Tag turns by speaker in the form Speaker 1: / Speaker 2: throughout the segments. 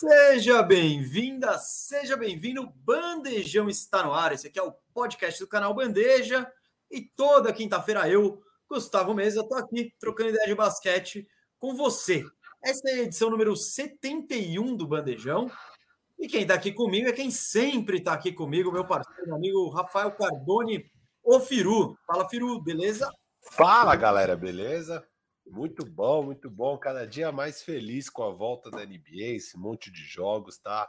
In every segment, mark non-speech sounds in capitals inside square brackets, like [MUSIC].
Speaker 1: Seja bem-vinda, seja bem-vindo. Bandejão está no ar. Esse aqui é o podcast do canal Bandeja. E toda quinta-feira eu, Gustavo Mesa, estou aqui trocando ideia de basquete com você. Essa é a edição número 71 do Bandejão. E quem está aqui comigo é quem sempre está aqui comigo, meu parceiro, meu amigo Rafael Carboni, o Firu. Fala, Firu, beleza?
Speaker 2: Fala, galera, beleza? Muito bom, muito bom. Cada dia mais feliz com a volta da NBA, esse monte de jogos, tá?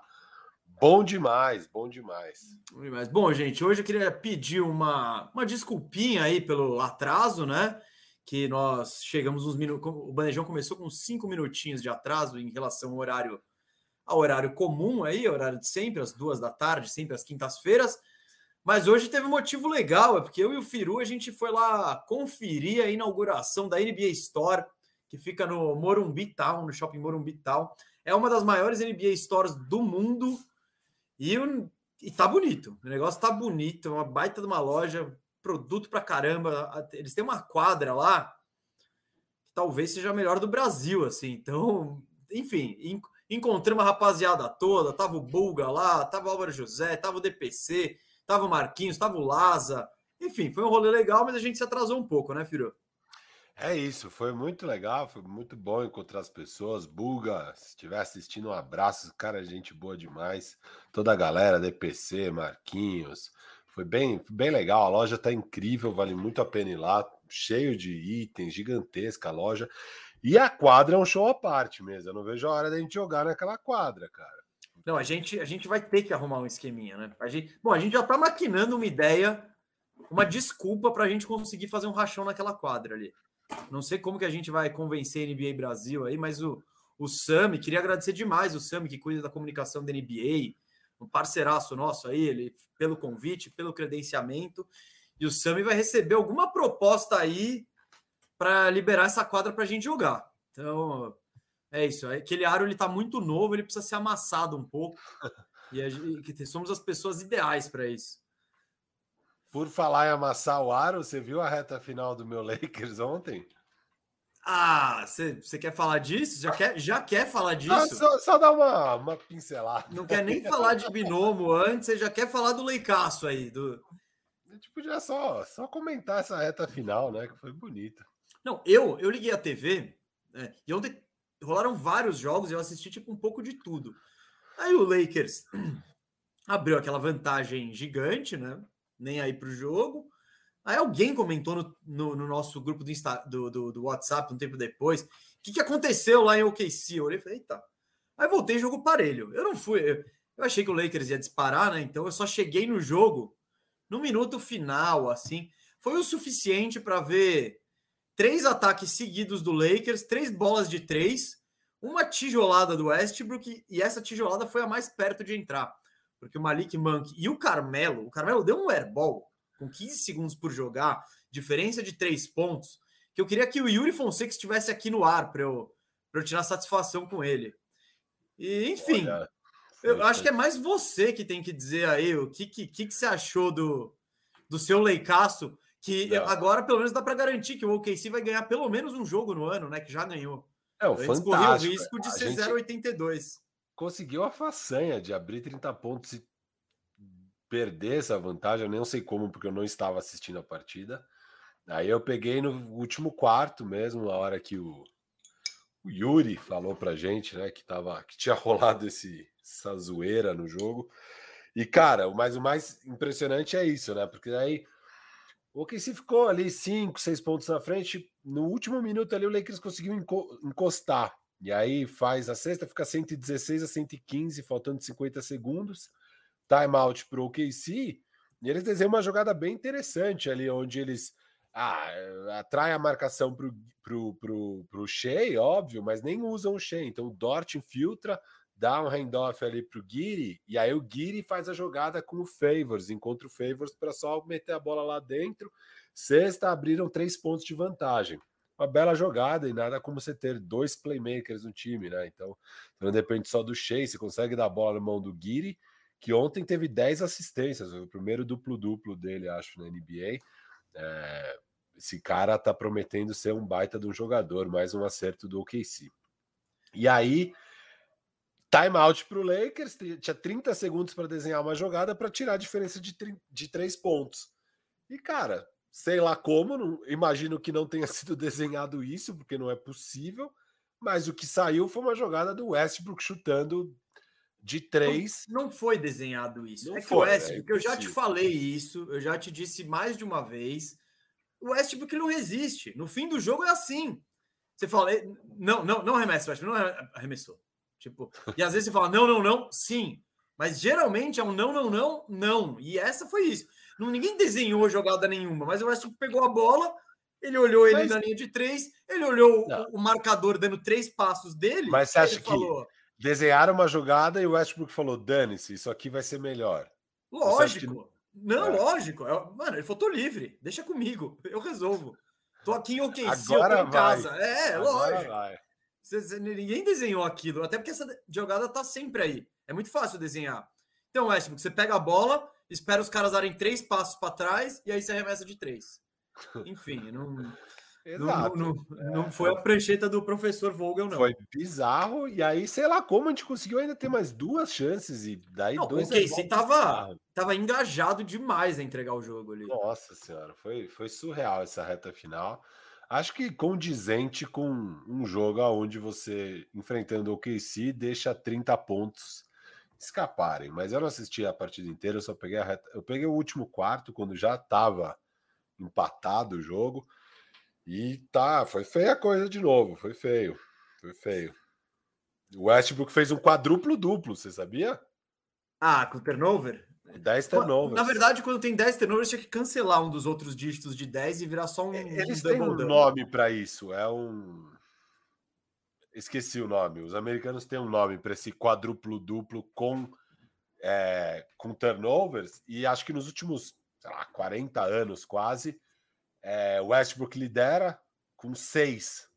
Speaker 2: Bom demais, bom demais.
Speaker 1: Bom demais. Bom, gente, hoje eu queria pedir uma, uma desculpinha aí pelo atraso, né? Que nós chegamos uns minutos. O Bandejão começou com cinco minutinhos de atraso em relação ao horário ao horário comum aí, horário de sempre, às duas da tarde, sempre às quintas-feiras. Mas hoje teve um motivo legal, é porque eu e o Firu a gente foi lá conferir a inauguração da NBA Store, que fica no Morumbi Town, no shopping Morumbi Town. É uma das maiores NBA Stores do mundo e, e tá bonito. O negócio tá bonito, é uma baita de uma loja, produto pra caramba. Eles têm uma quadra lá que talvez seja a melhor do Brasil, assim. Então, enfim, encontrei uma rapaziada toda, tava o Bulga lá, tava o Álvaro José, tava o DPC, Tava o Marquinhos, tava o Laza. Enfim, foi um rolê legal, mas a gente se atrasou um pouco, né, Firo?
Speaker 2: É isso, foi muito legal, foi muito bom encontrar as pessoas. Buga, se estiver assistindo, um abraço, cara, gente boa demais. Toda a galera, DPC, Marquinhos. Foi bem, bem legal, a loja tá incrível, vale muito a pena ir lá, cheio de itens, gigantesca a loja. E a quadra é um show à parte mesmo. Eu não vejo a hora da gente jogar naquela quadra, cara.
Speaker 1: Não, a gente, a gente vai ter que arrumar um esqueminha, né? A gente, bom, a gente já tá maquinando uma ideia, uma desculpa para a gente conseguir fazer um rachão naquela quadra ali. Não sei como que a gente vai convencer a NBA Brasil aí, mas o, o Sami, queria agradecer demais o Sami, que cuida da comunicação da NBA, um parceiraço nosso aí, ele, pelo convite, pelo credenciamento. E o Sami vai receber alguma proposta aí para liberar essa quadra para a gente jogar. Então, é isso. Aquele aro ele está muito novo, ele precisa ser amassado um pouco. e a, somos as pessoas ideais para isso.
Speaker 2: Por falar em amassar o aro, você viu a reta final do meu [LAUGHS] Lakers ontem?
Speaker 1: Ah, você, quer falar disso? Já quer, já quer falar disso?
Speaker 2: Só, só dar uma, uma pincelada.
Speaker 1: Não quer nem falar de binomo antes, você já quer falar do Leicaço aí. Do...
Speaker 2: A gente podia só, só comentar essa reta final, né? Que foi bonita.
Speaker 1: Não, eu, eu liguei a TV né, e ontem rolaram vários jogos e eu assisti tipo um pouco de tudo. Aí o Lakers [CLEARS THROAT] abriu aquela vantagem gigante, né? Nem aí para o jogo. Aí alguém comentou no, no, no nosso grupo do, Insta, do, do, do, WhatsApp um tempo depois: o que, que aconteceu lá em OKC? Eu olhei e falei: eita. Aí voltei jogo parelho. Eu não fui. Eu, eu achei que o Lakers ia disparar, né? Então eu só cheguei no jogo no minuto final, assim. Foi o suficiente para ver três ataques seguidos do Lakers, três bolas de três, uma tijolada do Westbrook, e essa tijolada foi a mais perto de entrar. Porque o Malik Monk e o Carmelo, o Carmelo deu um airball com 15 segundos por jogar, diferença de três pontos, que eu queria que o Yuri Fonseca estivesse aqui no ar para eu, eu tirar satisfação com ele. E, enfim, Olha, eu acho que é mais você que tem que dizer aí o que, que, que, você achou do, do seu leicaço que não. agora, pelo menos, dá para garantir que o OKC vai ganhar pelo menos um jogo no ano, né? Que já ganhou.
Speaker 2: É, o Antes correu o
Speaker 1: risco de ser 0,82.
Speaker 2: Conseguiu a façanha de abrir 30 pontos e perder essa vantagem. Eu nem sei como, porque eu não estava assistindo a partida. Aí eu peguei no último quarto mesmo, na hora que o, o Yuri falou pra gente, né, que, tava, que tinha [LAUGHS] rolado esse, essa zoeira no jogo. E, cara, mas o mais impressionante é isso, né? Porque aí o OKC ficou ali 5, 6 pontos na frente. No último minuto ali, o Lakers conseguiu encostar. E aí faz a sexta, fica 116 a 115, faltando 50 segundos. Timeout para o OKC. E eles desenham uma jogada bem interessante ali, onde eles ah, atraem a marcação para o pro Shea, óbvio, mas nem usam o Shea. Então o Dort infiltra, dá um handoff ali pro Guiri, e aí o Guiri faz a jogada com o Favors, encontra o Favors para só meter a bola lá dentro. Sexta, abriram três pontos de vantagem. Uma bela jogada e nada como você ter dois playmakers no time, né? Então, não depende só do Shea, você consegue dar a bola na mão do Guiri, que ontem teve 10 assistências, o primeiro duplo-duplo dele, acho, na NBA. É, esse cara tá prometendo ser um baita de um jogador, mais um acerto do OKC. E aí, Timeout para o Lakers, tinha 30 segundos para desenhar uma jogada para tirar a diferença de, de três pontos. E, cara, sei lá como, não, imagino que não tenha [LAUGHS] sido desenhado isso, porque não é possível, mas o que saiu foi uma jogada do Westbrook chutando de três.
Speaker 1: Não, não foi desenhado isso. Não é que foi, o Westbrook, é eu já te falei isso, eu já te disse mais de uma vez. O Westbrook não resiste. No fim do jogo é assim. Você fala, não, não, não arremessa, Westbrook não arremessou. Tipo, e às vezes você fala, não, não, não, sim. Mas geralmente é um não, não, não, não. E essa foi isso. Não, ninguém desenhou jogada nenhuma, mas o Westbrook pegou a bola, ele olhou ele mas... na linha de três, ele olhou o, o, marcador dando três passos dele.
Speaker 2: Mas você acha que falou, desenharam uma jogada e o Westbrook falou: dane-se, isso aqui vai ser melhor.
Speaker 1: Lógico. Que... Não, é. lógico. Mano, ele falou: tô livre, deixa comigo, [LAUGHS] eu resolvo. Tô aqui em OKC, Agora eu tô em casa. É, Agora lógico. Vai. Ninguém desenhou aquilo, até porque essa jogada tá sempre aí. É muito fácil desenhar. Então, Westbrook, você pega a bola, espera os caras darem três passos para trás e aí você arremessa de três. [LAUGHS] Enfim, não. Exato. Não, não, é, não, foi a prancheta do professor Vogel, não.
Speaker 2: Foi bizarro, e aí, sei lá como, a gente conseguiu ainda ter mais duas chances, e daí não, dois.
Speaker 1: O Casey tava, tava engajado demais a entregar o jogo ali.
Speaker 2: Nossa senhora, foi, foi surreal essa reta final. Acho que condizente com um jogo onde você, enfrentando o KC, deixa 30 pontos escaparem. Mas eu não assisti a partida inteira, eu só peguei a reta. Eu peguei o último quarto, quando já estava empatado o jogo. E tá, foi feia a coisa de novo, foi feio, foi feio. O Westbrook fez um quadruplo duplo, você sabia?
Speaker 1: Ah, com turnover?
Speaker 2: 10 turnovers.
Speaker 1: Na verdade, quando tem 10 turnovers, tinha que cancelar um dos outros dígitos de 10 e virar só um.
Speaker 2: Eles têm um nome para isso. É um. Esqueci o nome. Os americanos têm um nome para esse quadruplo duplo com, é, com turnovers. E acho que nos últimos, sei lá, 40 anos quase, é, Westbrook lidera com seis.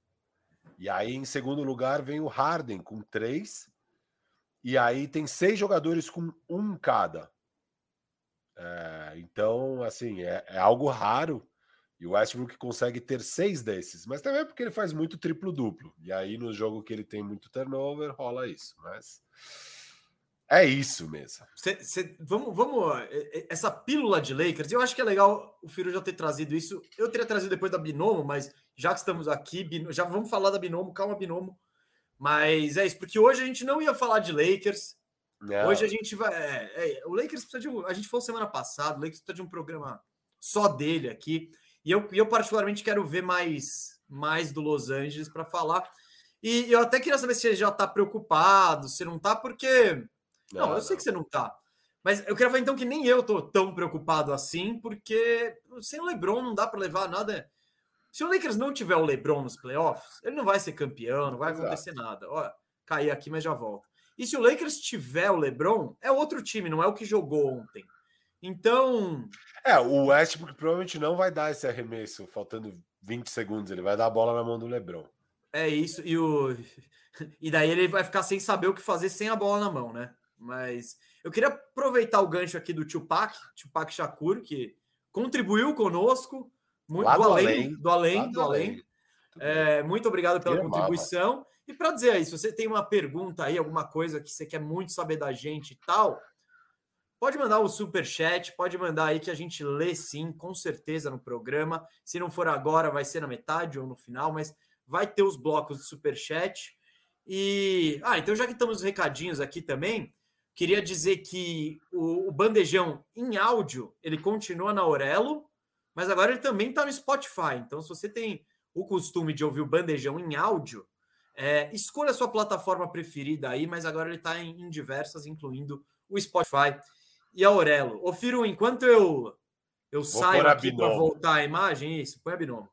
Speaker 2: E aí, em segundo lugar, vem o Harden com três. E aí tem seis jogadores com um cada. É, então, assim, é, é, algo raro. E o Westbrook consegue ter seis desses. Mas também é porque ele faz muito triplo-duplo. E aí, no jogo que ele tem muito turnover, rola isso. Mas é isso mesmo.
Speaker 1: Cê, cê, vamos, vamos. Essa pílula de Lakers, eu acho que é legal o Firo já ter trazido isso. Eu teria trazido depois da Binomo, mas já que estamos aqui, já vamos falar da Binomo, calma, Binomo. Mas é isso, porque hoje a gente não ia falar de Lakers. Não. Hoje a gente vai. É, é, o Lakers precisa de um. A gente falou semana passada, o Lakers precisa de um programa só dele aqui. E eu, eu particularmente quero ver mais, mais do Los Angeles para falar. E eu até queria saber se ele já está preocupado, se não está, porque não, não eu sei que você não tá. Mas eu quero falar então que nem eu tô tão preocupado assim, porque sem o LeBron não dá para levar nada. Se o Lakers não tiver o LeBron nos playoffs, ele não vai ser campeão, não vai Exato. acontecer nada. Olha, cair aqui, mas já volta. E se o Lakers tiver o LeBron, é outro time, não é o que jogou ontem. Então.
Speaker 2: É, o Westbrook provavelmente não vai dar esse arremesso, faltando 20 segundos. Ele vai dar a bola na mão do LeBron.
Speaker 1: É isso. E, o... [LAUGHS] e daí ele vai ficar sem saber o que fazer sem a bola na mão, né? Mas eu queria aproveitar o gancho aqui do Tupac, Tupac Shakur, que contribuiu conosco, muito do, além, além, do além, do além. além. É, muito obrigado pela contribuição. E para dizer aí, se você tem uma pergunta aí, alguma coisa que você quer muito saber da gente e tal, pode mandar o super chat, pode mandar aí que a gente lê sim, com certeza no programa. Se não for agora, vai ser na metade ou no final, mas vai ter os blocos de super chat. E ah, então já que estamos recadinhos aqui também, Queria dizer que o, o bandejão em áudio ele continua na Aurelo, mas agora ele também está no Spotify. Então, se você tem o costume de ouvir o bandejão em áudio, é, escolha a sua plataforma preferida aí, mas agora ele está em, em, diversas, incluindo o Spotify e a Aurelo. Ô, Firo, enquanto eu, eu saio aqui para voltar a imagem, isso, põe a Binomo.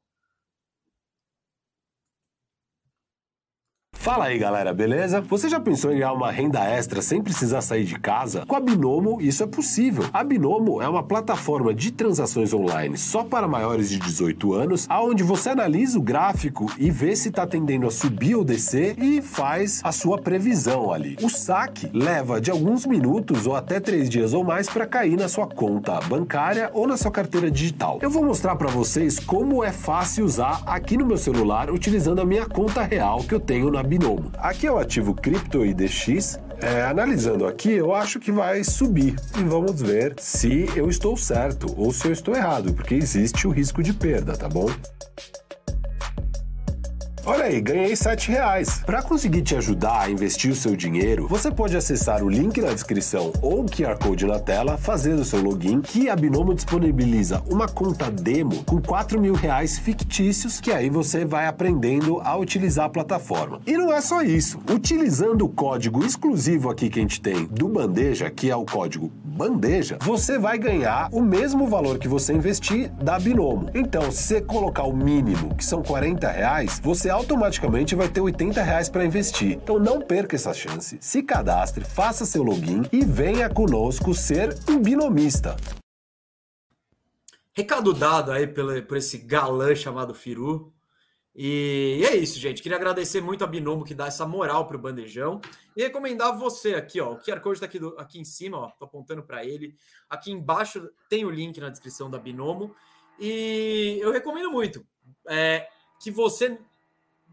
Speaker 3: Fala aí galera, beleza? Você já pensou em ganhar uma renda extra sem precisar sair de casa? Com a Binomo isso é possível. A Binomo é uma plataforma de transações online só para maiores de 18 anos, aonde você analisa o gráfico e vê se está tendendo a subir ou descer e faz a sua previsão ali. O saque leva de alguns minutos ou até três dias ou mais para cair na sua conta bancária ou na sua carteira digital. Eu vou mostrar para vocês como é fácil usar aqui no meu celular utilizando a minha conta real que eu tenho na Binomo. Aqui é o ativo Crypto IDX
Speaker 2: É, analisando aqui, eu acho que vai subir. E vamos ver se eu estou certo ou se eu estou errado, porque existe o risco de perda, tá bom? Olha aí, ganhei 7 reais. Para conseguir te ajudar a investir o seu dinheiro, você pode acessar o link na descrição ou o QR Code na tela, fazer o seu login, que a Binomo disponibiliza uma conta demo com 4 mil reais fictícios, que aí você vai aprendendo a utilizar a plataforma. E não é só isso. Utilizando o código exclusivo aqui que a gente tem do Bandeja, que é o código Bandeja, você vai ganhar o mesmo valor que você investir da Binomo. Então, se você colocar o mínimo, que são 40 reais, você automaticamente vai ter 80 reais para investir. Então não perca essa chance. Se cadastre, faça seu login e venha conosco ser um binomista.
Speaker 1: Recado dado aí pelo, por esse galã chamado Firu. E é isso, gente. Queria agradecer muito a Binomo que dá essa moral para o bandejão e recomendar você aqui, ó. O QR Code está aqui, aqui em cima, ó. Tô apontando para ele. Aqui embaixo tem o link na descrição da Binomo. E eu recomendo muito é, que você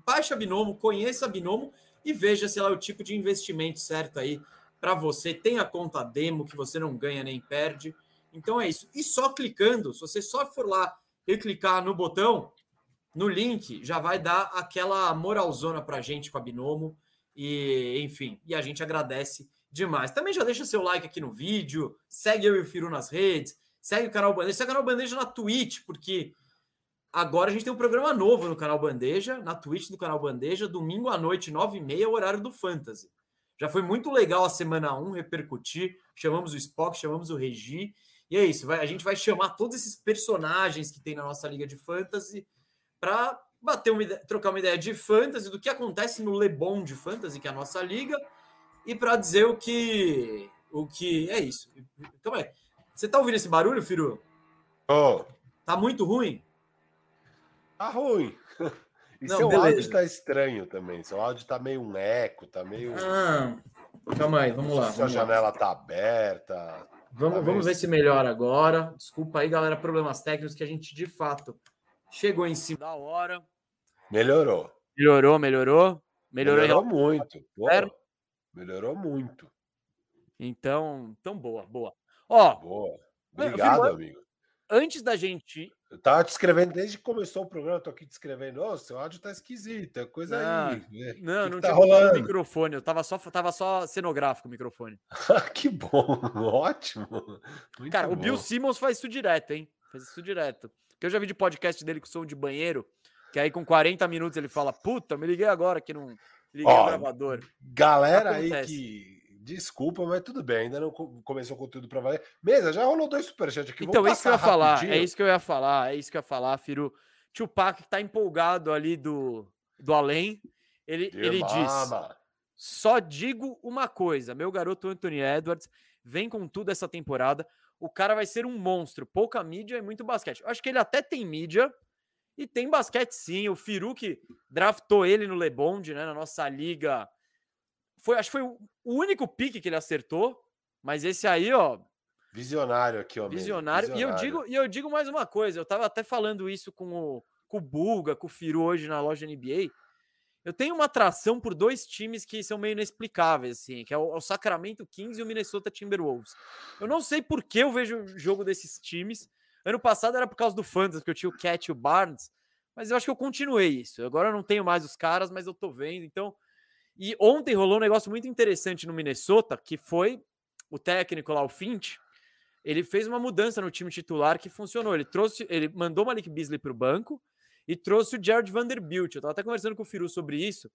Speaker 1: baixe a Binomo, conheça a Binomo e veja se ela é o tipo de investimento certo aí para você. Tem a conta demo que você não ganha nem perde. Então é isso. E só clicando, se você só for lá e clicar no botão, no link, já vai dar aquela moralzona para a gente com a Binomo. E, enfim, e a gente agradece demais. Também já deixa seu like aqui no vídeo, segue eu e o Firu nas redes, segue o canal Bandeja, segue o canal Bandeja na Twitch, porque Agora a gente tem um programa novo no canal Bandeja, na Twitch do canal Bandeja, domingo à noite, 9h30, horário do Fantasy. Já foi muito legal a semana 1 repercutir. Chamamos o Spock, chamamos o Regi. E é isso, vai, a gente vai chamar todos esses personagens que tem na nossa liga de fantasy para bater uma ideia, trocar uma ideia de fantasy, do que acontece no Lebon de fantasy, que é a nossa liga, e para dizer o que o que é isso. Calma aí. Você tá ouvindo esse barulho, Firu?
Speaker 4: Oh.
Speaker 1: Tá muito ruim?
Speaker 4: Tá ruim. [LAUGHS] E não, seu beleza. áudio tá estranho também. Seu áudio tá meio um eco, tá meio.
Speaker 1: Ah, calma aí, vamos lá.
Speaker 4: Sua janela lá. tá aberta.
Speaker 1: Vamos, tá vamos ver se melhora agora. Desculpa aí, galera, problemas técnicos que a gente de fato chegou em cima da hora.
Speaker 4: Melhorou.
Speaker 1: Melhorou, melhorou.
Speaker 4: Melhorou, melhorou muito. Pô, melhorou muito.
Speaker 1: Então, tão boa, boa. Ó,
Speaker 4: boa. Obrigado, amigo.
Speaker 1: Antes da gente
Speaker 4: eu tava te escrevendo desde que começou o programa, eu tô aqui te escrevendo. Ô, oh, seu áudio tá esquisito, é coisa
Speaker 1: não,
Speaker 4: aí.
Speaker 1: Né? Não, que não que tá tinha rolando? microfone, eu tava só, tava só cenográfico o microfone. [LAUGHS]
Speaker 4: que bom, [LAUGHS] ótimo.
Speaker 1: Muito Cara, bom. o Bill Simmons faz isso direto, hein? Faz isso direto. Porque eu já vi de podcast dele com som de banheiro, que aí com 40 minutos ele fala: Puta, me liguei agora que não liguei Ó, o gravador.
Speaker 4: Galera aí que Desculpa, mas tudo bem, ainda não começou o conteúdo para valer. Mesa, já rolou dois superchats aqui.
Speaker 1: Então, é isso que eu ia falar, é isso que eu ia falar, é isso que eu ia falar, Firu. Tupac tá empolgado ali do, do além. Ele, ele diz: Só digo uma coisa, meu garoto Anthony Edwards vem com tudo essa temporada. O cara vai ser um monstro, pouca mídia e muito basquete. Eu acho que ele até tem mídia e tem basquete sim. O Firu que draftou ele no Lebond, né, na nossa liga foi, acho que foi o único pique que ele acertou, mas esse aí, ó.
Speaker 4: Visionário aqui, ó.
Speaker 1: Visionário. visionário. E eu digo, e eu digo mais uma coisa, eu tava até falando isso com o, com o Bulga, com o Firu hoje na loja NBA. Eu tenho uma atração por dois times que são meio inexplicáveis, assim, que é o, é Sacramento Kings e o Minnesota Timberwolves. Eu não sei por que eu vejo o jogo desses times. Ano passado era por causa do Fantasy, porque eu tinha o Cat e o Barnes, mas eu acho que eu continuei isso. Agora eu não tenho mais os caras, mas eu tô vendo, então e ontem rolou um negócio muito interessante no Minnesota, que foi o técnico lá, o Finch, ele fez uma mudança no time titular que funcionou. Ele trouxe, ele mandou Malik Beasley para o banco e trouxe o Jared Vanderbilt. Eu estava até conversando com o Firu sobre isso.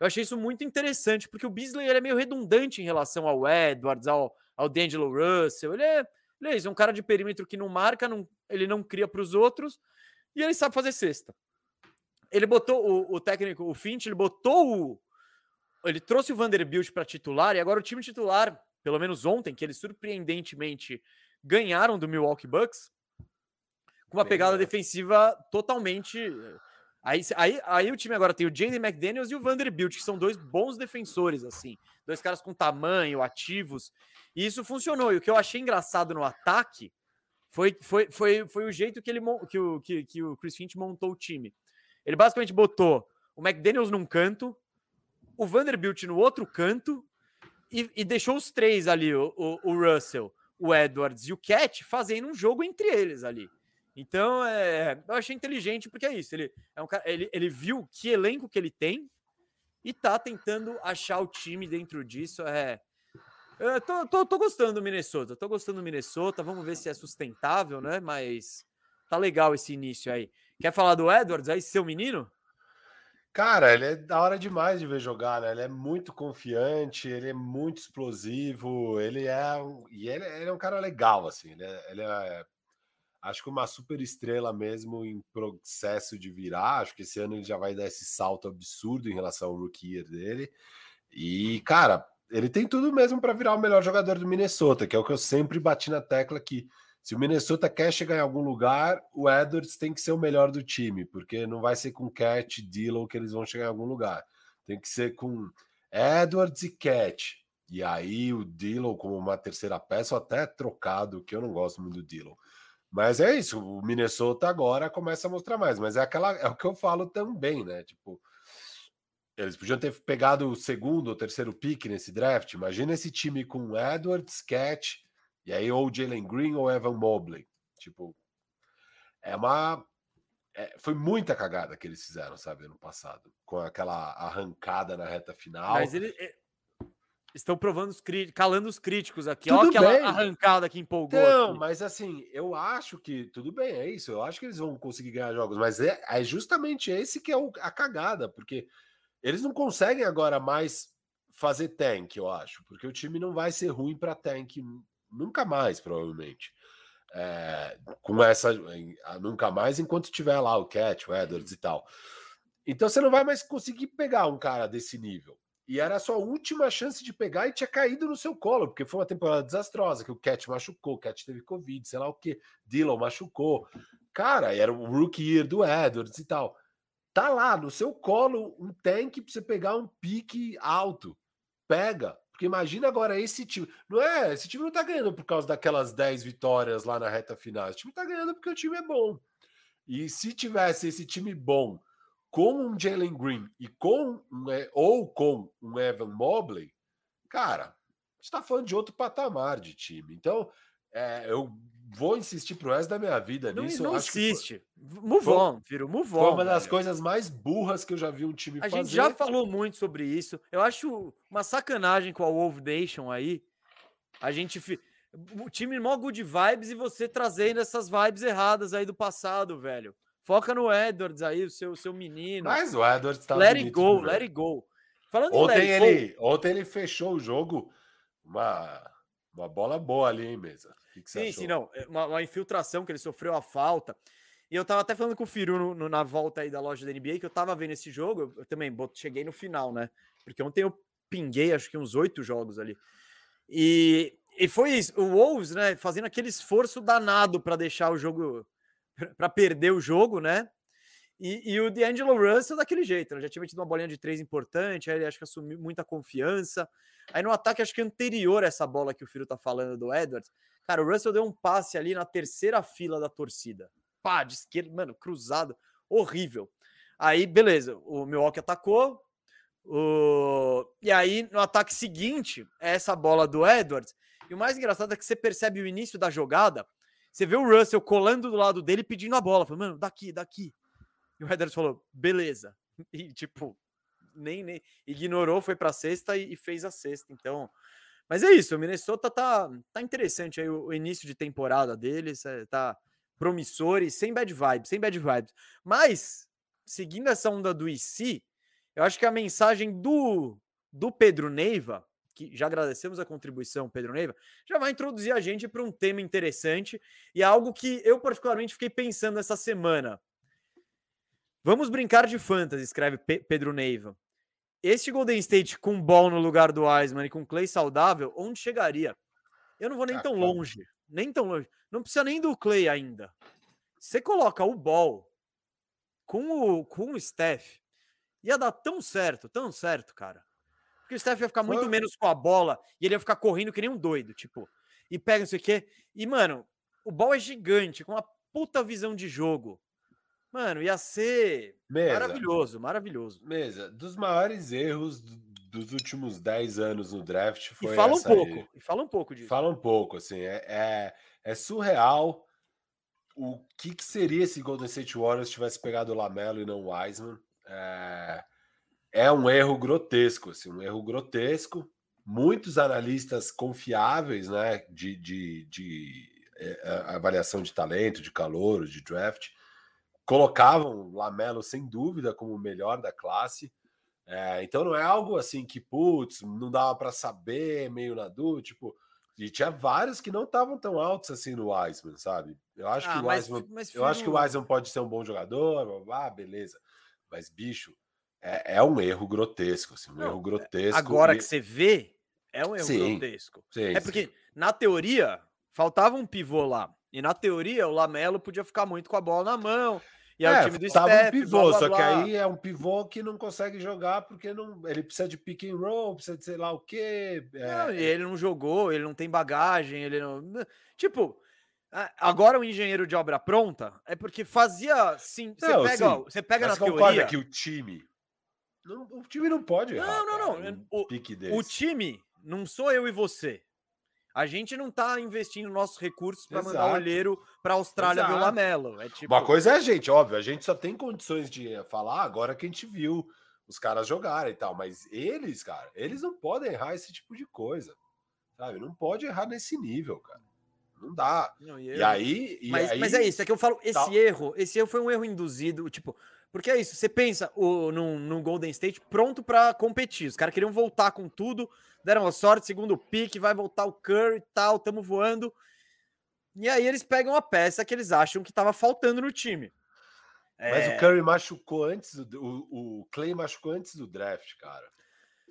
Speaker 1: Eu achei isso muito interessante, porque o Beasley é meio redundante em relação ao Edwards, ao, ao D'Angelo Russell. Ele é, ele é, é um cara de perímetro que não marca, não, ele não cria para os outros e ele sabe fazer cesta. Ele botou o, o técnico, o Finch, ele botou o, ele trouxe o Vanderbilt para titular e agora o time titular, pelo menos ontem, que eles surpreendentemente ganharam do Milwaukee Bucks, com uma pegada defensiva totalmente. Eh, aí, aí, aí o time agora tem o Jaden McDaniels e o Vanderbilt, que são dois bons defensores, assim. Dois caras com tamanho, ativos. E isso funcionou. E o que eu achei engraçado no ataque foi, foi, foi, foi o jeito que, ele, que, o, que, que o Chris Finch montou o time. Ele basicamente botou o McDaniels num canto, o Vanderbilt no outro canto e, e deixou os três ali, o, o, o, Russell, o Edwards e o Cat, fazendo um jogo entre eles ali. Então, é, eu achei inteligente, porque é isso. Ele, é um cara, ele, ele viu que elenco que ele tem e tá tentando achar o time dentro disso. É, eu tô, tô, tô gostando do Minnesota, tô gostando do Minnesota. Vamos ver se é sustentável, né? Mas tá legal esse início aí. Quer falar do Edwards aí, seu menino?
Speaker 2: Cara, ele é da hora demais de ver jogar, né? Ele é muito confiante, ele é muito explosivo, ele é e ele, ele, é um cara legal, assim. Ele é, ele é, acho que uma super estrela mesmo em processo de virar. Acho que esse ano ele já vai dar esse salto absurdo em relação ao rookie year dele. E, cara, ele tem tudo mesmo para virar o melhor jogador do Minnesota, que é o que eu sempre bati na tecla que se o Minnesota quer chegar em algum lugar, o Edwards tem que ser o melhor do time, porque não vai ser com Cat, Dillon que eles vão chegar em algum lugar. Tem que ser com Edwards e Cat. E aí o Dillon como uma terceira peça, ou até trocado, que eu não gosto muito do Dillon. Mas é isso, o Minnesota agora começa a mostrar mais, mas é aquela é o que eu falo também, né? Tipo, eles podiam ter pegado o segundo ou terceiro pick nesse draft. Imagina esse time com Edwards, Cat, e aí, ou Jalen Green ou Evan Mobley. Tipo, é uma. É, foi muita cagada que eles fizeram, sabe, ano passado, com aquela arrancada na reta final.
Speaker 1: Mas eles é, estão provando os críticos, calando os críticos aqui. Tudo Olha aquela bem. arrancada que empolgou. Não,
Speaker 2: aqui. mas assim, eu acho que tudo bem, é isso. Eu acho que eles vão conseguir ganhar jogos, mas é, é justamente esse que é o, a cagada, porque eles não conseguem agora mais fazer tank, eu acho, porque o time não vai ser ruim para tank nunca mais, provavelmente. É, com essa nunca mais enquanto tiver lá o Cat, o Edwards e tal. Então você não vai mais conseguir pegar um cara desse nível. E era a sua última chance de pegar e tinha caído no seu colo, porque foi uma temporada desastrosa, que o Cat machucou, o Cat teve Covid, sei lá o que, Dylan machucou. Cara, era o rookie year do Edwards e tal. Tá lá no seu colo um tank para você pegar um pique alto. Pega, porque imagina agora esse time. Não é, esse time não tá ganhando por causa daquelas 10 vitórias lá na reta final. Esse time tá ganhando porque o time é bom. E se tivesse esse time bom com um Jalen Green e com um, ou com um Evan Mobley, cara, a gente tá falando de outro patamar de time. Então, é, eu vou insistir pro resto da minha vida
Speaker 1: não,
Speaker 2: nisso.
Speaker 1: Não insiste. Foi, move foi, on, Firo, move on.
Speaker 2: Foi uma das coisas mais burras que eu já vi um time
Speaker 1: a
Speaker 2: fazer.
Speaker 1: A gente já falou muito sobre isso. Eu acho uma sacanagem com a Wolf Nation aí. A gente. O time mó good vibes e você trazendo essas vibes erradas aí do passado, velho. Foca no Edwards aí, o seu, seu menino.
Speaker 2: Mas o Edwards tá
Speaker 1: Let it go, let it go.
Speaker 2: Falando ontem, ele, go, ontem ele fechou o jogo. Uma, uma bola boa ali, hein, mesa?
Speaker 1: Que que sim, achou? sim, não. É uma, uma, infiltração que ele sofreu a falta. E eu tava até falando com o Firu no, no, na volta aí da loja da NBA, que eu tava vendo esse jogo. Eu, eu também cheguei no final, né? Porque ontem eu pinguei, acho que uns oito jogos ali. E, e foi isso. O Wolves, né? Fazendo aquele esforço danado para deixar o jogo. Para perder o jogo, né? E, e, o D'Angelo Russell daquele jeito, né? já tinha tido uma bolinha de três importante, aí ele acho que assumiu muita confiança. Aí no ataque, acho que anterior a essa bola que o Firo tá falando do Edwards, Cara, o Russell deu um passe ali na terceira fila da torcida. Pá, de esquerda, mano, cruzado, horrível. Aí, beleza, o Milwaukee atacou. O... E aí, no ataque seguinte, é essa bola do Edwards. E o mais engraçado é que você percebe o início da jogada. Você vê o Russell colando do lado dele pedindo a bola. Mano, daqui, daqui. E o Edwards falou, beleza. [LAUGHS] E, tipo, nem, nem ignorou, foi pra sexta e, e fez a sexta. Então, mas é isso, o Minnesota tá, tá interessante aí o, o início de temporada deles, é, tá promissor e sem bad vibes, sem bad vibes. Mas, seguindo essa onda do IC, eu acho que a mensagem do, do Pedro Neiva, que já agradecemos a contribuição, Pedro Neiva, já vai introduzir a gente para um tema interessante e algo que eu particularmente fiquei pensando essa semana. Vamos brincar de fantasy, escreve Pedro Neiva. Este Golden State com ball no lugar do Wiseman e com Clay saudável, onde chegaria? Eu não vou nem ah, tão longe, nem tão longe. Não precisa nem do Clay ainda. Você coloca o ball com o, com o Steph, ia dar tão certo, tão certo, cara. Porque o Steph ia ficar muito menos com a bola e ele ia ficar correndo que nem um doido, tipo. E pega não sei o quê. E, mano, o ball é gigante, com uma puta visão de jogo. Mano, ia ser mesa. maravilhoso, maravilhoso.
Speaker 2: Mesa, dos maiores erros dos últimos 10 anos no draft
Speaker 1: E
Speaker 2: foi
Speaker 1: fala um pouco, e fala um pouco disso.
Speaker 2: Fala um pouco, assim, é, é, é surreal o que, que seria se Golden State Warriors tivesse pegado o Lamelo e não o Wiseman. É, é um erro grotesco, assim, um erro grotesco. Muitos analistas confiáveis, né, de, de, de é, avaliação de talento, de calor, de draft, colocavam o Lamelo sem dúvida como o melhor da classe. É, então não é algo assim que, putz, não dava para saber, meio na dúvida, tipo, e tinha vários que não estavam tão altos assim no Wiseman, sabe? Eu acho que
Speaker 1: Ah,
Speaker 2: o
Speaker 1: mas,
Speaker 2: Wiseman,
Speaker 1: mas
Speaker 2: eu acho que o Wiseman pode ser um bom jogador, ah, beleza. Mas bicho, é, é um erro grotesco, assim, um
Speaker 1: Não,
Speaker 2: erro grotesco.
Speaker 1: agora
Speaker 2: e-
Speaker 1: que você vê, é um erro
Speaker 2: Sim,
Speaker 1: grotesco.
Speaker 2: sim,
Speaker 1: É
Speaker 2: sim.
Speaker 1: porque, na teoria, faltava um pivô lá. E na teoria, o Lamelo podia ficar muito com a bola na mão. E aí
Speaker 2: É,
Speaker 1: o time do Steph,
Speaker 2: um pivô,
Speaker 1: blá, blá,
Speaker 2: só que aí é um pivô que não consegue jogar porque não, ele precisa de pick and roll, precisa de sei lá o quê. é,
Speaker 1: Não, e ele não jogou, ele não tem bagagem, ele não. Tipo, a- agora o engenheiro de obra pronta é porque fazia sim. Você pega,
Speaker 2: sim,
Speaker 1: ó, você pega na teoria.
Speaker 2: que o time. Não- o time não pode errar.
Speaker 1: Não, não, não,
Speaker 2: um
Speaker 1: o- O time não sou eu e você. A gente não tá investindo nossos recursos para mandar o olheiro para Austrália ver o. Lamelo. É tipo,
Speaker 2: Uma coisa é a gente, óbvio, a gente só tem condições de falar agora que a gente viu os caras jogarem e tal, mas eles, cara, eles não podem errar esse tipo de coisa, sabe? Não pode errar nesse nível, cara. Não dá.
Speaker 1: Não,
Speaker 2: E
Speaker 1: eu-
Speaker 2: aí, e
Speaker 1: mas,
Speaker 2: aí
Speaker 1: mas é isso, é que eu falo, esse
Speaker 2: tal.
Speaker 1: erro, esse erro foi um erro induzido, tipo, porque é isso, você pensa o, num, num Golden State pronto pra competir, os caras queriam voltar com tudo, deram a sorte, segundo pique, vai voltar o Curry e tal, tamo voando, e aí eles pegam a peça que eles acham que tava faltando no time.
Speaker 2: Mas
Speaker 1: É,
Speaker 2: o Curry machucou antes, do, o, o Clay machucou antes do draft, cara.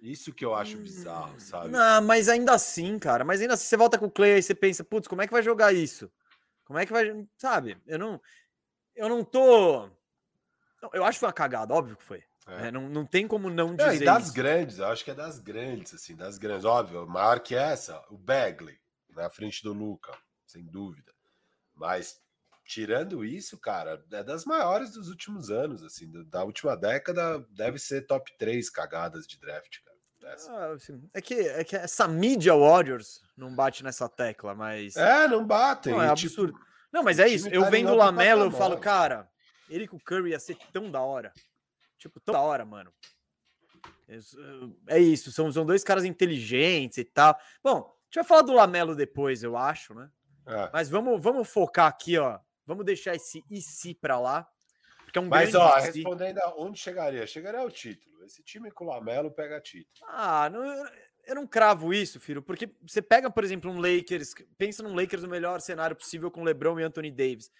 Speaker 2: Isso que eu acho bizarro, sabe?
Speaker 1: Não, mas ainda assim, cara, mas ainda assim, você volta com o Clay e você pensa, putz, como é que vai jogar isso? Como é que vai, sabe? Eu não, eu não tô... Eu acho que foi uma cagada, óbvio que foi.
Speaker 2: É.
Speaker 1: É, não, não tem como não dizer
Speaker 2: e das
Speaker 1: isso.
Speaker 2: grandes, eu acho que é das grandes, assim, das grandes. Óbvio, maior que essa, o Bagley, na frente do Luca, sem dúvida. Mas, tirando isso, cara, é das maiores dos últimos anos, assim, da- última década, deve ser top 3 cagadas de draft, cara.
Speaker 1: Ah, assim, é, que, é que essa mídia Warriors não bate nessa tecla, mas.
Speaker 2: É, não batem.
Speaker 1: não, é
Speaker 2: tipo,
Speaker 1: absurdo. não, mas é isso.
Speaker 2: tá
Speaker 1: Eu vendo o Lamelo, eu falo, cara, ele com o Curry ia ser tão da hora. Tipo, tão da hora, mano. É isso, são, são dois caras inteligentes e tal. Bom, a gente vai falar do Lamelo depois, eu acho, né?
Speaker 2: é.
Speaker 1: Mas vamos, vamos focar aqui, ó. Vamos deixar esse e se pra lá. Porque é um
Speaker 2: Mas, ó,
Speaker 1: se.
Speaker 2: respondendo onde chegaria? Chegaria ao título. Esse time com o Lamelo pega título.
Speaker 1: Ah, não, eu- eu não cravo isso, filho, porque você pega, por exemplo, um Lakers, pensa num Lakers no melhor cenário possível com LeBron e Anthony Davis.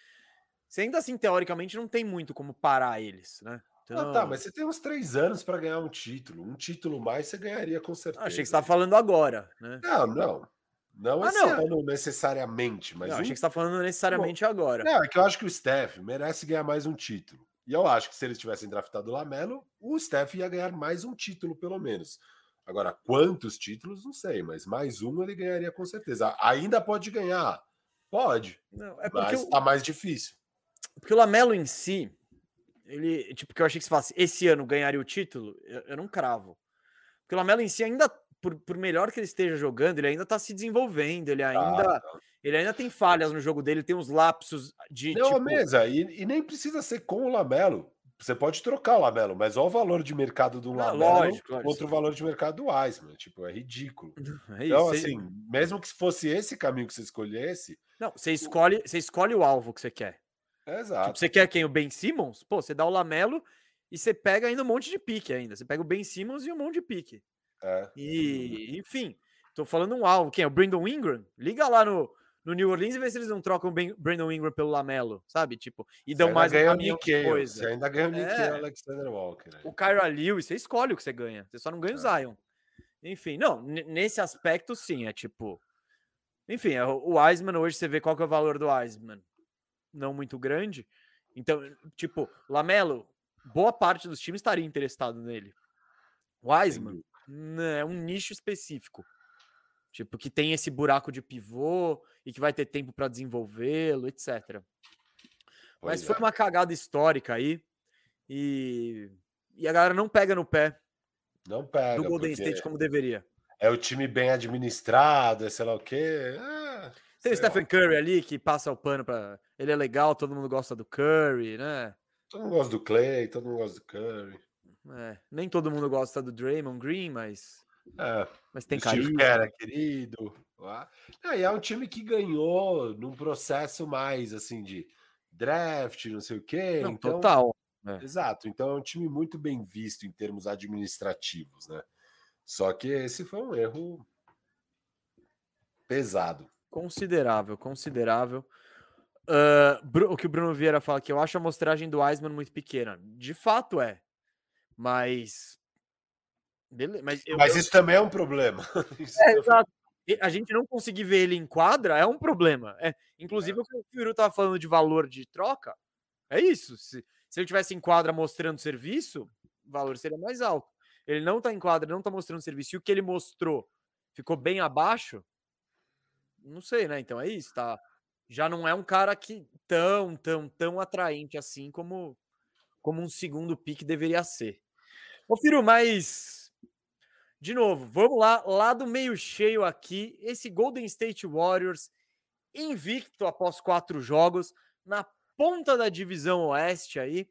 Speaker 1: Você ainda assim, teoricamente, não tem muito como parar eles, né?
Speaker 2: Ah, tá, mas você tem uns três anos para ganhar um título. Um título mais você ganharia com certeza.
Speaker 1: Ah, achei que você estava falando agora, né?
Speaker 2: Não, não. Não
Speaker 1: Ah,
Speaker 2: esse
Speaker 1: não.
Speaker 2: ano necessariamente, mas
Speaker 1: Não,
Speaker 2: um...
Speaker 1: achei que você estava falando necessariamente agora.
Speaker 2: Não, é que eu acho que o Steph merece ganhar mais um título. E eu acho que se eles tivessem draftado o Lamelo, o Steph ia ganhar mais um título, pelo menos. Agora, quantos títulos, não sei, mas mais um ele ganharia com certeza. Ainda pode ganhar. Pode,
Speaker 1: Não, é porque,
Speaker 2: mas
Speaker 1: o,
Speaker 2: tá mais difícil.
Speaker 1: Porque o Lamelo em si, ele, tipo, que eu achei que você falasse, esse ano ganharia o título, eu, eu não cravo. Porque o Lamelo em si ainda, por, por melhor que ele esteja jogando, ele ainda tá se desenvolvendo, ele ainda,
Speaker 2: Tá, tá.
Speaker 1: ele ainda tem falhas no jogo dele, tem uns lapsos de,
Speaker 2: Não,
Speaker 1: tipo,
Speaker 2: mesa, e, e nem precisa ser com o Lamelo. Você pode trocar o Lamelo, mas olha o valor de mercado do
Speaker 1: Não,
Speaker 2: Lamelo
Speaker 1: lógico, lógico,
Speaker 2: contra o
Speaker 1: sim.
Speaker 2: valor de mercado do Wiseman. Tipo, é ridículo.
Speaker 1: é
Speaker 2: Então,
Speaker 1: você-
Speaker 2: assim, mesmo que fosse esse caminho que você escolhesse,
Speaker 1: não, você escolhe, você escolhe o alvo que você quer.
Speaker 2: Exato.
Speaker 1: Tipo, você quer quem? O Ben Simmons? Pô, você dá o Lamelo e você pega ainda um monte de pique ainda. Você pega o Ben Simmons e um monte de pique.
Speaker 2: É.
Speaker 1: E, enfim, tô falando um alvo. Quem é? O Brandon Ingram? Liga lá no, no New Orleans e vê se eles não trocam o Ben- Brandon Ingram pelo Lamelo, sabe? Tipo, e dão mais um
Speaker 2: ganha o
Speaker 1: de
Speaker 2: Nikkei,
Speaker 1: coisa.
Speaker 2: Você ainda ganha o Nikkei
Speaker 1: É.
Speaker 2: Alexander Walker. né?
Speaker 1: O Kyra Lewis, você escolhe o que você ganha. Você só não ganha o
Speaker 2: É.
Speaker 1: Zion. Enfim, não, nesse aspecto, sim, é tipo. Enfim, é, o Wiseman hoje você vê qual que é o valor do Wiseman. Não muito grande. Então, tipo, Lamelo, boa parte dos times estaria interessado nele. Wiseman né, é um nicho específico. Tipo, que tem esse buraco de pivô e que vai ter tempo para desenvolvê-lo, etc. Mas
Speaker 2: Pois
Speaker 1: foi
Speaker 2: é.
Speaker 1: uma cagada histórica aí. E, e a galera não pega no pé
Speaker 2: Não pega.
Speaker 1: do Golden State como deveria.
Speaker 2: É o time bem administrado, é sei lá o quê. Ah,
Speaker 1: Tem o
Speaker 2: lá.
Speaker 1: Stephen Curry ali que passa o pano para ele é legal, todo mundo gosta do Curry, né?
Speaker 2: Todo mundo gosta do Clay, todo mundo gosta do Curry.
Speaker 1: É, nem todo mundo gosta do Draymond Green, mas
Speaker 2: É,
Speaker 1: mas tem carinho.
Speaker 2: É querido. Ah, e é um time que ganhou num processo mais assim de draft, não sei o quê.
Speaker 1: Não,
Speaker 2: então,
Speaker 1: total. É.
Speaker 2: Exato. Então é um time muito bem visto em termos administrativos, né? Só que esse foi um erro pesado.
Speaker 1: Considerável, considerável. Bru- o que o Bruno Vieira fala que eu acho a amostragem do Wiseman muito pequena. De fato é. Mas. Mas, eu-
Speaker 2: Mas
Speaker 1: eu-
Speaker 2: isso também é um problema. [LAUGHS]
Speaker 1: É,
Speaker 2: também-
Speaker 1: exato. A gente não conseguir ver ele em quadra é um problema. É, inclusive, o que o Firu tava falando de valor de troca, é isso. Se, se ele tivesse em quadra mostrando serviço, o valor seria mais alto. Ele não tá em quadra, não tá mostrando serviço. E o que ele mostrou ficou bem abaixo, não sei, né? Então é isso, tá? Já não é um cara que tão, tão, tão atraente assim como, como um segundo pique deveria ser. Ô, Firu, mas de novo, vamos lá, lá do meio cheio aqui, esse Golden State Warriors invicto após quatro jogos, na ponta da divisão oeste aí.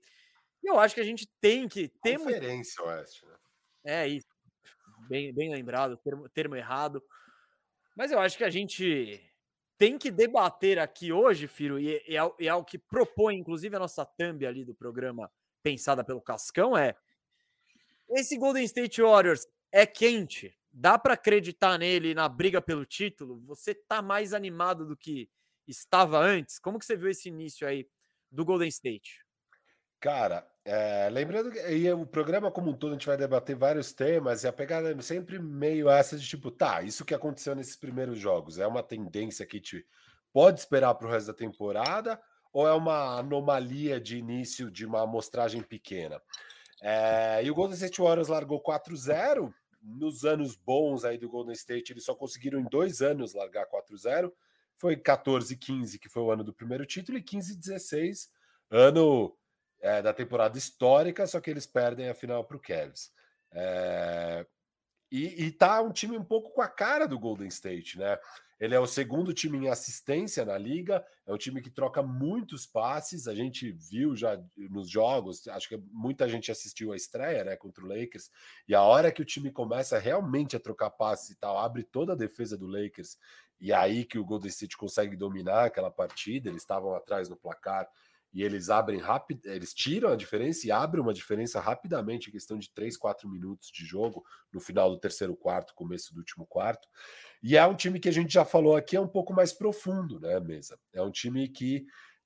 Speaker 1: E eu acho que a gente tem que. Temos,
Speaker 2: Conferência Oeste, né?
Speaker 1: é isso. Bem, bem lembrado, termo, termo errado. Mas eu acho que a gente tem que debater aqui hoje, Firo, e, é, e é o que propõe, inclusive, a nossa thumb ali do programa pensada pelo Cascão, é esse Golden State Warriors é quente, dá para acreditar nele na briga pelo título? Você tá mais animado do que estava antes? Como que você viu esse início aí do Golden State?
Speaker 2: Cara, é, lembrando que e o programa como um todo a gente vai debater vários temas e a pegada é sempre meio essa de tipo, tá, isso que aconteceu nesses primeiros jogos é uma tendência que te pode esperar para o resto da temporada ou é uma anomalia de início de uma amostragem pequena? É, e o Golden State Warriors largou 4-0 nos anos bons aí do Golden State, eles só conseguiram em dois anos largar 4-0. Foi 14-15, que foi o ano do primeiro título, e 15-16, ano é, da temporada histórica, só que eles perdem a final para o Cavs. É, e, e tá um time um pouco com a cara do Golden State, né? Ele é o segundo time em assistência na liga, é um time que troca muitos passes. A gente viu já nos jogos, acho que muita gente assistiu a estreia, né, contra o Lakers. E a hora que o time começa realmente a trocar passes e tal, abre toda a defesa do Lakers. E aí que o Golden State consegue dominar aquela partida. Eles estavam atrás no placar e eles abrem rápido, eles tiram a diferença e abrem uma diferença rapidamente em questão de 3, 4 minutos de jogo no final do terceiro quarto, começo do último quarto. E é um time que a gente já falou aqui, é um pouco mais profundo, né, mesa? É um time que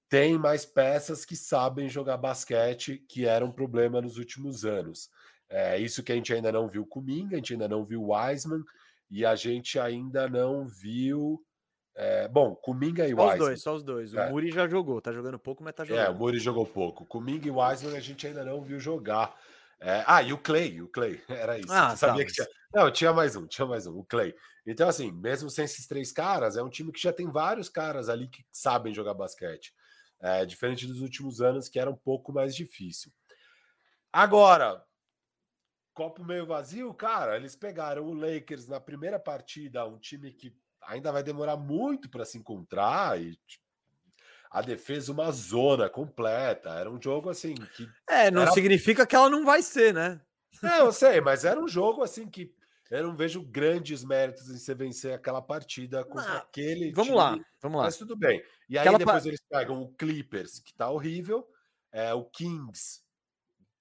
Speaker 2: tem mais peças que sabem jogar basquete, que era um problema nos últimos anos. É isso que a gente ainda não viu com Minga, a gente ainda não viu Wiseman, e a gente ainda não viu. É, bom, Kuminga e
Speaker 1: Só os
Speaker 2: Wiseman.
Speaker 1: dois, só os dois. O
Speaker 2: É.
Speaker 1: Muri já jogou, tá jogando pouco, mas tá
Speaker 2: É, o
Speaker 1: jogando.
Speaker 2: Muri jogou pouco. Kuminga e Wiseman a gente ainda não viu jogar. É, ah, e o Clay, o Clay, [LAUGHS] era isso.
Speaker 1: Ah,
Speaker 2: sabia
Speaker 1: tá,
Speaker 2: que tinha. Não, tinha mais um, tinha mais um, o Clay. Então, assim, mesmo sem esses três caras, é um time que já tem vários caras ali que sabem jogar basquete. É, diferente dos últimos anos, que era um pouco mais difícil. Agora, copo meio vazio, cara, eles pegaram o Lakers na primeira partida, um time que ainda vai demorar muito para se encontrar e tipo, a defesa uma zona completa. Era um jogo assim que
Speaker 1: É, não
Speaker 2: Era-
Speaker 1: significa que ela não vai ser, né?
Speaker 2: não, eu sei, mas era um jogo assim que eu não vejo grandes méritos em você vencer aquela partida contra
Speaker 1: Não,
Speaker 2: aquele
Speaker 1: Vamos
Speaker 2: time,
Speaker 1: lá, vamos lá.
Speaker 2: Mas tudo bem. E aí
Speaker 1: Aquela
Speaker 2: depois
Speaker 1: pa-
Speaker 2: eles pegam o Clippers, que tá horrível, é o Kings,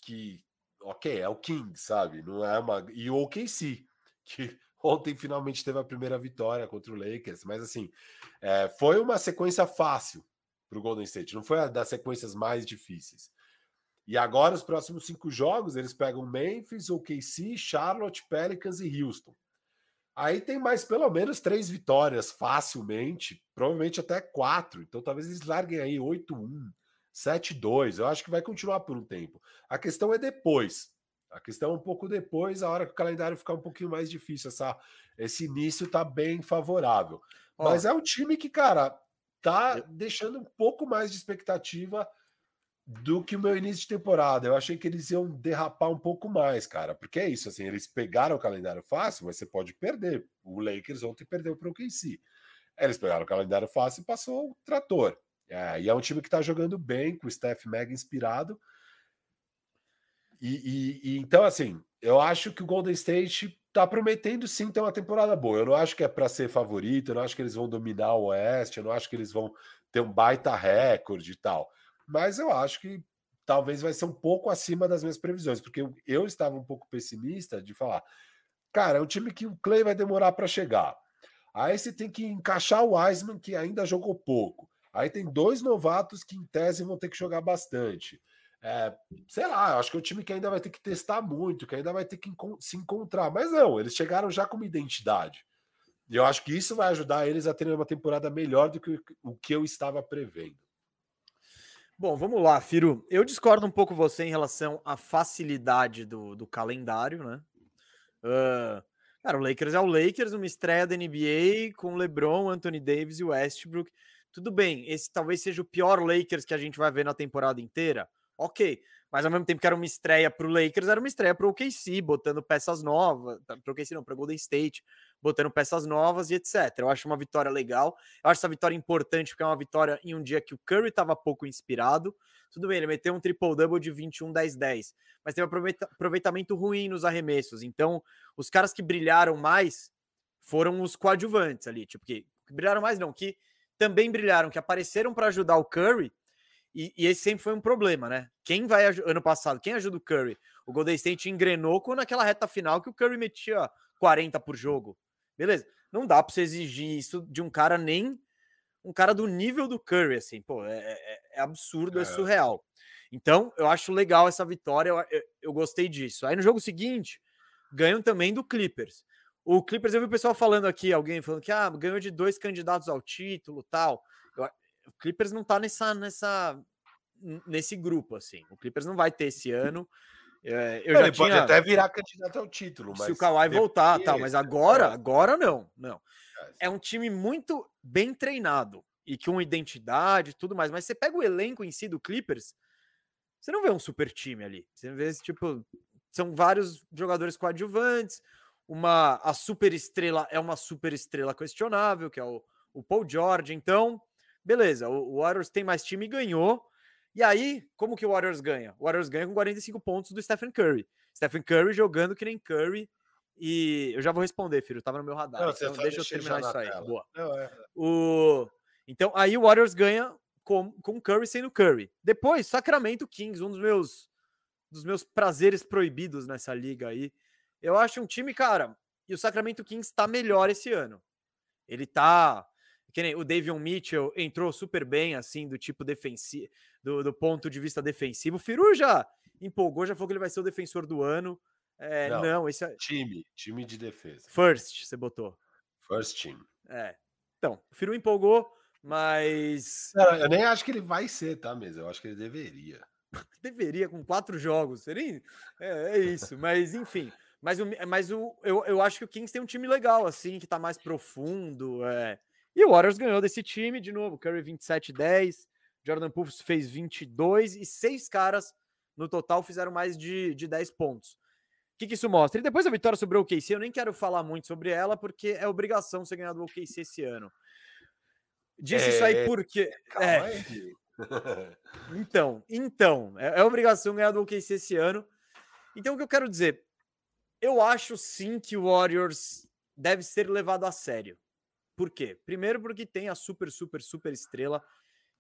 Speaker 2: que ok, é o Kings, sabe? Não é uma e o OKC, que ontem finalmente teve a primeira vitória contra o Lakers, mas assim, é, foi uma sequência fácil para o Golden State, não foi a das sequências mais difíceis. E agora, os próximos cinco jogos, eles pegam Memphis, OKC, Charlotte, Pelicans e Houston. Aí tem mais pelo menos três vitórias facilmente, provavelmente até quatro. Então talvez eles larguem aí 8-1, 7-2. Eu acho que vai continuar por um tempo. A questão é depois. A questão é um pouco depois, a hora que o calendário ficar um pouquinho mais difícil. Essa, esse início tá bem favorável.
Speaker 1: Ó,
Speaker 2: Mas é um time que, cara, tá deixando um pouco mais de expectativa do que o meu início de temporada. Eu achei que eles iam derrapar um pouco mais, cara, porque é isso, assim, eles pegaram o calendário fácil, mas você pode perder. O Lakers ontem perdeu para o KC. Eles pegaram o calendário fácil e passou o trator. É, e é um time que está jogando bem, com o Steph mega inspirado. E, e, e, então, assim, eu acho que o Golden State está prometendo sim ter uma temporada boa. Eu não acho que é para ser favorito, eu não acho que eles vão dominar o Oeste, eu não acho que eles vão ter um baita recorde e tal mas eu acho que talvez vai ser um pouco acima das minhas previsões, porque eu, eu estava um pouco pessimista de falar, cara, é um time que o Clay vai demorar para chegar. Aí você tem que encaixar o Wiseman, que ainda jogou pouco. Aí tem dois novatos que, em tese, vão ter que jogar bastante. É, sei lá, acho que é um time que ainda vai ter que testar muito, que ainda vai ter que se encontrar. Mas não, eles chegaram já com uma identidade. E eu acho que isso vai ajudar eles a terem uma temporada melhor do que o que eu estava prevendo.
Speaker 1: Bom, vamos lá, Firu. Eu discordo um pouco você em relação à facilidade do, do calendário, né? Uh, cara, o Lakers é o Lakers, uma estreia da NBA com LeBron, Anthony Davis e Westbrook. Tudo bem, esse talvez seja o pior Lakers que a gente vai ver na temporada inteira. Ok, mas ao mesmo tempo que era uma estreia para o Lakers, era uma estreia para o OKC, botando peças novas, para o OKC não, para Golden State, botando peças novas e etc. Eu acho uma vitória legal, eu acho essa vitória importante porque é uma vitória em um dia que o Curry estava pouco inspirado. Tudo bem, ele meteu um triple-double de 21, 10, 10, mas teve aproveitamento ruim nos arremessos. Então, os caras que brilharam mais foram os coadjuvantes ali, tipo, que brilharam mais não, que também brilharam, que apareceram para ajudar o Curry, e, e, esse sempre foi um problema, né? Quem vai ano passado, quem ajuda o Curry? O Golden State engrenou com naquela reta final que o Curry metia 40 por jogo. Beleza? Não dá para você exigir isso de um cara nem um cara do nível do Curry, assim, pô, é, é, é absurdo, é. é. surreal. Então, eu acho legal essa vitória, eu, eu, eu, gostei disso. Aí no jogo seguinte, ganham também do Clippers. O Clippers, eu vi o pessoal falando aqui, alguém falando que ah, ganhou de dois candidatos ao título tal. O Clippers não tá nessa, nessa, nesse grupo, assim. O Clippers não vai ter esse ano. É, eu Ele já
Speaker 2: pode
Speaker 1: tinha...
Speaker 2: até virar candidato ao título,
Speaker 1: se o Kawhi voltar, tal, mas agora, agora não, não. É um time muito bem treinado e com identidade e tudo mais. Mas você pega o elenco em si do Clippers, você não vê um super time ali. Você vê tipo são vários jogadores coadjuvantes. Uma a super estrela é uma super estrela questionável, que é o, o Paul George. Então, Beleza, o Warriors tem mais time e ganhou. E aí, como que o Warriors ganha? O Warriors ganha com 45 pontos do Stephen Curry. Stephen Curry jogando que nem Curry. E eu já vou responder, filho. Tava no meu radar. Não, então deixa eu terminar isso aí. Boa. Não, é... o... Então, aí o Warriors ganha com, com Curry sendo Curry. Depois, Sacramento Kings, um dos meus dos meus prazeres proibidos nessa liga aí. Eu acho um time, cara, e o Sacramento Kings está melhor esse ano. Ele tá que nem o Davion Mitchell entrou super bem, assim, do tipo defensivo, do, do, ponto de vista defensivo. O Firu já empolgou, já falou que ele vai ser o defensor do ano. É, não, não, esse é...
Speaker 2: Time, time de defesa.
Speaker 1: First, você botou.
Speaker 2: First team.
Speaker 1: É. Então, o Firu empolgou, mas.
Speaker 2: Não, eu nem acho que ele vai ser, tá, mesmo? Eu acho que ele deveria. [LAUGHS]
Speaker 1: deveria, com quatro jogos. Seria... É, é isso, mas enfim. Mas, o, mas o, eu, eu acho que o Kings tem um time legal, assim, que tá mais profundo. É e o Warriors ganhou desse time de novo. Curry 27-10, Jordan Poole fez 22 e seis caras no total fizeram mais de, de 10 pontos. O que, que isso mostra? E depois a vitória sobre o OKC, eu nem quero falar muito sobre ela, porque é obrigação você ganhar do OKC esse ano. Disse é... isso aí é, porque. É... [LAUGHS] então, então, é, é obrigação ganhar do OKC esse ano. Então, o que eu quero dizer? Eu acho sim que o Warriors deve ser levado a sério. Por quê? Primeiro, porque tem a super, super, super estrela,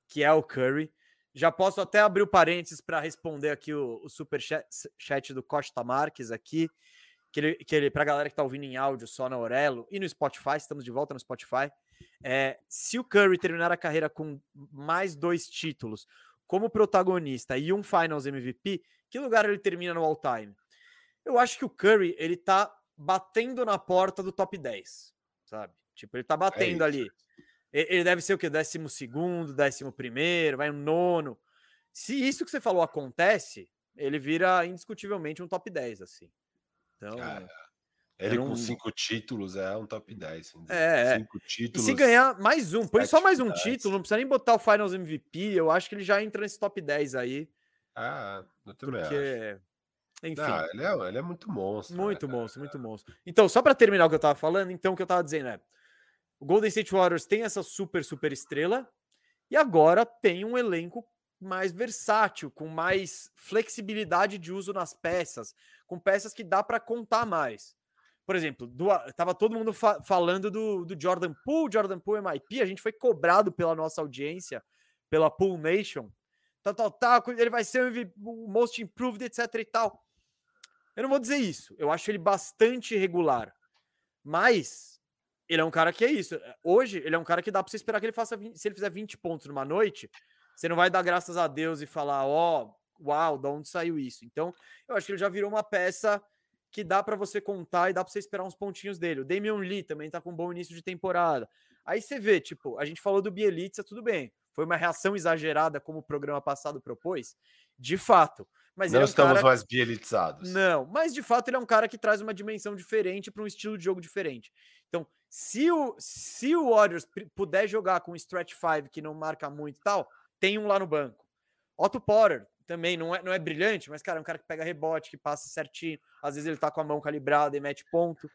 Speaker 1: que é o Curry. Já posso até abrir o parênteses para responder aqui o, o super chat, do Costa Marques aqui, que ele, que ele para a galera que está ouvindo em áudio só na Orelo e no Spotify, estamos de volta no Spotify. É, se o Curry terminar a carreira com mais dois títulos como protagonista e um Finals MVP, que lugar ele termina no all-time? Eu acho que o Curry ele tá batendo na porta do top 10, sabe? Tipo, ele tá é batendo é ali. Ele deve ser o quê? Décimo segundo, décimo primeiro, vai um nono. Se isso que você falou acontece, ele vira indiscutivelmente um top 10, assim. Então,
Speaker 2: Ele
Speaker 1: não-
Speaker 2: com cinco títulos é um top 10. sem dúvida.
Speaker 1: É, é.
Speaker 2: Cinco
Speaker 1: E
Speaker 2: títulos.
Speaker 1: se ganhar mais um, põe só mais um título, não precisa nem botar o Finals MVP, eu acho que ele já entra nesse top 10 aí,
Speaker 2: Ah, eu também acho.
Speaker 1: porque... Enfim,
Speaker 2: Não, ele, é, ele é muito monstro. né,
Speaker 1: muito
Speaker 2: cara?
Speaker 1: monstro, muito monstro. Então, só para terminar o que eu tava falando, então, o que eu tava dizendo é, o Golden State Warriors tem essa super, super estrela, e agora tem um elenco mais versátil, com mais flexibilidade de uso nas peças, com peças que dá para contar mais. Por exemplo, do, tava todo mundo fa- falando do, do Jordan Poole, Jordan Poole MIP, a gente foi cobrado pela nossa audiência, pela Pool Nation, tal, tal, tal, ele vai ser o Most Improved, etc e tal. Eu não vou dizer isso, eu acho ele bastante regular, mas ele é um cara que é isso. Hoje, ele é um cara que dá para você esperar que ele faça, 20 se ele fizer 20 pontos numa noite, você não vai dar graças a Deus e falar, ó, uau, da onde saiu isso? Então, eu acho que ele já virou uma peça que dá para você contar e dá para você esperar uns pontinhos dele. O Damian Lee também tá com um bom início de temporada. Aí você vê, tipo, a gente falou do Bielitsa, tudo bem. Foi uma reação exagerada, como o programa passado propôs, de fato. Mas
Speaker 2: Não
Speaker 1: ele é um
Speaker 2: estamos
Speaker 1: cara...
Speaker 2: mais bielitizados.
Speaker 1: Não, mas de fato ele é um cara que traz uma dimensão diferente para um estilo de jogo diferente. Então, se o, se o Warriors puder jogar com um stretch 5 que não marca muito e tal, tem um lá no banco. Otto Porter também não é, não é brilhante, mas, cara, é um cara que pega rebote, que passa certinho. Às vezes ele tá com a mão calibrada e mete ponto.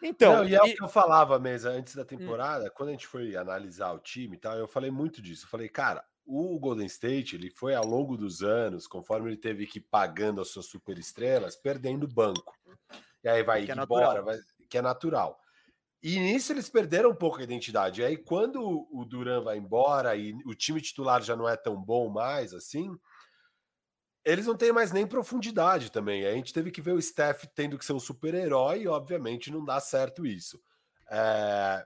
Speaker 1: Então,
Speaker 2: Não, e é o
Speaker 1: e- Hum.
Speaker 2: que eu falava mesmo antes da temporada, quando a gente foi analisar o time e tal, eu falei muito disso. Eu falei, cara, o Golden State, ele foi ao longo dos anos, conforme ele teve que ir pagando as suas superestrelas, perdendo banco. E aí vai
Speaker 1: é
Speaker 2: embora,
Speaker 1: natural.
Speaker 2: vai- que é natural. E nisso eles perderam um pouco a identidade. E aí, quando o Duran vai embora e o time titular já não é tão bom mais assim, eles não têm mais nem profundidade também. A gente teve que ver o Steph tendo que ser um super-herói e, obviamente, não dá certo isso. É,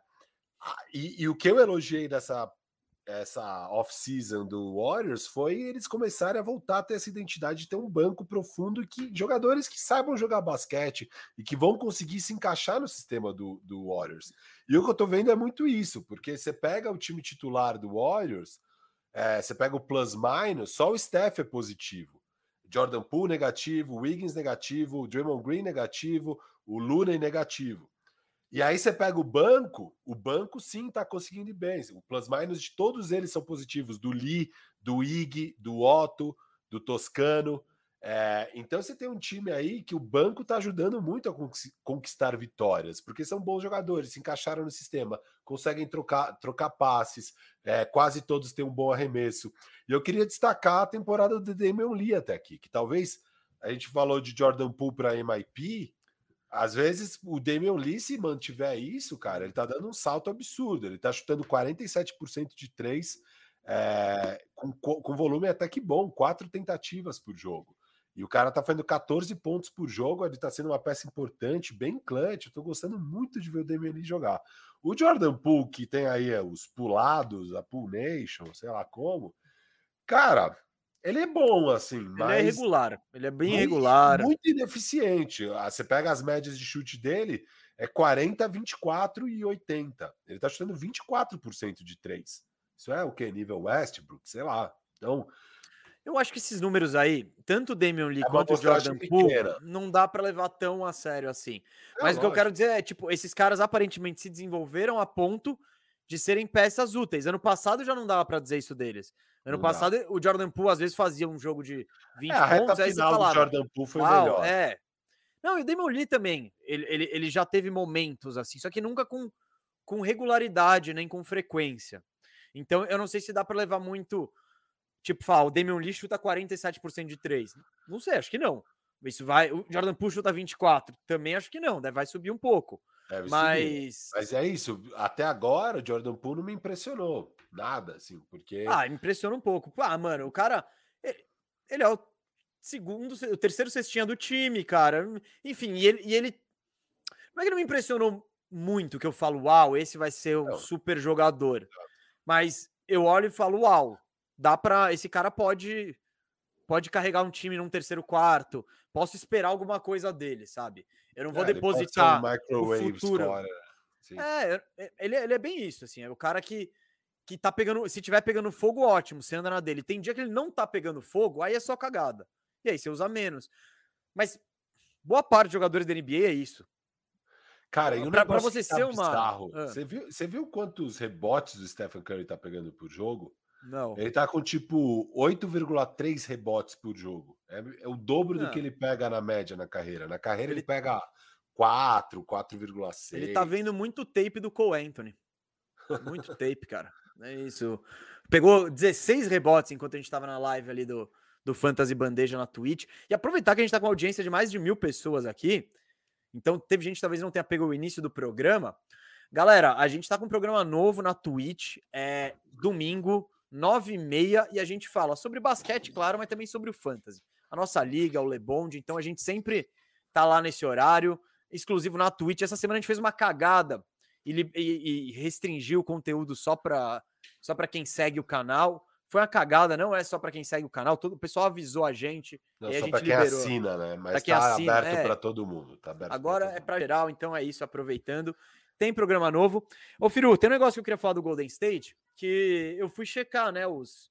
Speaker 2: E, e o que eu elogiei dessa essa off-season do Warriors foi eles começarem a voltar a ter essa identidade de ter um banco profundo que jogadores que saibam jogar basquete e que vão conseguir se encaixar no sistema do, do Warriors. E o que eu tô vendo é muito isso, porque você pega o time titular do Warriors, é, você pega o plus-minus, só o Steph é positivo. Jordan Poole negativo, Wiggins negativo, Draymond Green negativo, o Looney negativo. E aí você pega o banco, o banco sim está conseguindo ir bem. O plus-minus de todos eles são positivos, do Lee, do Ig, do Otto, do Toscano. É, então você tem um time aí que o banco está ajudando muito a conquis- conquistar vitórias, porque são bons jogadores, se encaixaram no sistema, conseguem trocar, trocar passes, é, quase todos têm um bom arremesso. E eu queria destacar a temporada do Damian Lee até aqui, que talvez a gente falou de Jordan Poole para MIP. Às vezes o Damian Lee, se mantiver isso, cara, ele tá dando um salto absurdo. Ele tá chutando 47% de três, é, com, co- com volume até que bom, quatro tentativas por jogo. E o cara tá fazendo 14 pontos por jogo, ele tá sendo uma peça importante, bem clutch. Eu tô gostando muito de ver o Damian Lee jogar. O Jordan Poole, que tem aí os pulados, a Pool Nation, sei lá como, cara, ele é bom, assim,
Speaker 1: ele
Speaker 2: mas
Speaker 1: é regular, ele é bem
Speaker 2: muito-
Speaker 1: regular.
Speaker 2: Muito ineficiente. Ah, Você pega as médias de chute dele, é 40, 24 e 80. Ele tá chutando 24% de 3. Isso é o que? Nível Westbrook? Sei lá. Então,
Speaker 1: Eu acho que esses números aí, tanto o Damian Lee
Speaker 2: É
Speaker 1: quanto o Jordan Poole, não dá para levar tão a sério assim.
Speaker 2: é
Speaker 1: Mas o que eu
Speaker 2: lógico.
Speaker 1: quero dizer é, tipo, esses caras aparentemente se desenvolveram a ponto de serem peças úteis. Ano passado já não dava para dizer isso deles. Ano
Speaker 2: dá.
Speaker 1: passado o Jordan Poole às vezes fazia um jogo de 20
Speaker 2: É, a reta
Speaker 1: pontos,
Speaker 2: final do
Speaker 1: falava,
Speaker 2: Jordan Poole foi
Speaker 1: "Uau,
Speaker 2: melhor.
Speaker 1: é. Não, e o Damon Lee também, ele, ele, ele já teve momentos assim, só que nunca com, com regularidade, nem com frequência. Então eu não sei se dá para levar muito, tipo, falar, o Damian Lee chuta 47% de 3. Não sei, acho que não. Isso vai, o Jordan Poole chuta 24, também acho que não, deve vai subir um pouco.
Speaker 2: Deve subir.
Speaker 1: Mas
Speaker 2: Mas é isso. Até agora, o Jordan Poole não me impressionou. Nada, assim, porque.
Speaker 1: Ah, impressiona um pouco. Ah, mano, o cara. Ele, ele é o segundo, o terceiro cestinha do time, cara. Enfim, e ele, e ele. Não é que não me impressionou muito que eu falo, uau, esse vai ser um
Speaker 2: Não.
Speaker 1: super jogador. Mas eu olho e falo, uau, dá pra. Esse cara pode. Pode carregar um time num terceiro quarto. Posso esperar alguma coisa dele, sabe? Eu não vou
Speaker 2: É, ele pode ser um
Speaker 1: depositar.
Speaker 2: microwave
Speaker 1: futuro.
Speaker 2: assim.
Speaker 1: É, é, ele, ele é bem isso, assim. É o cara que, que tá pegando. Se tiver pegando fogo, ótimo, você anda na dele. Tem dia que ele não tá pegando fogo, aí é só cagada. E aí você usa menos. Mas boa parte dos jogadores da NBA é isso.
Speaker 2: Cara, e um
Speaker 1: Pra- pra você
Speaker 2: tá
Speaker 1: ser uma-
Speaker 2: bizarro,
Speaker 1: Ah.
Speaker 2: Você viu, você viu quantos rebotes o Stephen Curry tá pegando por jogo?
Speaker 1: Não.
Speaker 2: Ele tá com tipo 8,3 rebotes por jogo. É, é o dobro do
Speaker 1: Ah.
Speaker 2: que ele pega na média na carreira. Na carreira ele,
Speaker 1: Ele-
Speaker 2: pega 4, 4,6.
Speaker 1: Ele tá vendo muito tape do Cole Anthony. Muito tape, cara. É isso. Pegou 16 rebotes enquanto a gente tava na live ali do, do Fantasy Bandeja na Twitch. E aproveitar que a gente tá com uma audiência de mais de mil pessoas aqui. Então teve gente que talvez não tenha pego o início do programa. Galera, a gente tá com um programa novo na Twitch. É domingo, 9h30, e a gente fala sobre basquete, claro, mas também sobre o Fantasy. A nossa liga, o Lebond. Então a gente sempre tá lá nesse horário exclusivo na Twitch. Essa semana a gente fez uma cagada e, e- e restringiu o conteúdo só para só para quem segue o canal. Foi uma cagada, não é só para quem segue o canal. Todo o pessoal avisou a gente.
Speaker 2: Não,
Speaker 1: e a
Speaker 2: só
Speaker 1: gente
Speaker 2: pra quem
Speaker 1: liberou.
Speaker 2: assina, né? Mas tá
Speaker 1: assina,
Speaker 2: aberto
Speaker 1: é.
Speaker 2: pra todo mundo. Tá aberto pra
Speaker 1: Agora é
Speaker 2: mundo.
Speaker 1: para geral, então é isso. Aproveitando, tem programa novo. Ô, Firu, tem um negócio que eu queria falar do Golden State que eu fui checar, né? Os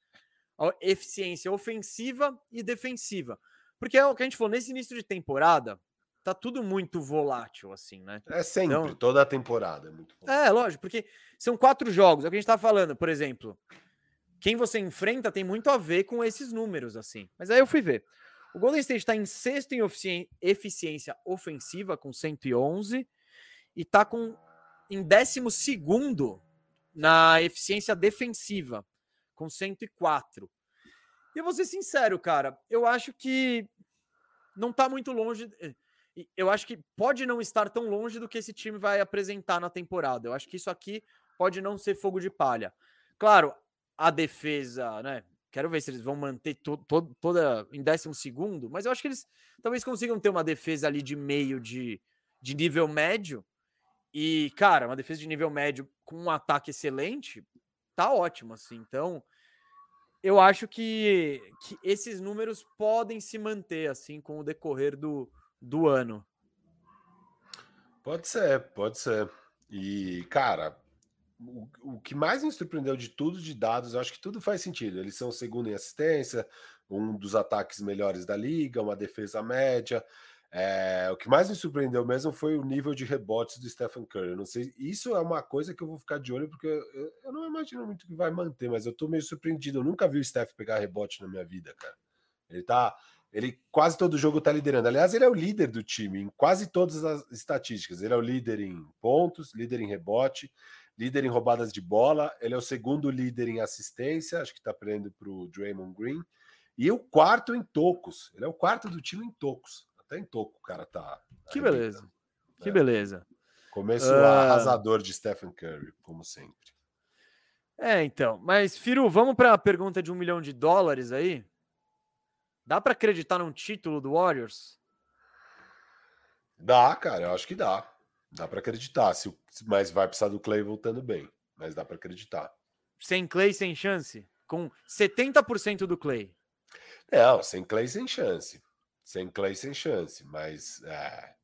Speaker 1: a eficiência ofensiva e defensiva, porque é o que a gente falou nesse início de temporada. Tá tudo muito volátil, assim, né?
Speaker 2: É sempre,
Speaker 1: Então-
Speaker 2: toda a temporada. É muito bom.
Speaker 1: É, lógico, porque são quatro jogos. É o que a gente tá falando, por exemplo. Quem você enfrenta tem muito a ver com esses números, assim. Mas aí eu fui ver. O Golden State tá em sexto em eficiência ofensiva, com 111, e tá com em décimo segundo na eficiência defensiva, com 104. E eu vou ser sincero, cara, eu acho que não tá muito longe. E Eu acho que pode não estar tão longe do que esse time vai apresentar na temporada. Eu acho que isso aqui pode não ser fogo de palha. Claro, a defesa, né? Quero ver se eles vão manter to, to- toda em décimo segundo, mas eu acho que eles talvez consigam ter uma defesa ali de meio de, de nível médio. E, cara, uma defesa de nível médio com um ataque excelente, tá ótimo, assim. Então, eu acho que, que esses números podem se manter, assim, com o decorrer do, do ano.
Speaker 2: Pode ser, pode ser. E, cara, o, o que mais me surpreendeu de tudo de dados, eu acho que tudo faz sentido. Eles são segundo em assistência, um dos ataques melhores da liga, uma defesa média. É, o que mais me surpreendeu mesmo foi o nível de rebotes do Stephen Curry. Eu não sei, isso é uma coisa que eu vou ficar de olho, porque eu, eu não imagino muito que vai manter, mas eu tô meio surpreendido. Eu nunca vi o Steph pegar rebote na minha vida, cara. Ele tá. Ele quase todo jogo tá liderando. Aliás, ele é o líder do time em quase todas as estatísticas. Ele é o líder em pontos, líder em rebote, líder em roubadas de bola. Ele é o segundo líder em assistência, acho que tá perdendo pro Draymond Green. E o quarto em tocos. Ele é o quarto do time em tocos. Até em toco o cara tá.
Speaker 1: Que beleza. Que
Speaker 2: É.
Speaker 1: beleza.
Speaker 2: Começo
Speaker 1: Ah.
Speaker 2: arrasador de Stephen Curry, como sempre.
Speaker 1: É, então. Mas, Firu, vamos para a pergunta de um milhão de dólares aí? Dá para acreditar num título do Warriors?
Speaker 2: Dá, cara, eu acho que dá. Dá para acreditar, se mas vai precisar do Clay voltando bem. Mas dá para acreditar.
Speaker 1: Sem Clay, sem chance? Com 70% do Clay.
Speaker 2: Não, sem Clay sem chance. Sem Clay sem chance, mas é,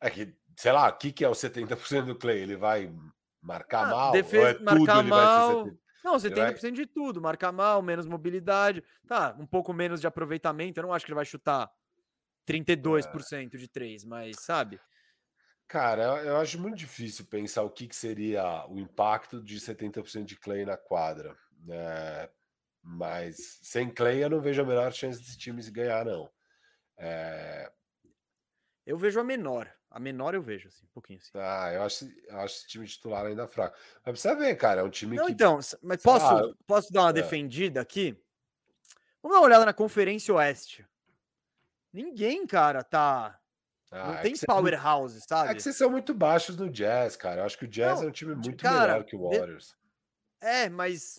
Speaker 2: é que, sei lá, o que, que é o 70% do Clay? Ele vai marcar
Speaker 1: Ah,
Speaker 2: mal?
Speaker 1: defesa-
Speaker 2: ou é tudo
Speaker 1: marcar
Speaker 2: ele vai
Speaker 1: mal.
Speaker 2: 70%?
Speaker 1: Não,
Speaker 2: Ele vai-
Speaker 1: 70% de tudo. Marcar mal, menos mobilidade. Tá, um pouco menos de aproveitamento. Eu não acho que ele vai chutar 32% de 3, mas sabe?
Speaker 2: Cara, eu, acho muito difícil pensar o que, que seria o impacto de 70% de Clay na quadra. né? mas sem Clay eu não vejo a menor chance desse time se ganhar, não. É,
Speaker 1: Eu vejo a menor. A menor eu vejo, assim, um pouquinho assim.
Speaker 2: ah, eu acho, eu acho esse time titular ainda fraco. Mas precisa ver, cara. É um time
Speaker 1: Não,
Speaker 2: que.
Speaker 1: então, mas posso,
Speaker 2: lá,
Speaker 1: posso dar uma
Speaker 2: é.
Speaker 1: defendida aqui? Vamos dar uma olhada na Conferência Oeste. Ninguém, cara, tá.
Speaker 2: Ah,
Speaker 1: não
Speaker 2: é
Speaker 1: tem powerhouse,
Speaker 2: É
Speaker 1: sabe?
Speaker 2: que vocês são muito baixos no Jazz, cara. Eu acho que o Jazz
Speaker 1: Não,
Speaker 2: é um time muito
Speaker 1: cara,
Speaker 2: melhor que o Warriors.
Speaker 1: É, mas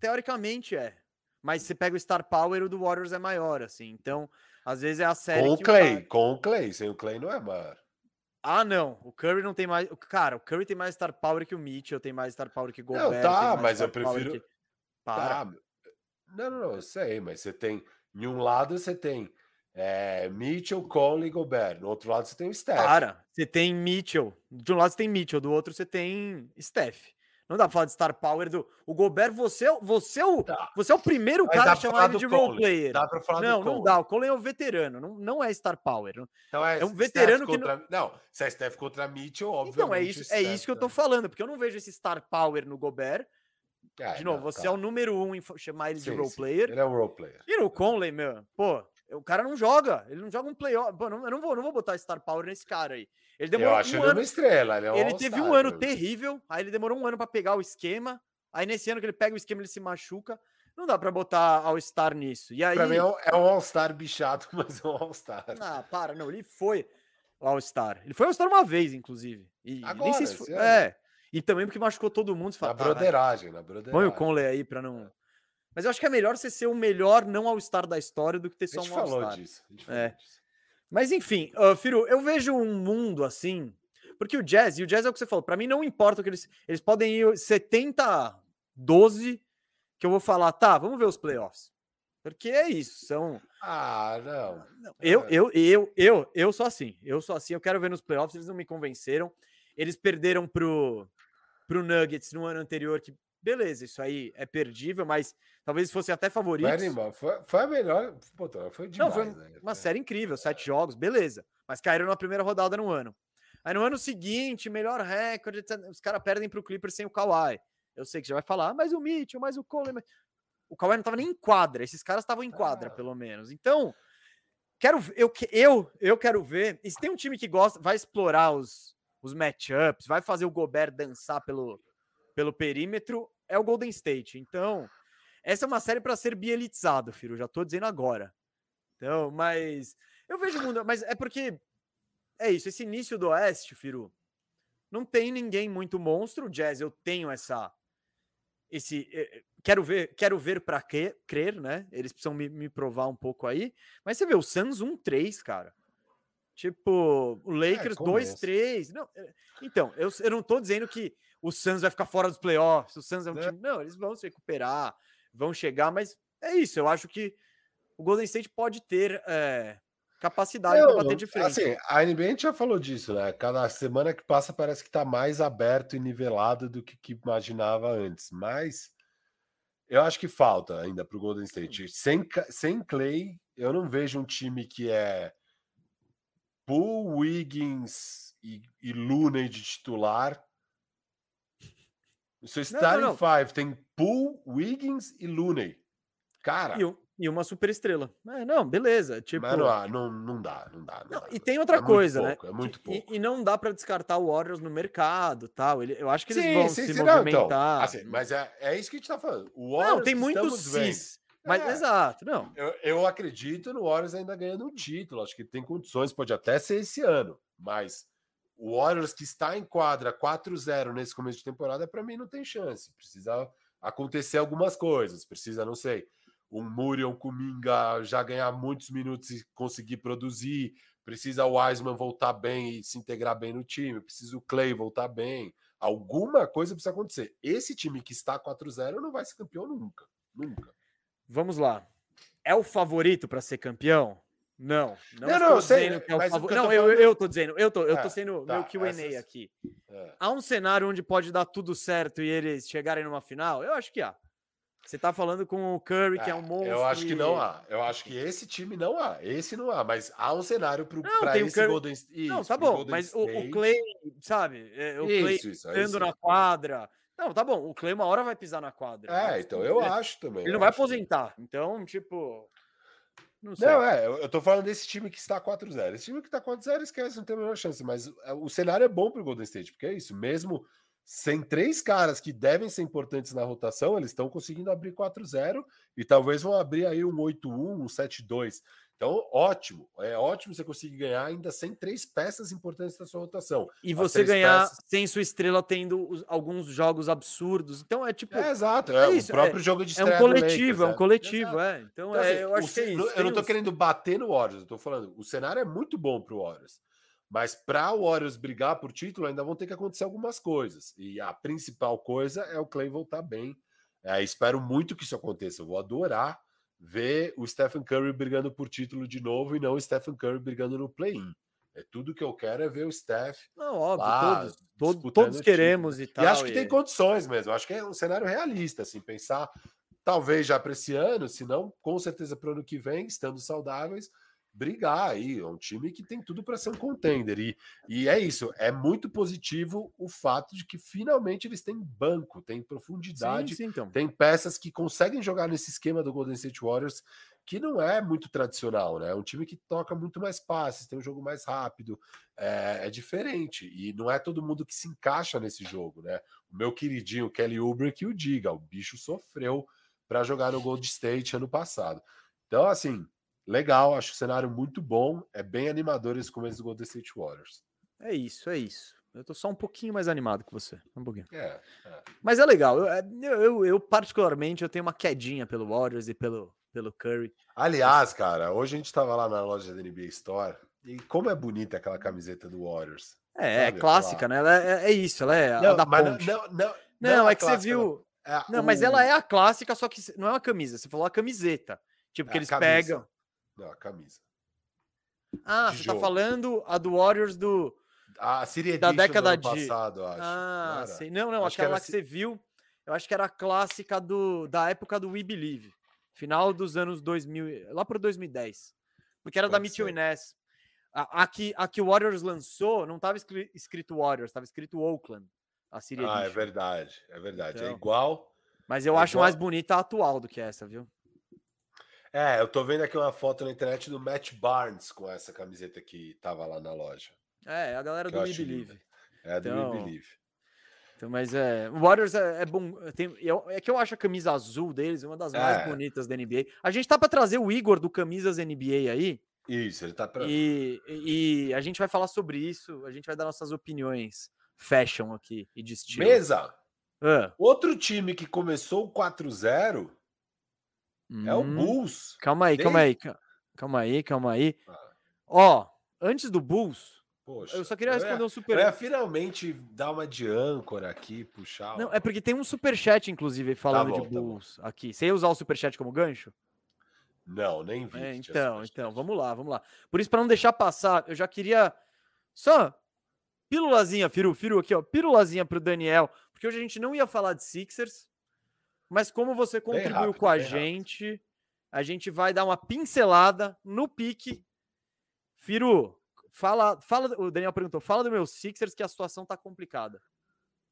Speaker 1: teoricamente é. Mas você pega o Star Power, o do Warriors é maior, assim. Então, às vezes é a série
Speaker 2: Com o Clay,
Speaker 1: cara-
Speaker 2: com o Clay. Sem o Clay não é maior.
Speaker 1: Ah, não. O Curry não tem mais. o- Cara, o Curry tem mais Star Power que o Mitchell, tem mais Star Power que o Gobert. tem
Speaker 2: tá, mas eu prefiro-
Speaker 1: que- Para.
Speaker 2: Tá. Não, não, não, eu sei, mas você tem. Em um lado você tem é, Mitchell, Conley e Gobert. No outro lado você tem o Steph.
Speaker 1: Para. Você tem Mitchell. De um lado você tem Mitchell, do outro você tem Steph. Não dá pra falar de star power do. O Gobert, você, é o- você, é o,
Speaker 2: Tá.
Speaker 1: você é o primeiro
Speaker 2: Mas
Speaker 1: cara a chamar ele de role player.
Speaker 2: Dá pra falar
Speaker 1: Não, não dá. O Conley é um veterano, não, não é star power. Não-
Speaker 2: Então é,
Speaker 1: É um
Speaker 2: Steph
Speaker 1: veterano que
Speaker 2: contra... Não, se é Steph contra Mitchell, obviamente.
Speaker 1: Então, é isso, é
Speaker 2: Steph,
Speaker 1: isso que eu tô falando, porque eu não vejo esse star power no Gobert.
Speaker 2: É,
Speaker 1: De novo,
Speaker 2: não,
Speaker 1: você
Speaker 2: tá.
Speaker 1: é o número um em chamar ele de
Speaker 2: Sim,
Speaker 1: role
Speaker 2: sim.
Speaker 1: player.
Speaker 2: Ele é um role player.
Speaker 1: E no Conley, meu, pô, o cara não joga. Ele não joga um playoff. Pô, não, eu não vou, não vou botar star power nesse cara aí. Ele demorou
Speaker 2: eu acho
Speaker 1: um
Speaker 2: ele
Speaker 1: ano.
Speaker 2: uma estrela. Ele, é um
Speaker 1: Ele teve um ano terrível, aí ele demorou um ano pra pegar o esquema. Aí nesse ano que ele pega o esquema, ele se machuca. Não dá pra botar All-Star nisso. E aí.
Speaker 2: Pra mim é um, é um All-Star bichado, [LAUGHS] mas é um All-Star.
Speaker 1: Ah, para, não, ele foi All-Star. Ele foi All-Star uma vez, inclusive. E nem
Speaker 2: Agora,
Speaker 1: sei se. É. E também porque machucou todo mundo. Você
Speaker 2: Na
Speaker 1: fala, "Tá, vai,
Speaker 2: broderagem, na broderagem.
Speaker 1: põe o Conley aí pra não. Mas eu acho que é melhor você ser o melhor não All-Star da história do que ter
Speaker 2: A
Speaker 1: só
Speaker 2: gente
Speaker 1: um
Speaker 2: falou
Speaker 1: All-Star.
Speaker 2: disso. A gente falou
Speaker 1: É.
Speaker 2: disso.
Speaker 1: Mas enfim, ah, Firu, eu vejo um mundo assim, porque o Jazz, e o Jazz é o que você falou, pra mim não importa o que eles, eles podem ir 70 12 que eu vou falar, tá, vamos ver os playoffs. Porque é isso, são
Speaker 2: Ah, não.
Speaker 1: eu,
Speaker 2: É.
Speaker 1: eu, eu, eu, eu sou assim. Eu sou assim, eu quero ver nos playoffs, eles não me convenceram. Eles perderam pro pro Nuggets no ano anterior que beleza, isso aí é perdível, mas talvez fossem até
Speaker 2: animal. foi, foi a melhor. Pô, foi
Speaker 1: Não,
Speaker 2: demais.
Speaker 1: foi
Speaker 2: né?
Speaker 1: Uma série incrível, sete jogos, beleza. Mas caíram na primeira rodada no ano. Aí no ano seguinte, melhor recorde, os caras perdem pro Clippers sem o Kawhi. Eu sei que já vai falar, "Ah, mas o Mitchell, mas o Cole. mas-" O Kawhi não tava nem em quadra, esses caras estavam em quadra,
Speaker 2: Ah.
Speaker 1: pelo menos. Então, quero eu, eu, eu quero ver. E se tem um time que gosta, vai explorar os, os matchups, vai fazer o Gobert dançar pelo, pelo perímetro, é o Golden State. Então, essa é uma série para ser bielizado, filho. Já tô dizendo agora. Então, mas eu vejo o mundo, mas é porque é isso, esse início do Oeste, Firu, não tem ninguém muito monstro. O Jazz, eu tenho essa esse eh, eh, quero ver, quero ver para crer, né? Eles precisam me, me provar um pouco aí. Mas você vê o Suns 1-3, cara. Tipo, o Lakers
Speaker 2: começo.
Speaker 1: 2-3. Não, eh, então, eu, eu não tô dizendo que o Suns vai ficar fora dos playoffs, o Suns é um
Speaker 2: Né?
Speaker 1: time, não, eles vão se recuperar, vão chegar, mas é isso, eu acho que o Golden State pode ter eh, capacidade para bater de frente.
Speaker 2: Assim, a NBA a gente já falou disso, né? Cada semana que passa parece que tá mais aberto e nivelado do que, que imaginava antes. Mas eu acho que falta ainda pro Golden State. Sem, sem Clay, eu não vejo um time que é Poole, Wiggins e, e Looney de titular. O seu
Speaker 1: Não, não,
Speaker 2: starting
Speaker 1: não.
Speaker 2: five tem Poole, Wiggins e Looney. Cara,
Speaker 1: E, e uma super estrela. É, não, beleza. Tipo,
Speaker 2: mas não, há- não, não dá, não dá. não
Speaker 1: Não,
Speaker 2: dá,
Speaker 1: e
Speaker 2: não
Speaker 1: tem outra
Speaker 2: É
Speaker 1: coisa,
Speaker 2: pouco,
Speaker 1: né?
Speaker 2: É muito
Speaker 1: E-
Speaker 2: pouco.
Speaker 1: E, não dá para descartar o Warriors no mercado, tal. Ele, eu acho que eles
Speaker 2: Sim,
Speaker 1: vão
Speaker 2: sim,
Speaker 1: se
Speaker 2: sim, não,
Speaker 1: movimentar.
Speaker 2: então, assim, mas é, é isso que a gente tá falando. O
Speaker 1: não,
Speaker 2: Warriors
Speaker 1: tem
Speaker 2: que
Speaker 1: muito
Speaker 2: estamos vendo-
Speaker 1: cis. Mas
Speaker 2: É.
Speaker 1: exato, não.
Speaker 2: Eu, eu acredito no Warriors ainda ganhando um título. Acho que tem condições, pode até ser esse ano. Mas o Warriors que está em quadra 4-0 nesse começo de temporada, para mim não tem chance. Precisa acontecer algumas coisas. Precisa, não sei, um Muriel Kuminga já ganhar muitos minutos e conseguir produzir. Precisa o Wiseman voltar bem e se integrar bem no time. Precisa o Clay voltar bem. Alguma coisa precisa acontecer. Esse time que está 4-0 não vai ser campeão nunca. Nunca.
Speaker 1: Vamos lá. É o favorito para ser campeão? Não. Não,
Speaker 2: Não, não, sei,
Speaker 1: dizendo que é o favor- Não, eu,
Speaker 2: falando-
Speaker 1: eu tô dizendo, eu tô, eu tô
Speaker 2: É,
Speaker 1: sendo
Speaker 2: tá,
Speaker 1: meu Q&A
Speaker 2: essas-
Speaker 1: aqui.
Speaker 2: É.
Speaker 1: Há um cenário onde pode dar tudo certo e eles chegarem numa final? Eu acho que há. Você tá falando com o Curry, que é um
Speaker 2: Ah,
Speaker 1: monstro.
Speaker 2: Eu acho que não há. Eu acho que esse time não há. Esse não há. Mas há um cenário
Speaker 1: Não,
Speaker 2: para
Speaker 1: tem o
Speaker 2: esse
Speaker 1: Curry-
Speaker 2: Golden State.
Speaker 1: Não, tá bom, mas o, o Clay, sabe? é, o Clay
Speaker 2: Isso,
Speaker 1: na quadra. Não, tá bom. O Clay uma hora vai pisar na quadra.
Speaker 2: É, então eu acho também.
Speaker 1: Ele não vai
Speaker 2: acho
Speaker 1: aposentar. Então, tipo. Não sei.
Speaker 2: Não, é, eu, tô falando desse time que está 4-0. Esse time que está 4-0 esquece, não tem a menor chance. Mas é, o cenário é bom pro Golden State, porque é isso. Mesmo sem três caras que devem ser importantes na rotação, eles estão conseguindo abrir 4-0 e talvez vão abrir aí um 8-1, um 7-2. Então, ótimo. É ótimo você conseguir ganhar ainda sem três peças importantes da sua rotação.
Speaker 1: E
Speaker 2: As
Speaker 1: você ganhar
Speaker 2: peças-
Speaker 1: sem sua estrela tendo os- alguns jogos absurdos. Então é tipo.
Speaker 2: É, exato.
Speaker 1: é
Speaker 2: É,
Speaker 1: isso,
Speaker 2: o próprio jogo de
Speaker 1: É um
Speaker 2: estreia
Speaker 1: coletivo, é um
Speaker 2: Lakers,
Speaker 1: coletivo, é. Então,
Speaker 2: Então,
Speaker 1: é,
Speaker 2: assim,
Speaker 1: eu
Speaker 2: o
Speaker 1: acho que é isso.
Speaker 2: Eu não
Speaker 1: uns-
Speaker 2: querendo bater no Warriors, eu tô falando, o cenário é muito bom pro Warriors. Mas para o Warriors brigar por título, ainda vão ter que acontecer algumas coisas. E a principal coisa é o Clay voltar bem. É, espero muito que isso aconteça. Eu vou adorar ver o Stephen Curry brigando por título de novo e não o Stephen Curry brigando no play-in. É tudo que eu quero é ver o Steph.
Speaker 1: Não, óbvio,
Speaker 2: lá,
Speaker 1: todos,
Speaker 2: disputando
Speaker 1: todos
Speaker 2: título.
Speaker 1: queremos e tal.
Speaker 2: E acho que
Speaker 1: e-
Speaker 2: tem condições mesmo. Acho que é um cenário realista, assim, pensar, talvez já para esse ano, se não, com certeza para o ano que vem, estando saudáveis, brigar aí. É um time que tem tudo para ser um contender. E, e é isso, é muito positivo o fato de que finalmente eles têm banco, têm profundidade,
Speaker 1: Sim, sim, então.
Speaker 2: tem peças que conseguem jogar nesse esquema do Golden State Warriors, que não é muito tradicional, né? É um time que toca muito mais passes, tem um jogo mais rápido, é, é diferente. E não é todo mundo que se encaixa nesse jogo, né? O meu queridinho Kelly Oubre que o diga, o bicho sofreu para jogar no Gold State ano passado. Então, assim, legal, acho o cenário muito bom, é bem animador esse começo do Golden State Warriors.
Speaker 1: É isso, é isso. Eu tô só um pouquinho mais animado que você. Um pouquinho.
Speaker 2: É, é.
Speaker 1: Mas é legal. Eu, é, eu, eu- eu, particularmente, eu tenho uma quedinha pelo Warriors e pelo, pelo Curry.
Speaker 2: Aliás, cara, hoje a gente tava lá na loja da NBA Store e como é bonita aquela camiseta do Warriors.
Speaker 1: É, é
Speaker 2: Sabe,
Speaker 1: clássica,
Speaker 2: aquela-
Speaker 1: né? Ela é, é isso, ela é
Speaker 2: Não,
Speaker 1: da
Speaker 2: mas não,
Speaker 1: ponte.
Speaker 2: não, não,
Speaker 1: Não,
Speaker 2: a
Speaker 1: é que você
Speaker 2: clássica,
Speaker 1: viu.
Speaker 2: É
Speaker 1: Não, mas
Speaker 2: o-
Speaker 1: ela é a clássica, só que não é uma camisa. Você falou a camiseta. Tipo,
Speaker 2: é
Speaker 1: que eles
Speaker 2: camisa.
Speaker 1: pegam.
Speaker 2: Não, a camisa.
Speaker 1: Ah,
Speaker 2: de
Speaker 1: você tá
Speaker 2: jogo.
Speaker 1: falando a do Warriors do.
Speaker 2: A Siri
Speaker 1: Da
Speaker 2: Edition do
Speaker 1: década
Speaker 2: ano
Speaker 1: de-
Speaker 2: passado, acho.
Speaker 1: Ah,
Speaker 2: não era?
Speaker 1: sei. Não, não,
Speaker 2: Acho que
Speaker 1: aquela
Speaker 2: era
Speaker 1: lá que você viu. Eu acho que era a clássica do, da época do We Believe. Final dos anos 2000, lá pro 2010. Porque era da
Speaker 2: Pode
Speaker 1: Mitchell
Speaker 2: ser.
Speaker 1: Inés. A, a, que, a que o Warriors lançou, não tava escri- escrito Warriors, tava escrito Oakland. A Siri
Speaker 2: Ah, é
Speaker 1: Edition.
Speaker 2: verdade, é verdade. É
Speaker 1: Então.
Speaker 2: igual.
Speaker 1: Mas eu
Speaker 2: é
Speaker 1: acho
Speaker 2: igual-
Speaker 1: mais bonita a atual do que essa, viu?
Speaker 2: É, eu tô vendo aqui uma foto na internet do Matt Barnes com essa camiseta que tava lá na loja.
Speaker 1: É, a galera
Speaker 2: Que
Speaker 1: do We. Believe.
Speaker 2: É a do
Speaker 1: Então,
Speaker 2: We Believe.
Speaker 1: Então, mas é. O Warriors é, é bom. Tem, eu- é que eu acho a camisa azul deles uma das mais
Speaker 2: É.
Speaker 1: bonitas da NBA. A gente tá pra trazer o Igor do Camisas NBA aí.
Speaker 2: Isso, ele tá pra.
Speaker 1: E, e a gente vai falar sobre isso. A gente vai dar nossas opiniões fashion aqui e de estilo.
Speaker 2: Mesa!
Speaker 1: Ah,
Speaker 2: Outro time que começou 4-0 é o
Speaker 1: hum,
Speaker 2: Bulls.
Speaker 1: Calma aí, calma aí. ca- Calma aí, calma aí. Ó, antes do Bulls,
Speaker 2: Poxa,
Speaker 1: eu só queria responder
Speaker 2: ia,
Speaker 1: um super.
Speaker 2: eu ia finalmente dar uma de âncora aqui, puxar.
Speaker 1: Não, é porque tem um superchat, inclusive, falando
Speaker 2: bom,
Speaker 1: de
Speaker 2: tá bom.
Speaker 1: Bulls aqui. Você ia usar o superchat como gancho?
Speaker 2: Não, nem vi.
Speaker 1: É, então, então, vamos lá, vamos lá. Por isso, para não deixar passar, eu já queria só pílulazinha, Firu, Firu aqui, ó, pílulazinha pro Daniel, porque hoje a gente não ia falar de Sixers, mas como você contribuiu
Speaker 2: rápido,
Speaker 1: com a
Speaker 2: bem rápido.
Speaker 1: gente, a gente vai dar uma pincelada no pique. Firu, fala, fala, o Daniel perguntou, fala do meu Sixers que a situação tá complicada.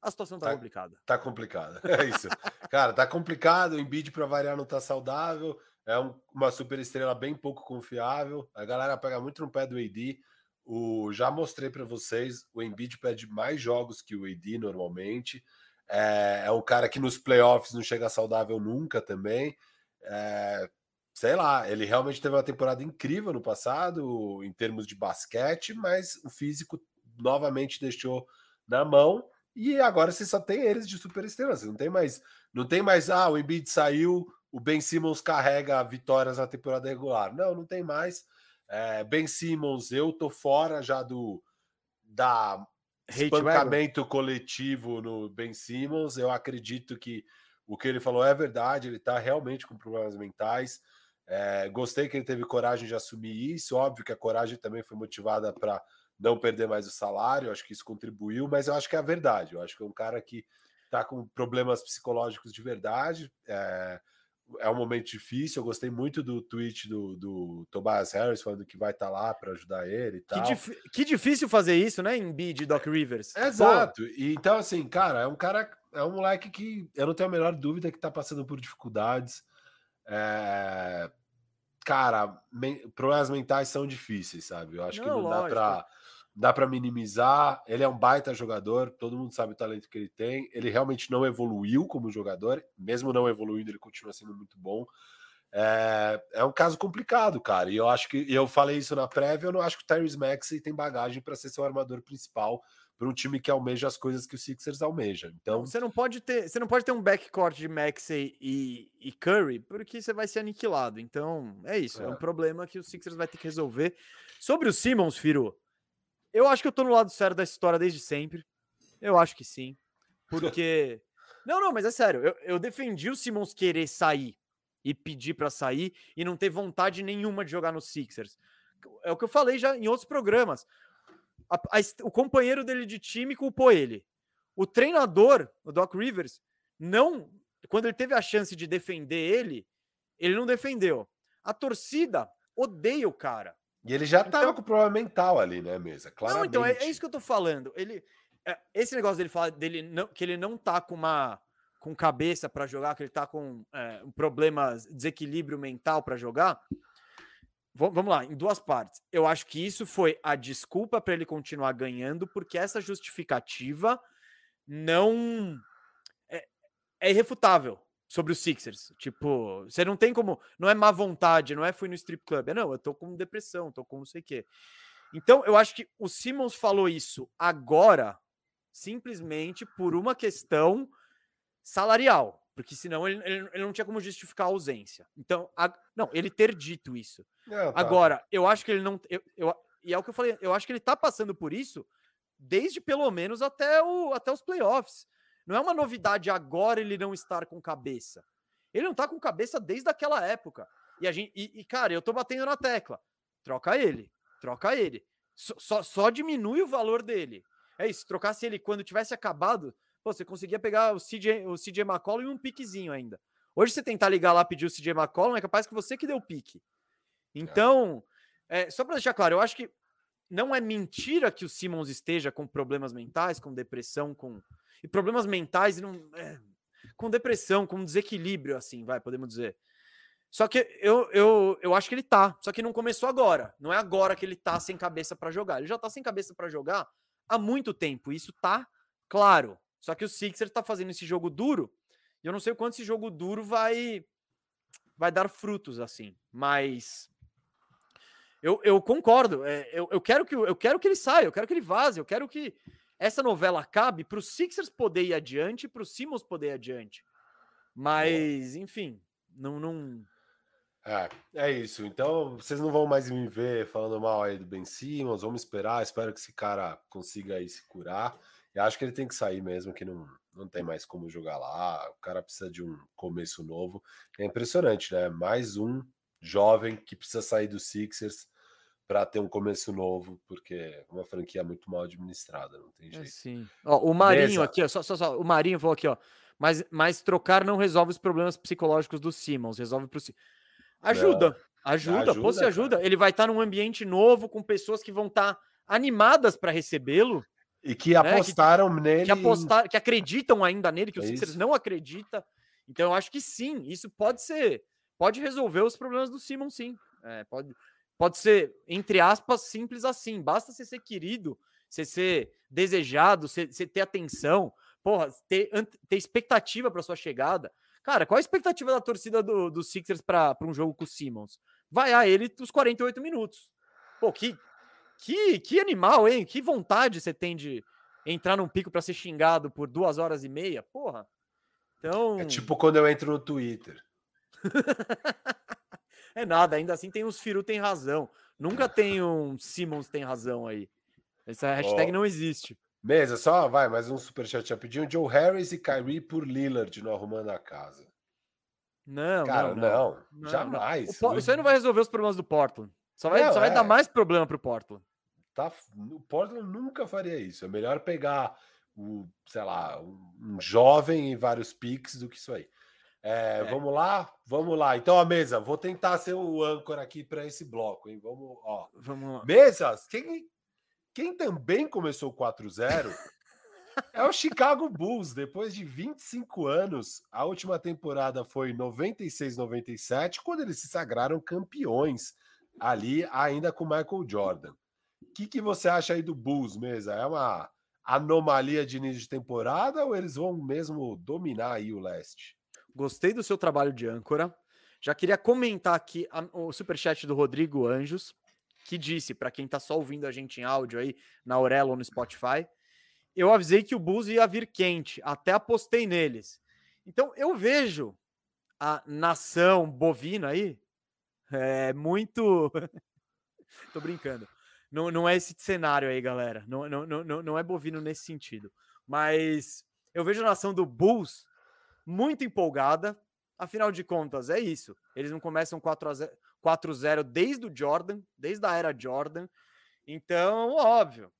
Speaker 1: A situação tá,
Speaker 2: Tá-
Speaker 1: complicada.
Speaker 2: Tá complicado. [LAUGHS] É isso. Cara, tá complicado. O Embiid, para variar, não tá saudável. É um- uma super estrela bem pouco confiável. A galera pega muito no pé do AD. O, já mostrei para vocês, o Embiid perde mais jogos que o AD normalmente. É, é um cara que nos playoffs não chega saudável nunca também. É, sei lá, ele realmente teve uma temporada incrível no passado em termos de basquete, mas o físico novamente deixou na mão. E agora você só tem eles de super estrelas. Você não tem mais, não tem mais, ah, o Embiid saiu, o Ben Simmons carrega vitórias na temporada regular. Não, não tem mais. É, ben Simmons, eu tô fora já do da? Espancamento coletivo no Ben Simmons. Eu acredito que o que ele falou é verdade, ele tá realmente com problemas mentais. É, gostei que ele teve coragem de assumir isso. Óbvio que a coragem também foi motivada para não perder mais o salário. Acho que isso contribuiu, mas eu acho que é a verdade. Eu acho que é um cara que tá com problemas psicológicos de verdade. É, é um momento difícil. Eu gostei muito do tweet do, do Tobias Harris falando que vai estar lá para ajudar ele e
Speaker 1: Que,
Speaker 2: tal.
Speaker 1: dif- que difícil fazer isso, né, em bid Doc Rivers. Pô,
Speaker 2: Exato. E, então, assim, cara, é um cara, é um moleque que eu não tenho a menor dúvida que tá passando por dificuldades. É, Cara, men- problemas mentais são difíceis, sabe? Eu acho que
Speaker 1: Não,
Speaker 2: não dá
Speaker 1: lógico.
Speaker 2: Dá para minimizar. Ele é um baita jogador, todo mundo sabe o talento que ele tem. Ele realmente não evoluiu como jogador, mesmo não evoluindo, ele continua sendo muito bom. É, é um caso complicado, cara. E eu acho que eu falei isso na prévia. Eu não acho que o Tyrese Maxey tem bagagem para ser seu armador principal para um time que almeja as coisas que o Sixers almeja. Então,
Speaker 1: Você não pode ter, você não pode ter um backcourt de Maxey e, e Curry, porque você vai ser aniquilado. Então, é isso, é. um
Speaker 2: É.
Speaker 1: problema que o Sixers vai ter que resolver. Sobre o Simmons, Firo, eu acho que eu tô no lado certo da história desde sempre. Eu acho que sim. Porque [LAUGHS] Não, não, mas é sério, eu, eu defendi o Simmons querer sair e pedir pra sair e não ter vontade nenhuma de jogar no Sixers. É o que eu falei já em outros programas. a, a, o companheiro dele de time culpou ele. O treinador, o Doc Rivers, não. Quando ele teve a chance de defender ele, ele não defendeu. A torcida odeia o cara.
Speaker 2: E ele já estava então, com problema mental ali, né, mesa?
Speaker 1: Claramente. Não, então é, é, isso que eu tô falando. Ele, é, esse negócio dele falar dele não, que ele não tá com uma com cabeça para jogar, que ele tá com é, um problema, desequilíbrio mental para jogar. Vamos lá, em duas partes. Eu acho que isso foi a desculpa para ele continuar ganhando, porque essa justificativa não é, é irrefutável sobre os Sixers. Tipo, você não tem como. Não é má vontade, não é fui no strip club. É, não, eu tô com depressão, tô com não sei o quê. Então, eu acho que o Simmons falou isso agora, simplesmente por uma questão salarial. Porque senão ele, ele, ele não tinha como justificar a ausência. Então, a, não, ele ter dito isso. É, tá. Agora, eu acho que ele não. Eu, eu, e é o que eu falei, eu acho que ele tá passando por isso desde pelo menos até, o, até os playoffs. Não é uma novidade agora ele não estar com cabeça. Ele não tá com cabeça desde aquela época. E a gente, e, e cara, eu tô batendo na tecla. Troca ele, troca ele. Só, só, só, diminui o valor dele. É isso, trocasse ele quando tivesse acabado, pô, você conseguia pegar o CJ, o CJ McCollum e um piquezinho ainda. Hoje você tentar ligar lá pedir o CJ McCollum, é capaz que você que deu o pique. Então, é, só para deixar claro, eu acho que não é mentira que o Simmons esteja com problemas mentais, com depressão, com e problemas mentais não é, com depressão, com desequilíbrio, assim, vai, podemos dizer. Só que eu, eu, eu acho que ele tá, só que não começou agora. Não é agora que ele tá sem cabeça para jogar. Ele já tá sem cabeça para jogar há muito tempo. Isso tá claro. Só que o Sixer tá fazendo esse jogo duro. E eu não sei quanto esse jogo duro vai vai dar frutos assim. Mas eu, eu concordo. É, eu, eu, quero que, eu quero que ele saia, eu quero que ele vaze, eu quero que essa novela acabe para os Sixers poder ir adiante e para o Simmons poder ir adiante. Mas, enfim, não. não...
Speaker 2: É, é isso. Então, vocês não vão mais me ver falando mal aí do Ben Simmons. Vamos esperar. Espero que esse cara consiga aí se curar. E acho que ele tem que sair mesmo, que não, não tem mais como jogar lá. O cara precisa de um começo novo. É impressionante, né? Mais um jovem que precisa sair do Sixers para ter um começo novo, porque é uma franquia muito mal administrada, não tem é, jeito. É,
Speaker 1: sim. Ó, o Marinho aqui, ó, só, só, só, o Marinho falou aqui, ó, mas, mas trocar não resolve os problemas psicológicos do Simmons, resolve pro Ajuda, não. ajuda, ajuda, pô, se ajuda. Ele vai estar tá num ambiente novo, com pessoas que vão estar tá animadas para recebê-lo.
Speaker 2: E que né? apostaram que, nele.
Speaker 1: Que, apostar, que acreditam ainda nele, que é o Sixers não acredita. Então, eu acho que sim, isso pode ser, pode resolver os problemas do Simmons, sim. É, pode, pode ser, entre aspas, simples assim. Basta você ser querido, você ser desejado, você, você ter atenção, porra, ter, ter expectativa para sua chegada. Cara, qual a expectativa da torcida do, do Sixers para um jogo com o Simmons? Vai a ele os 48 minutos. Pô, que, que, que animal, hein? Que vontade você tem de entrar num pico para ser xingado por duas horas e meia? Porra. Então.
Speaker 2: É tipo quando eu entro no Twitter. [LAUGHS]
Speaker 1: É nada, ainda assim tem uns Firu tem razão. Nunca [LAUGHS] tem um Simmons tem razão aí. Essa hashtag oh. não existe.
Speaker 2: Mesa, só vai, mais um superchat rapidinho. Joe Harris e Kyrie por Lillard no Arrumando a Casa.
Speaker 1: Não,
Speaker 2: Cara,
Speaker 1: não,
Speaker 2: não, não jamais.
Speaker 1: O, isso aí não vai resolver os problemas do Portland. Só vai, não, só vai é. dar mais problema pro Portland.
Speaker 2: Tá, o Portland nunca faria isso. É melhor pegar o, sei lá, um jovem e vários picks do que isso aí. É, é. Vamos lá? Vamos lá. Então, a mesa, vou tentar ser o âncora aqui para esse bloco, hein? Vamos, ó.
Speaker 1: Vamos lá.
Speaker 2: Mesas, quem, quem também começou 4-0 é o Chicago Bulls. Depois de 25 anos, a última temporada foi 96-97, quando eles se sagraram campeões ali, ainda com Michael Jordan. O que, que você acha aí do Bulls, mesa? É uma anomalia de início de temporada ou eles vão mesmo dominar aí o leste?
Speaker 1: Gostei do seu trabalho de âncora. Já queria comentar aqui a, o superchat do Rodrigo Anjos, que disse, para quem está só ouvindo a gente em áudio aí, na Aurelo ou no Spotify, eu avisei que o Bulls ia vir quente, até apostei neles. Então eu vejo a nação bovina aí é muito. [LAUGHS] Tô brincando. Não, não é esse cenário aí, galera. Não, não, não, não é bovino nesse sentido. Mas eu vejo a nação do Bulls muito empolgada. Afinal de contas, é isso. Eles não começam 4-0 desde o Jordan, desde a era Jordan. Então, óbvio,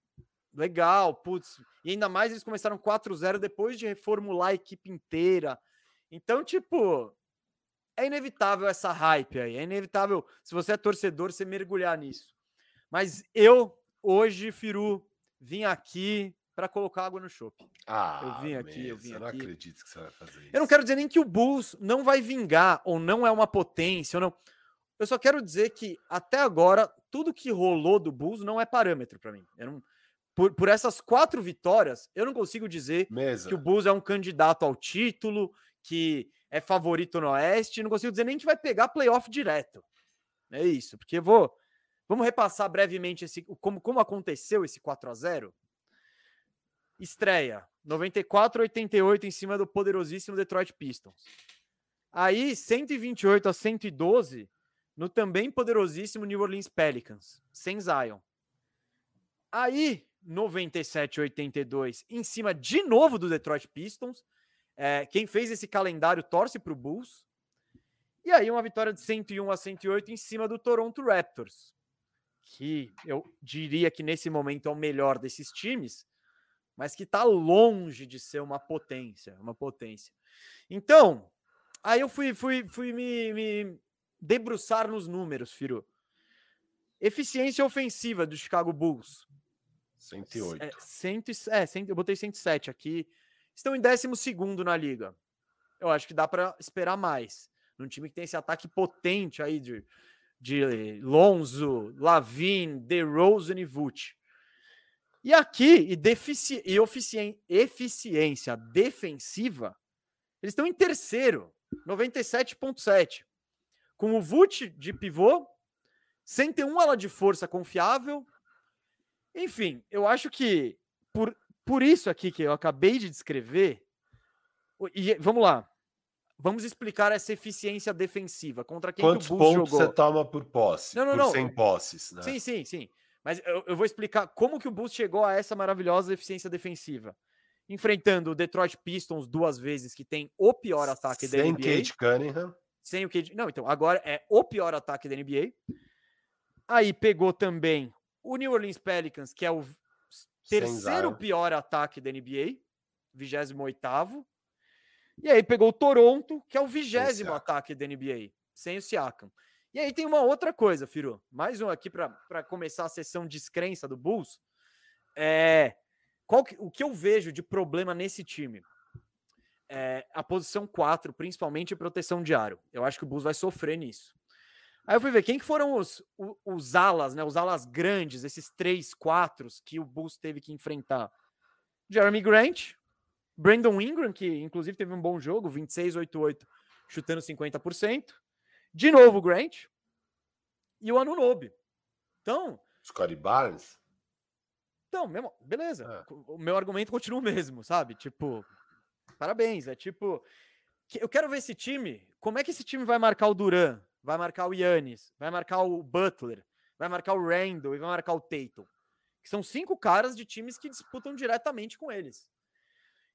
Speaker 1: legal, putz. E ainda mais eles começaram 4-0 depois de reformular a equipe inteira. Então, tipo, é inevitável essa hype aí. É inevitável, se você é torcedor, você mergulhar nisso. Mas eu, hoje, Firu, vim aqui para colocar água no chope.
Speaker 2: Ah,
Speaker 1: eu vim aqui, eu vim
Speaker 2: eu
Speaker 1: aqui.
Speaker 2: não acredito que você vai fazer isso.
Speaker 1: Eu não quero dizer nem que o Bulls não vai vingar ou não é uma potência ou não. Eu só quero dizer que até agora tudo que rolou do Bulls não é parâmetro para mim. Eu não, por, por essas quatro vitórias, eu não consigo dizer
Speaker 2: Mesa.
Speaker 1: que o Bulls é um candidato ao título, que é favorito no Oeste. Não consigo dizer nem que vai pegar playoff direto. É isso, porque eu vou. Vamos repassar brevemente esse, como, como aconteceu esse 4 a 0 Estreia, 94-88 em cima do poderosíssimo Detroit Pistons. Aí, 128 a 112 no também poderosíssimo New Orleans Pelicans, sem Zion. Aí, 97 82 em cima de novo do Detroit Pistons. É, quem fez esse calendário torce para o Bulls. E aí, uma vitória de 101 a 108 em cima do Toronto Raptors, que eu diria que nesse momento é o melhor desses times mas que está longe de ser uma potência, uma potência. Então, aí eu fui, fui, fui me, me debruçar nos números, Firu. Eficiência ofensiva do Chicago Bulls.
Speaker 2: 108.
Speaker 1: É, cento, é, cento, eu botei 107 aqui. Estão em 12 na liga. Eu acho que dá para esperar mais. Num time que tem esse ataque potente aí de, de Lonzo, Lavin, DeRozan e Vult. E aqui, e, defici e eficiência defensiva, eles estão em terceiro, 97,7. Com o Vult de pivô, sem ter um ala de força confiável. Enfim, eu acho que por, por isso aqui que eu acabei de descrever. E vamos lá. Vamos explicar essa eficiência defensiva. Contra quem
Speaker 2: Quantos
Speaker 1: que o Bulls
Speaker 2: pontos
Speaker 1: jogou?
Speaker 2: você toma por posse?
Speaker 1: Não, não,
Speaker 2: por
Speaker 1: não.
Speaker 2: 100 posses, né?
Speaker 1: Sim, sim, sim. Mas eu, eu, vou explicar como que o Bulls chegou a essa maravilhosa eficiência defensiva. Enfrentando o Detroit Pistons duas vezes, que tem o pior ataque da
Speaker 2: Sem
Speaker 1: NBA.
Speaker 2: Kate Cunningham.
Speaker 1: Sem o Cade. Não, então, agora é o pior ataque da NBA. Aí pegou também o New Orleans Pelicans, que é o
Speaker 2: Sem
Speaker 1: terceiro pior ataque da NBA, 28 E aí pegou o Toronto, que é o vigésimo ataque da NBA, sem o Siakam. E aí tem uma outra coisa, Firu. Mais um aqui para começar a sessão descrença do Bulls. É, qual que- o que eu vejo de problema nesse time? É a posição 4, principalmente proteção de aro. Eu acho que o Bulls vai sofrer nisso. Aí eu fui ver quem que foram os, o- os alas, né? Os alas grandes, esses três, quatro que o Bulls teve que enfrentar. Jeremy Grant, Brandon Ingram, que inclusive teve um bom jogo, 26-8-8, chutando 50%. De novo o Grant. E o Anunobi. Então,
Speaker 2: Scottie Barnes.
Speaker 1: então, mesmo, beleza.
Speaker 2: É.
Speaker 1: O meu argumento continua o mesmo, sabe? Tipo, parabéns. É tipo, eu quero ver esse time. Como é que esse time vai marcar o Duran? Vai marcar o Yannis? Vai marcar o Butler? Vai marcar o Randall e vai marcar o Tatum? Que são cinco caras de times que disputam diretamente com eles.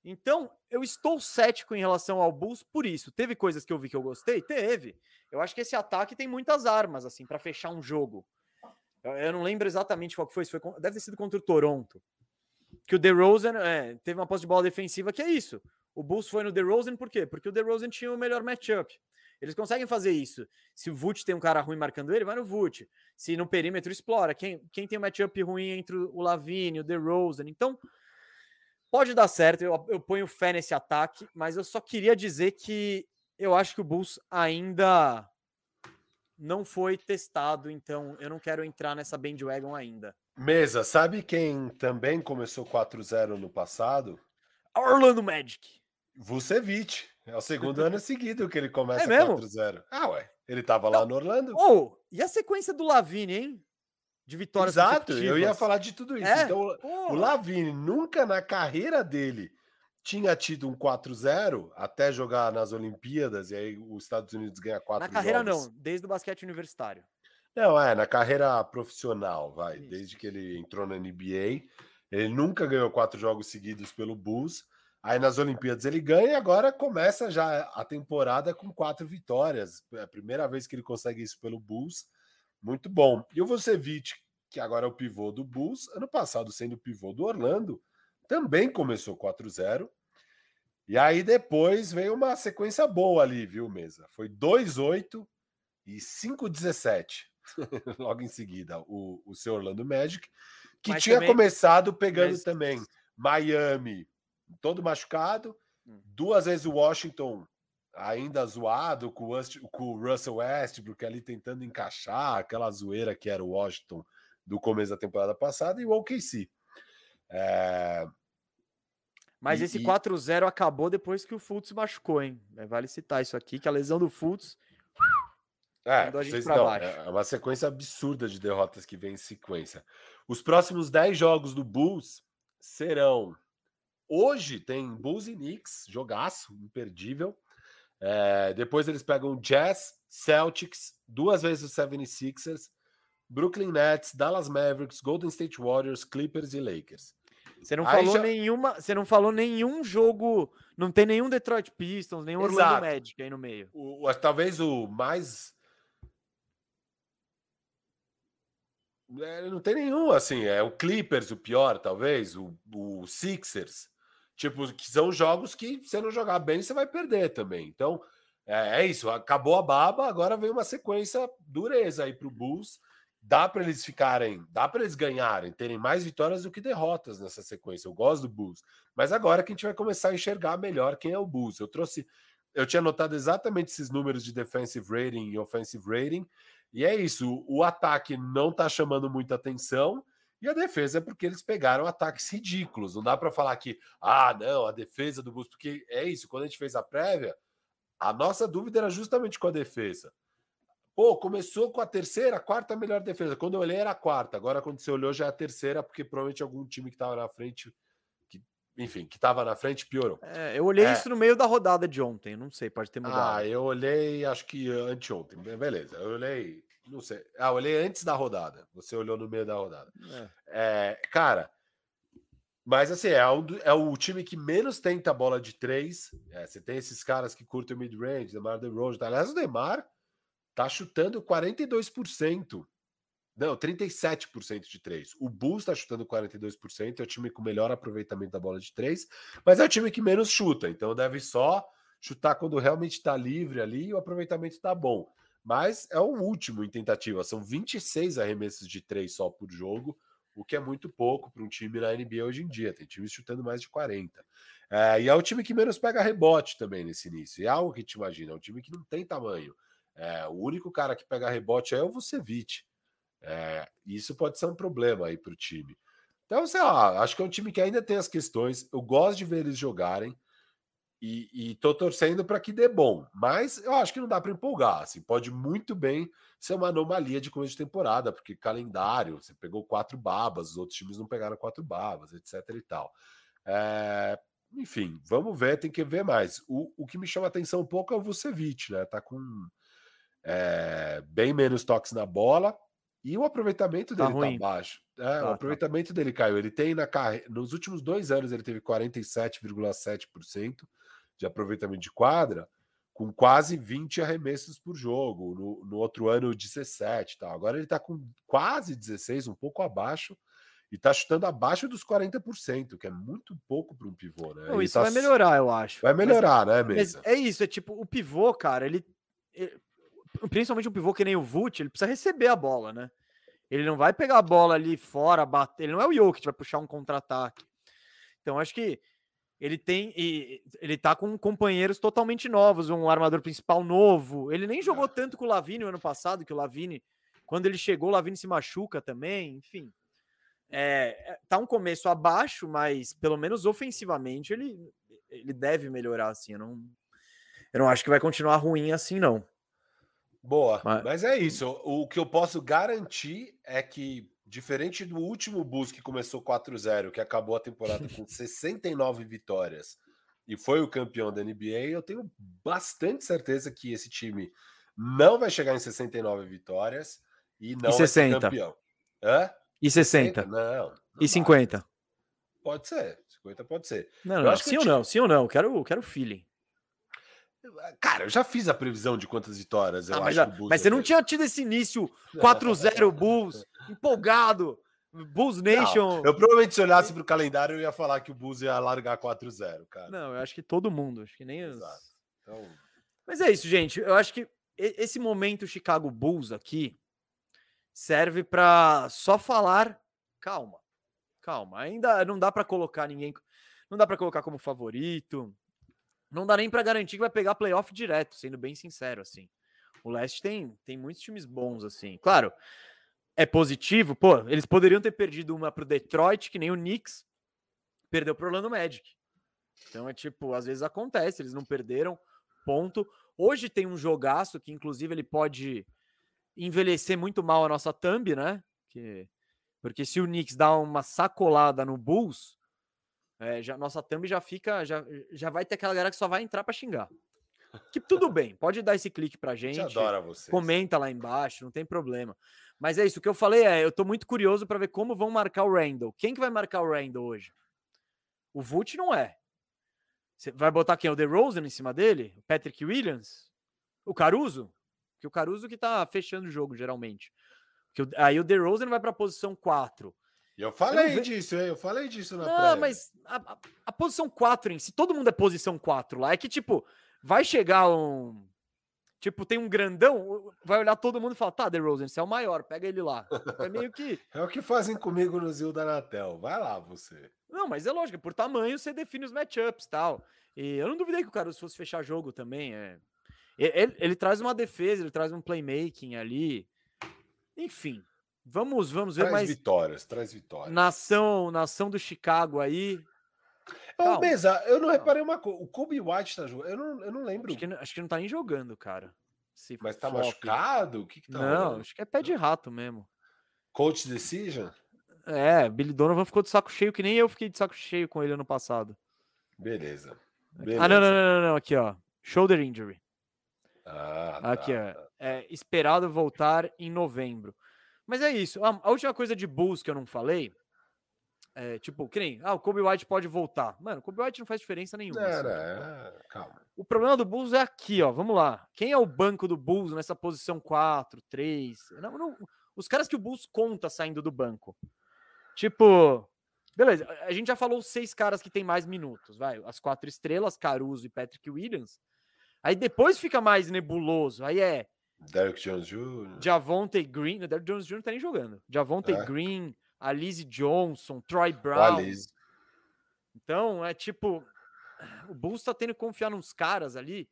Speaker 1: Então, eu estou cético em relação ao Bulls por isso. Teve coisas que eu vi que eu gostei? Teve. Eu acho que esse ataque tem muitas armas, assim, para fechar um jogo. Eu, eu não lembro exatamente qual que foi, foi deve ter sido contra o Toronto. Que o DeRozan é, teve uma posse de bola defensiva que é isso. O Bulls foi no DeRozan por quê? Porque o DeRozan tinha o melhor matchup. Eles conseguem fazer isso. Se o Vult tem um cara ruim marcando ele, vai no Vult. Se no perímetro explora. Quem, quem tem um matchup ruim entre o Lavine, o DeRozan. Então, pode dar certo. Eu, eu ponho fé nesse ataque, mas eu só queria dizer que eu acho que o Bulls ainda não foi testado, então eu não quero entrar nessa bandwagon ainda.
Speaker 2: Mesa, sabe quem também começou 4-0 no passado?
Speaker 1: Orlando Magic.
Speaker 2: Vucevic. É o segundo [LAUGHS] ano seguido que ele começa
Speaker 1: É mesmo?
Speaker 2: 4-0. Ah, ué. Ele tava lá no Orlando.
Speaker 1: Oh, e a sequência do Lavine, hein? De vitórias
Speaker 2: Exato, eu ia falar de tudo isso.
Speaker 1: É?
Speaker 2: Então,
Speaker 1: Pô,
Speaker 2: o Lavine nunca na carreira dele tinha tido um 4-0 até jogar nas Olimpíadas e aí os Estados Unidos ganha 4
Speaker 1: na carreira
Speaker 2: jogos.
Speaker 1: não, desde o basquete universitário.
Speaker 2: Não, é, na carreira profissional, vai.
Speaker 1: Isso.
Speaker 2: Desde que ele entrou na NBA. Ele nunca ganhou quatro jogos seguidos pelo Bulls. Aí nas Olimpíadas ele ganha e agora começa já a temporada com quatro vitórias. É a primeira vez que ele consegue isso pelo Bulls. Muito bom. E o Vucevic, que agora é o pivô do Bulls, ano passado sendo o pivô do Orlando, também começou 4-0. E aí depois veio uma sequência boa ali, viu, Mesa? Foi 2-8 e 5-17. [LAUGHS] Logo em seguida, o, o seu Orlando Magic, que
Speaker 1: Mas
Speaker 2: tinha
Speaker 1: também-
Speaker 2: começado pegando
Speaker 1: mas-
Speaker 2: também Miami, todo machucado,
Speaker 1: Hum.
Speaker 2: duas vezes o Washington ainda zoado com o, West- com o Russell Westbrook ali tentando encaixar aquela zoeira que era o Washington do começo da temporada passada e o OKC. É,
Speaker 1: Mas
Speaker 2: E-
Speaker 1: esse
Speaker 2: e-
Speaker 1: 4-0 acabou depois que o Fultz machucou, hein? É, Vale citar isso aqui, que a lesão do Fultz
Speaker 2: É, vocês não, é uma sequência absurda de derrotas que vem em sequência. Os próximos 10 jogos do Bulls serão. Hoje tem Bulls e Knicks, jogaço, imperdível. É, depois eles pegam Jazz, Celtics, duas vezes o 76ers, Brooklyn Nets, Dallas Mavericks, Golden State Warriors, Clippers e Lakers.
Speaker 1: Você não
Speaker 2: Aí
Speaker 1: falou
Speaker 2: já-
Speaker 1: nenhuma, você não falou nenhum jogo, não tem nenhum Detroit Pistons, nenhum Orlando
Speaker 2: Exato.
Speaker 1: Magic aí no meio.
Speaker 2: O, o- talvez o mais. É, não tem nenhum, assim. É o Clippers o pior, talvez. O, o Sixers. Tipo, que são jogos que, se não jogar bem, você vai perder também. Então, é, é isso. Acabou a baba, agora vem uma sequência dureza aí pro Bulls. Dá para eles ficarem, dá para eles ganharem, terem mais vitórias do que derrotas nessa sequência. Eu gosto do Bulls. Mas agora que a gente vai começar a enxergar melhor quem é o Bulls. Eu trouxe eu tinha notado exatamente esses números de defensive rating e offensive rating, e é isso. O ataque não está chamando muita atenção, e a defesa é porque eles pegaram ataques ridículos. Não dá para falar que, ah, não, a defesa do Bulls, porque é isso. Quando a gente fez a prévia, a nossa dúvida era justamente com a defesa. Pô, começou com a terceira, a quarta melhor defesa. Quando eu olhei era a quarta, agora quando você olhou já é a terceira, porque provavelmente algum time que estava na frente, que, enfim, que estava na frente piorou.
Speaker 1: É, eu olhei
Speaker 2: É.
Speaker 1: isso no meio da rodada de ontem, não sei, pode ter mudado.
Speaker 2: Ah, eu olhei, acho que anteontem. Be- Beleza, eu olhei, não sei. Ah, eu olhei antes da rodada. Você olhou no meio da rodada.
Speaker 1: É.
Speaker 2: É, cara, mas assim, é, um é o time que menos tenta a bola de três. É, você tem esses caras que curtem o mid-range, Demar DeRozan. Tá? Aliás, o Demar tá chutando 42%. Não, 37% de três. O Bulls tá chutando 42%, é o time com melhor aproveitamento da bola de três, mas é o time que menos chuta, então deve só chutar quando realmente está livre ali e o aproveitamento está bom. Mas é o último em tentativa, são 26 arremessos de três só por jogo, o que é muito pouco para um time na NBA hoje em dia. Tem times chutando mais de 40. É, e é o time que menos pega rebote também nesse início. É algo que te imagina, é um time que não tem tamanho. É, o único cara que pega rebote é o Vucevic. É, isso pode ser um problema aí para o time. Então, sei lá, acho que é um time que ainda tem as questões. Eu gosto de ver eles jogarem e, e tô torcendo para que dê bom. Mas eu acho que não dá para empolgar. Assim, pode muito bem ser uma anomalia de começo de temporada, porque calendário, você pegou quatro babas, os outros times não pegaram quatro babas, etc. e tal. É, enfim, vamos ver, tem que ver mais. O, o que me chama atenção um pouco é o Vucevic, né? Tá com é, bem menos toques na bola e o aproveitamento
Speaker 1: Tá
Speaker 2: dele tá,
Speaker 1: ruim.
Speaker 2: baixo. É,
Speaker 1: Tá,
Speaker 2: o
Speaker 1: tá.
Speaker 2: aproveitamento dele caiu. Ele tem na carreira, nos últimos dois anos, ele teve 47,7% de aproveitamento de quadra, com quase 20 arremessos por jogo. No, no outro ano, 17. Tá? Agora ele tá com quase 16, um pouco abaixo, e tá chutando abaixo dos 40%, que é muito pouco para um pivô, né?
Speaker 1: Não, isso
Speaker 2: tá
Speaker 1: vai melhorar, eu acho.
Speaker 2: Vai
Speaker 1: Mas-
Speaker 2: melhorar, né,
Speaker 1: Mas
Speaker 2: Mesa?
Speaker 1: é isso, é tipo, o pivô, cara, ele, ele- Principalmente um pivô que nem o Vult, ele precisa receber a bola, né? Ele não vai pegar a bola ali fora, bater. Ele não é o Jokic, vai puxar um contra-ataque. Então, acho que ele tem. e- Ele tá com companheiros totalmente novos, um armador principal novo. Ele nem jogou tanto com o Lavini no ano passado, que o Lavini, quando ele chegou, o Lavini se machuca também, enfim. É, é, tá um começo abaixo, mas pelo menos ofensivamente ele, ele deve melhorar assim. Eu não, eu não acho que vai continuar ruim assim, não.
Speaker 2: Boa,
Speaker 1: Mas-
Speaker 2: mas é isso. O que eu posso garantir é que, diferente do último Bulls que começou 4-0, que acabou a temporada com [LAUGHS] 69 vitórias e foi o campeão da NBA, eu tenho bastante certeza que esse time não vai chegar em 69 vitórias e não vai ser
Speaker 1: 60.
Speaker 2: campeão. Hã?
Speaker 1: E 60?
Speaker 2: Não, não
Speaker 1: E
Speaker 2: dá.
Speaker 1: 50?
Speaker 2: Pode ser, 50 pode ser.
Speaker 1: Não,
Speaker 2: Eu
Speaker 1: não,
Speaker 2: acho que
Speaker 1: sim ou
Speaker 2: time-
Speaker 1: não? Sim ou não? Quero, quero feeling.
Speaker 2: Cara, eu já fiz a previsão de quantas vitórias eu
Speaker 1: Ah, mas,
Speaker 2: acho
Speaker 1: a-
Speaker 2: que o Bulls
Speaker 1: mas você
Speaker 2: vai
Speaker 1: não
Speaker 2: ter.
Speaker 1: tinha tido esse início [LAUGHS] 4-0 Bulls, empolgado, Bulls Nation.
Speaker 2: Eu provavelmente se olhasse pro calendário eu ia falar que o Bulls ia largar 4-0, cara.
Speaker 1: Não, eu acho que todo mundo, acho que nem os...
Speaker 2: Exato. Então,
Speaker 1: Mas é isso, gente. Eu acho que esse momento Chicago Bulls aqui serve para só falar, calma, calma. Ainda não dá para colocar ninguém, não dá para colocar como favorito. Não dá nem para garantir que vai pegar playoff direto, sendo bem sincero assim. O leste tem tem muitos times bons assim. Claro, é positivo, pô, eles poderiam ter perdido uma pro Detroit, que nem o Knicks perdeu pro Orlando Magic. Então é tipo, às vezes acontece, eles não perderam, ponto. Hoje tem um jogaço que, inclusive, ele pode envelhecer muito mal a nossa thumb, né? Que, porque se o Knicks dá uma sacolada no Bulls, é, já, nossa thumb já fica, já, já vai ter aquela galera que só vai entrar para xingar. Que tudo bem, pode dar esse clique pra
Speaker 2: a
Speaker 1: gente.
Speaker 2: gente adora você.
Speaker 1: Comenta lá embaixo, não tem problema. Mas é isso, o que eu falei é, eu tô muito curioso para ver como vão marcar o Randall. Quem que vai marcar o Randall hoje? O Vult não é. Você vai botar quem? O DeRozan em cima dele? O Patrick Williams? O Caruso? Que o Caruso que tá fechando o jogo, geralmente. Que aí o DeRozan vai pra posição 4.
Speaker 2: E eu falei
Speaker 1: ve-
Speaker 2: disso, hein? Eu falei disso na
Speaker 1: Não,
Speaker 2: prévia.
Speaker 1: mas a, a- a posição 4 em si, todo mundo é posição 4 lá. É que, tipo, vai chegar um. Tipo, tem um grandão, vai olhar todo mundo e falar: tá, DeRozan, você é o maior, pega ele lá. É meio que. [LAUGHS]
Speaker 2: É o que fazem comigo no Zil da Anatel. Vai lá, você.
Speaker 1: Não, mas é lógico, por tamanho você define os matchups e tal. E eu não duvidei que o Caruso fosse fechar jogo também. É. Ele, ele traz uma defesa, ele traz um playmaking ali. Enfim, vamos, vamos ver
Speaker 2: Traz
Speaker 1: mais.
Speaker 2: vitórias, traz vitórias.
Speaker 1: Nação, nação do Chicago aí.
Speaker 2: Ô,
Speaker 1: calma,
Speaker 2: Mesa, eu não
Speaker 1: calma.
Speaker 2: reparei uma coisa. O Kobe White tá jogando. Eu não, eu não lembro.
Speaker 1: Acho que, não- acho que não tá nem jogando, cara. Esse
Speaker 2: Mas tá
Speaker 1: flop.
Speaker 2: machucado? O que, que tá
Speaker 1: Não,
Speaker 2: rolando?
Speaker 1: acho que é pé de rato mesmo.
Speaker 2: Coach Decision?
Speaker 1: É, Billy Donovan ficou de saco cheio, que nem eu fiquei de saco cheio com ele ano passado.
Speaker 2: Beleza.
Speaker 1: Ah,
Speaker 2: Beleza.
Speaker 1: não, não, não, não, não, aqui, ó. Shoulder injury.
Speaker 2: Ah,
Speaker 1: Aqui,
Speaker 2: tá.
Speaker 1: ó. É esperado voltar em novembro. Mas é isso. A, a última coisa de Bulls que eu não falei. É, tipo, que nem, ah, o Kobe White pode voltar. Mano, o Kobe White não faz diferença nenhuma. assim,
Speaker 2: Não, não,
Speaker 1: tipo,
Speaker 2: calma.
Speaker 1: O problema do Bulls é aqui, ó. Vamos lá. Quem é o banco do Bulls nessa posição 4, 3? Não, não, os caras que o Bulls conta saindo do banco. Tipo, beleza. a- gente já falou os seis caras que tem mais minutos, vai. As quatro estrelas, Caruso e Patrick Williams. Aí depois fica mais nebuloso. Aí é
Speaker 2: Derek Jones Jr.
Speaker 1: Javonte Green. Derrick Jones Jr. não tá nem jogando. Javonte
Speaker 2: É.
Speaker 1: Green, Alize Johnson, Troy Brown.
Speaker 2: Alize.
Speaker 1: Então, é tipo, o Bulls tá tendo que confiar nos caras ali.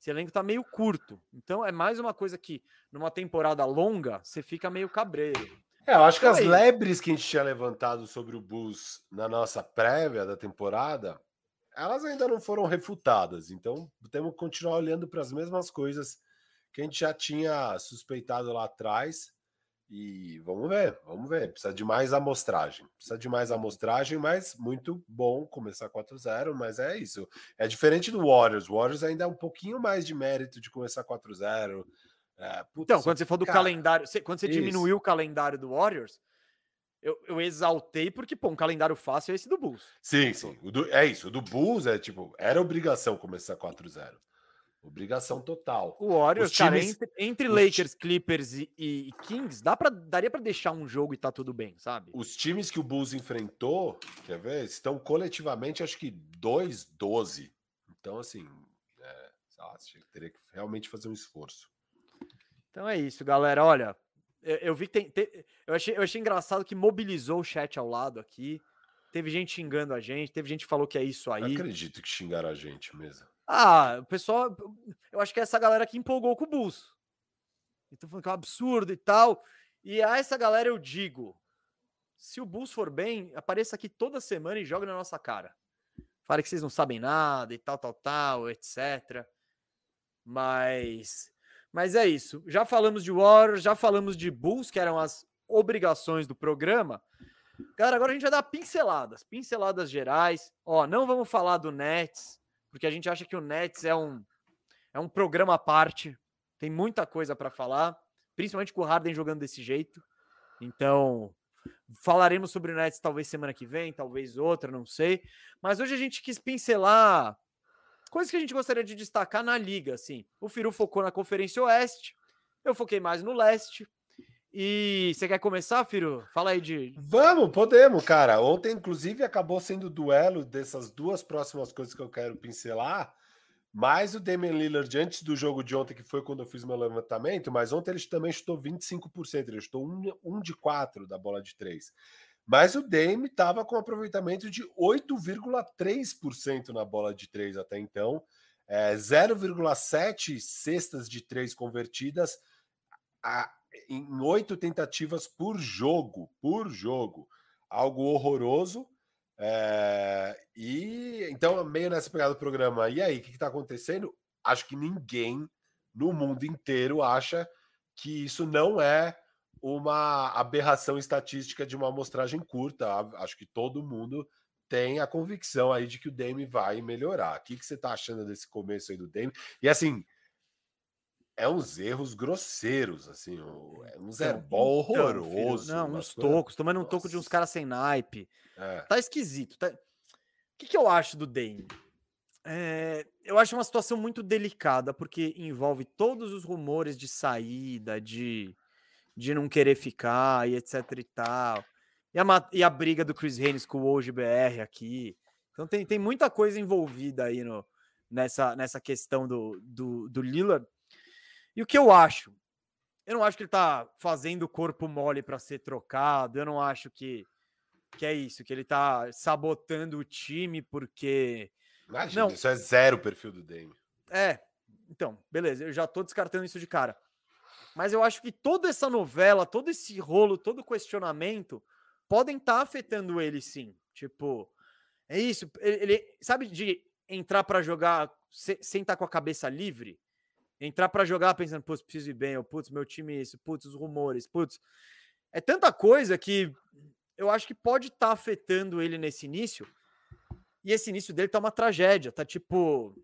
Speaker 1: Esse elenco tá meio curto. Então, é mais uma coisa que, numa temporada longa, você fica meio cabreiro.
Speaker 2: É, eu acho que
Speaker 1: Então
Speaker 2: as
Speaker 1: é
Speaker 2: lebres que a gente tinha levantado sobre o Bulls na nossa prévia da temporada, elas ainda não foram refutadas. Então, temos que continuar olhando para as mesmas coisas que a gente já tinha suspeitado lá atrás. E vamos ver, vamos ver. Precisa de mais amostragem. Precisa de mais amostragem, mas muito bom começar 4-0, mas é isso. É diferente do Warriors. O Warriors ainda é um pouquinho mais de mérito de começar 4-0. É, putz,
Speaker 1: Então, quando você falou do
Speaker 2: cara,
Speaker 1: calendário, você- quando você
Speaker 2: isso.
Speaker 1: diminuiu o calendário do Warriors, eu, eu exaltei porque, pô, um calendário fácil é esse do Bulls.
Speaker 2: Sim, sim. Do- é isso. O do Bulls é tipo, era obrigação começar 4-0. Obrigação total.
Speaker 1: O Warriors,
Speaker 2: Os
Speaker 1: cara,
Speaker 2: times-
Speaker 1: entre, entre
Speaker 2: os
Speaker 1: Lakers, Clippers e, e Kings, dá pra, daria pra deixar um jogo e tá tudo bem, sabe?
Speaker 2: Os times que o Bulls enfrentou, quer ver? Estão coletivamente, acho que 2-12. Então, assim, é, lá, teria que realmente fazer um esforço.
Speaker 1: Então é isso, galera. Olha, eu, eu vi que tem. te- eu, achei, eu achei engraçado que mobilizou o chat ao lado aqui. Teve gente xingando a gente, teve gente que falou que é isso aí.
Speaker 2: acredito que xingaram a gente mesmo.
Speaker 1: Ah, o pessoal. Eu acho que é essa galera que empolgou com o Bulls. Então falando que é um absurdo e tal. E a essa galera eu digo: se o Bulls for bem, apareça aqui toda semana e joga na nossa cara. Fale que vocês não sabem nada e tal, tal, tal, etc. Mas. Mas é isso. Já falamos de Warriors, já falamos de Bulls, que eram as obrigações do programa. Galera, agora a gente vai dar pinceladas, pinceladas gerais. Ó, não vamos falar do Nets, porque a gente acha que o Nets é um é um programa à parte. Tem muita coisa para falar, principalmente com o Harden jogando desse jeito. Então, falaremos sobre o Nets talvez semana que vem, talvez outra, não sei. Mas hoje a gente quis pincelar coisas que a gente gostaria de destacar na liga, assim. O Firu focou na Conferência Oeste, eu foquei mais no Leste. E você quer começar, Firu? Fala aí de.
Speaker 2: Vamos, podemos, cara. Ontem, inclusive, acabou sendo duelo dessas duas próximas coisas que eu quero pincelar. Mais o Damian Lillard antes do jogo de ontem, que foi quando eu fiz meu levantamento, mas ontem ele também chutou 25%, ele chutou 1 um, um de 4 da bola de 3. Mas o Dame estava com aproveitamento de 8,3% na bola de 3 até então, é, 0,7 cestas de 3 convertidas a, em oito tentativas por jogo, por jogo. Algo horroroso. É, e então, meio nessa pegada do programa, e aí, o que está acontecendo? Acho que ninguém no mundo inteiro acha que isso não é uma aberração estatística de uma amostragem curta. Acho que todo mundo tem a convicção aí de que o Dame vai melhorar. O que, que você está achando desse começo aí do Dame? E assim, é uns erros grosseiros, assim, é uns então, airball então, horroroso.
Speaker 1: não, uns tocos, tomando um toco de uns caras sem naipe. É. Tá esquisito. Tá... O que, que eu acho do Dame? É, eu acho uma situação muito delicada, porque envolve todos os rumores de saída, de, de não querer ficar e etc e tal. E a, e a briga do Chris Haynes com o Hoje BR aqui. Então tem, tem muita coisa envolvida aí no, nessa, nessa questão do, do, do Lillard. E o que eu acho? Eu não acho que ele tá fazendo o corpo mole para ser trocado. Eu não acho que, que é isso, que ele tá sabotando o time porque.
Speaker 2: Imagina, não. isso é zero o perfil do Dame.
Speaker 1: É, então, beleza, eu já tô descartando isso de cara. Mas eu acho que toda essa novela, todo esse rolo, todo questionamento podem estar tá afetando ele sim. Tipo, é isso. Ele, ele sabe de entrar para jogar sem estar tá com a cabeça livre? Entrar para jogar pensando, putz, preciso ir bem, ou putz, meu time é isso, putz, os rumores, putz. É tanta coisa que eu acho que pode estar tá afetando ele nesse início. E esse início dele tá uma tragédia, tá tipo.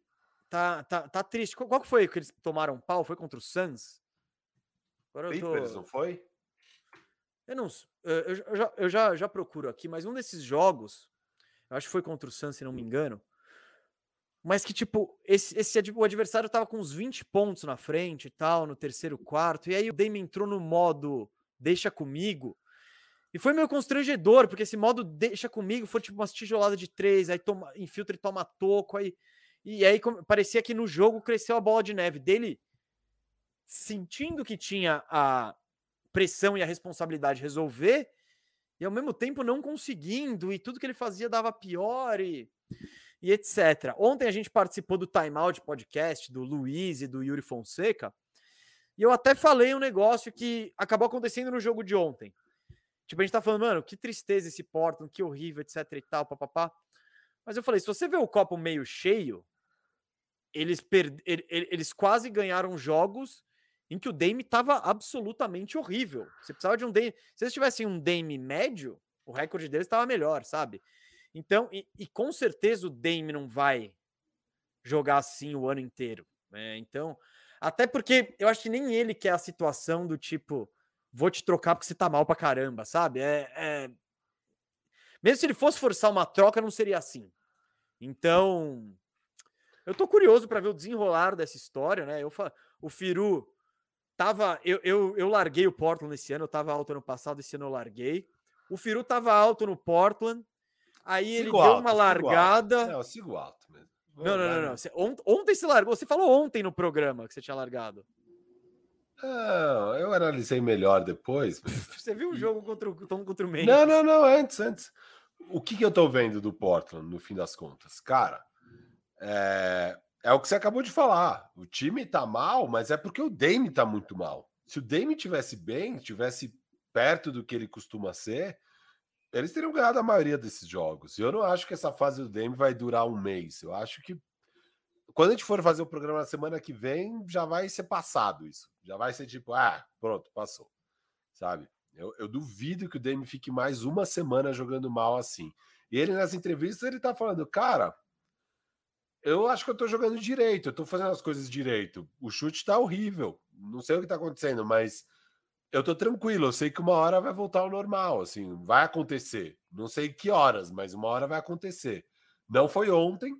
Speaker 1: Tá, tá, tá triste. Qual, que foi que eles tomaram pau? Foi contra o Suns?
Speaker 2: Agora eu tô... não foi?
Speaker 1: Eu não. Eu, eu, já, eu já, já procuro aqui, mas um desses jogos, eu acho que foi contra o Suns, se não me engano mas que, tipo, esse, esse o adversário tava com uns 20 pontos na frente e tal, no terceiro quarto, e aí o Dame entrou no modo deixa comigo, e foi meio constrangedor, porque esse modo deixa comigo foi tipo umas tijoladas de três, aí toma, infiltra e toma toco, aí, e aí parecia que no jogo cresceu a bola de neve dele, sentindo que tinha a pressão e a responsabilidade de resolver, e ao mesmo tempo não conseguindo, e tudo que ele fazia dava pior, e e etc. Ontem a gente participou do Time Out podcast do Luiz e do Yuri Fonseca, e eu até falei um negócio que acabou acontecendo no jogo de ontem. Tipo, a gente tá falando, mano, que tristeza esse Portland, que horrível, etc e tal, papapá. Mas eu falei, se você vê o copo meio cheio, eles, per... eles quase ganharam jogos em que o Dame tava absolutamente horrível. Você precisava de um Dame. Se eles tivessem um Dame médio, o recorde deles estava melhor, sabe? Então, e, e, com certeza o Dame não vai jogar assim o ano inteiro. Né? Então, até porque eu acho que nem ele quer a situação do tipo, vou te trocar porque você tá mal pra caramba, sabe? É, é... Mesmo se ele fosse forçar uma troca, não seria assim. Então, eu tô curioso para ver o desenrolar dessa história, né? Eu fa... O Firu tava. Eu, eu, eu larguei o Portland esse ano, eu tava alto ano passado, esse ano eu larguei. O Firu tava alto no Portland, Aí ele deu uma largada.
Speaker 2: Não, eu sigo alto mesmo.
Speaker 1: não, não, não, não. Você, ontem se largou. Você falou ontem no programa que você tinha largado.
Speaker 2: Não, eu analisei melhor depois. [LAUGHS]
Speaker 1: você viu o jogo contra o contra o Memphis?
Speaker 2: Não, não, não, antes, antes. O que, que eu tô vendo do Portland, no fim das contas? Cara, é, é o que você acabou de falar. O time tá mal, mas é porque o Dame tá muito mal. Se o Dame tivesse bem, tivesse perto do que ele costuma ser, eles teriam ganhado a maioria desses jogos. Eu não acho que essa fase do Dame vai durar um mês. Eu acho que quando a gente for fazer o programa na semana que vem, já vai ser passado isso. Já vai ser tipo, ah, pronto, passou. Sabe? Eu, eu duvido que o Dame fique mais uma semana jogando mal assim. E ele, nas entrevistas, ele tá falando, cara, eu acho que eu tô jogando direito, eu tô fazendo as coisas direito. O chute tá horrível. Não sei o que tá acontecendo, mas eu tô tranquilo, eu sei que uma hora vai voltar ao normal, assim, vai acontecer. Não sei que horas, mas uma hora vai acontecer. Não foi ontem,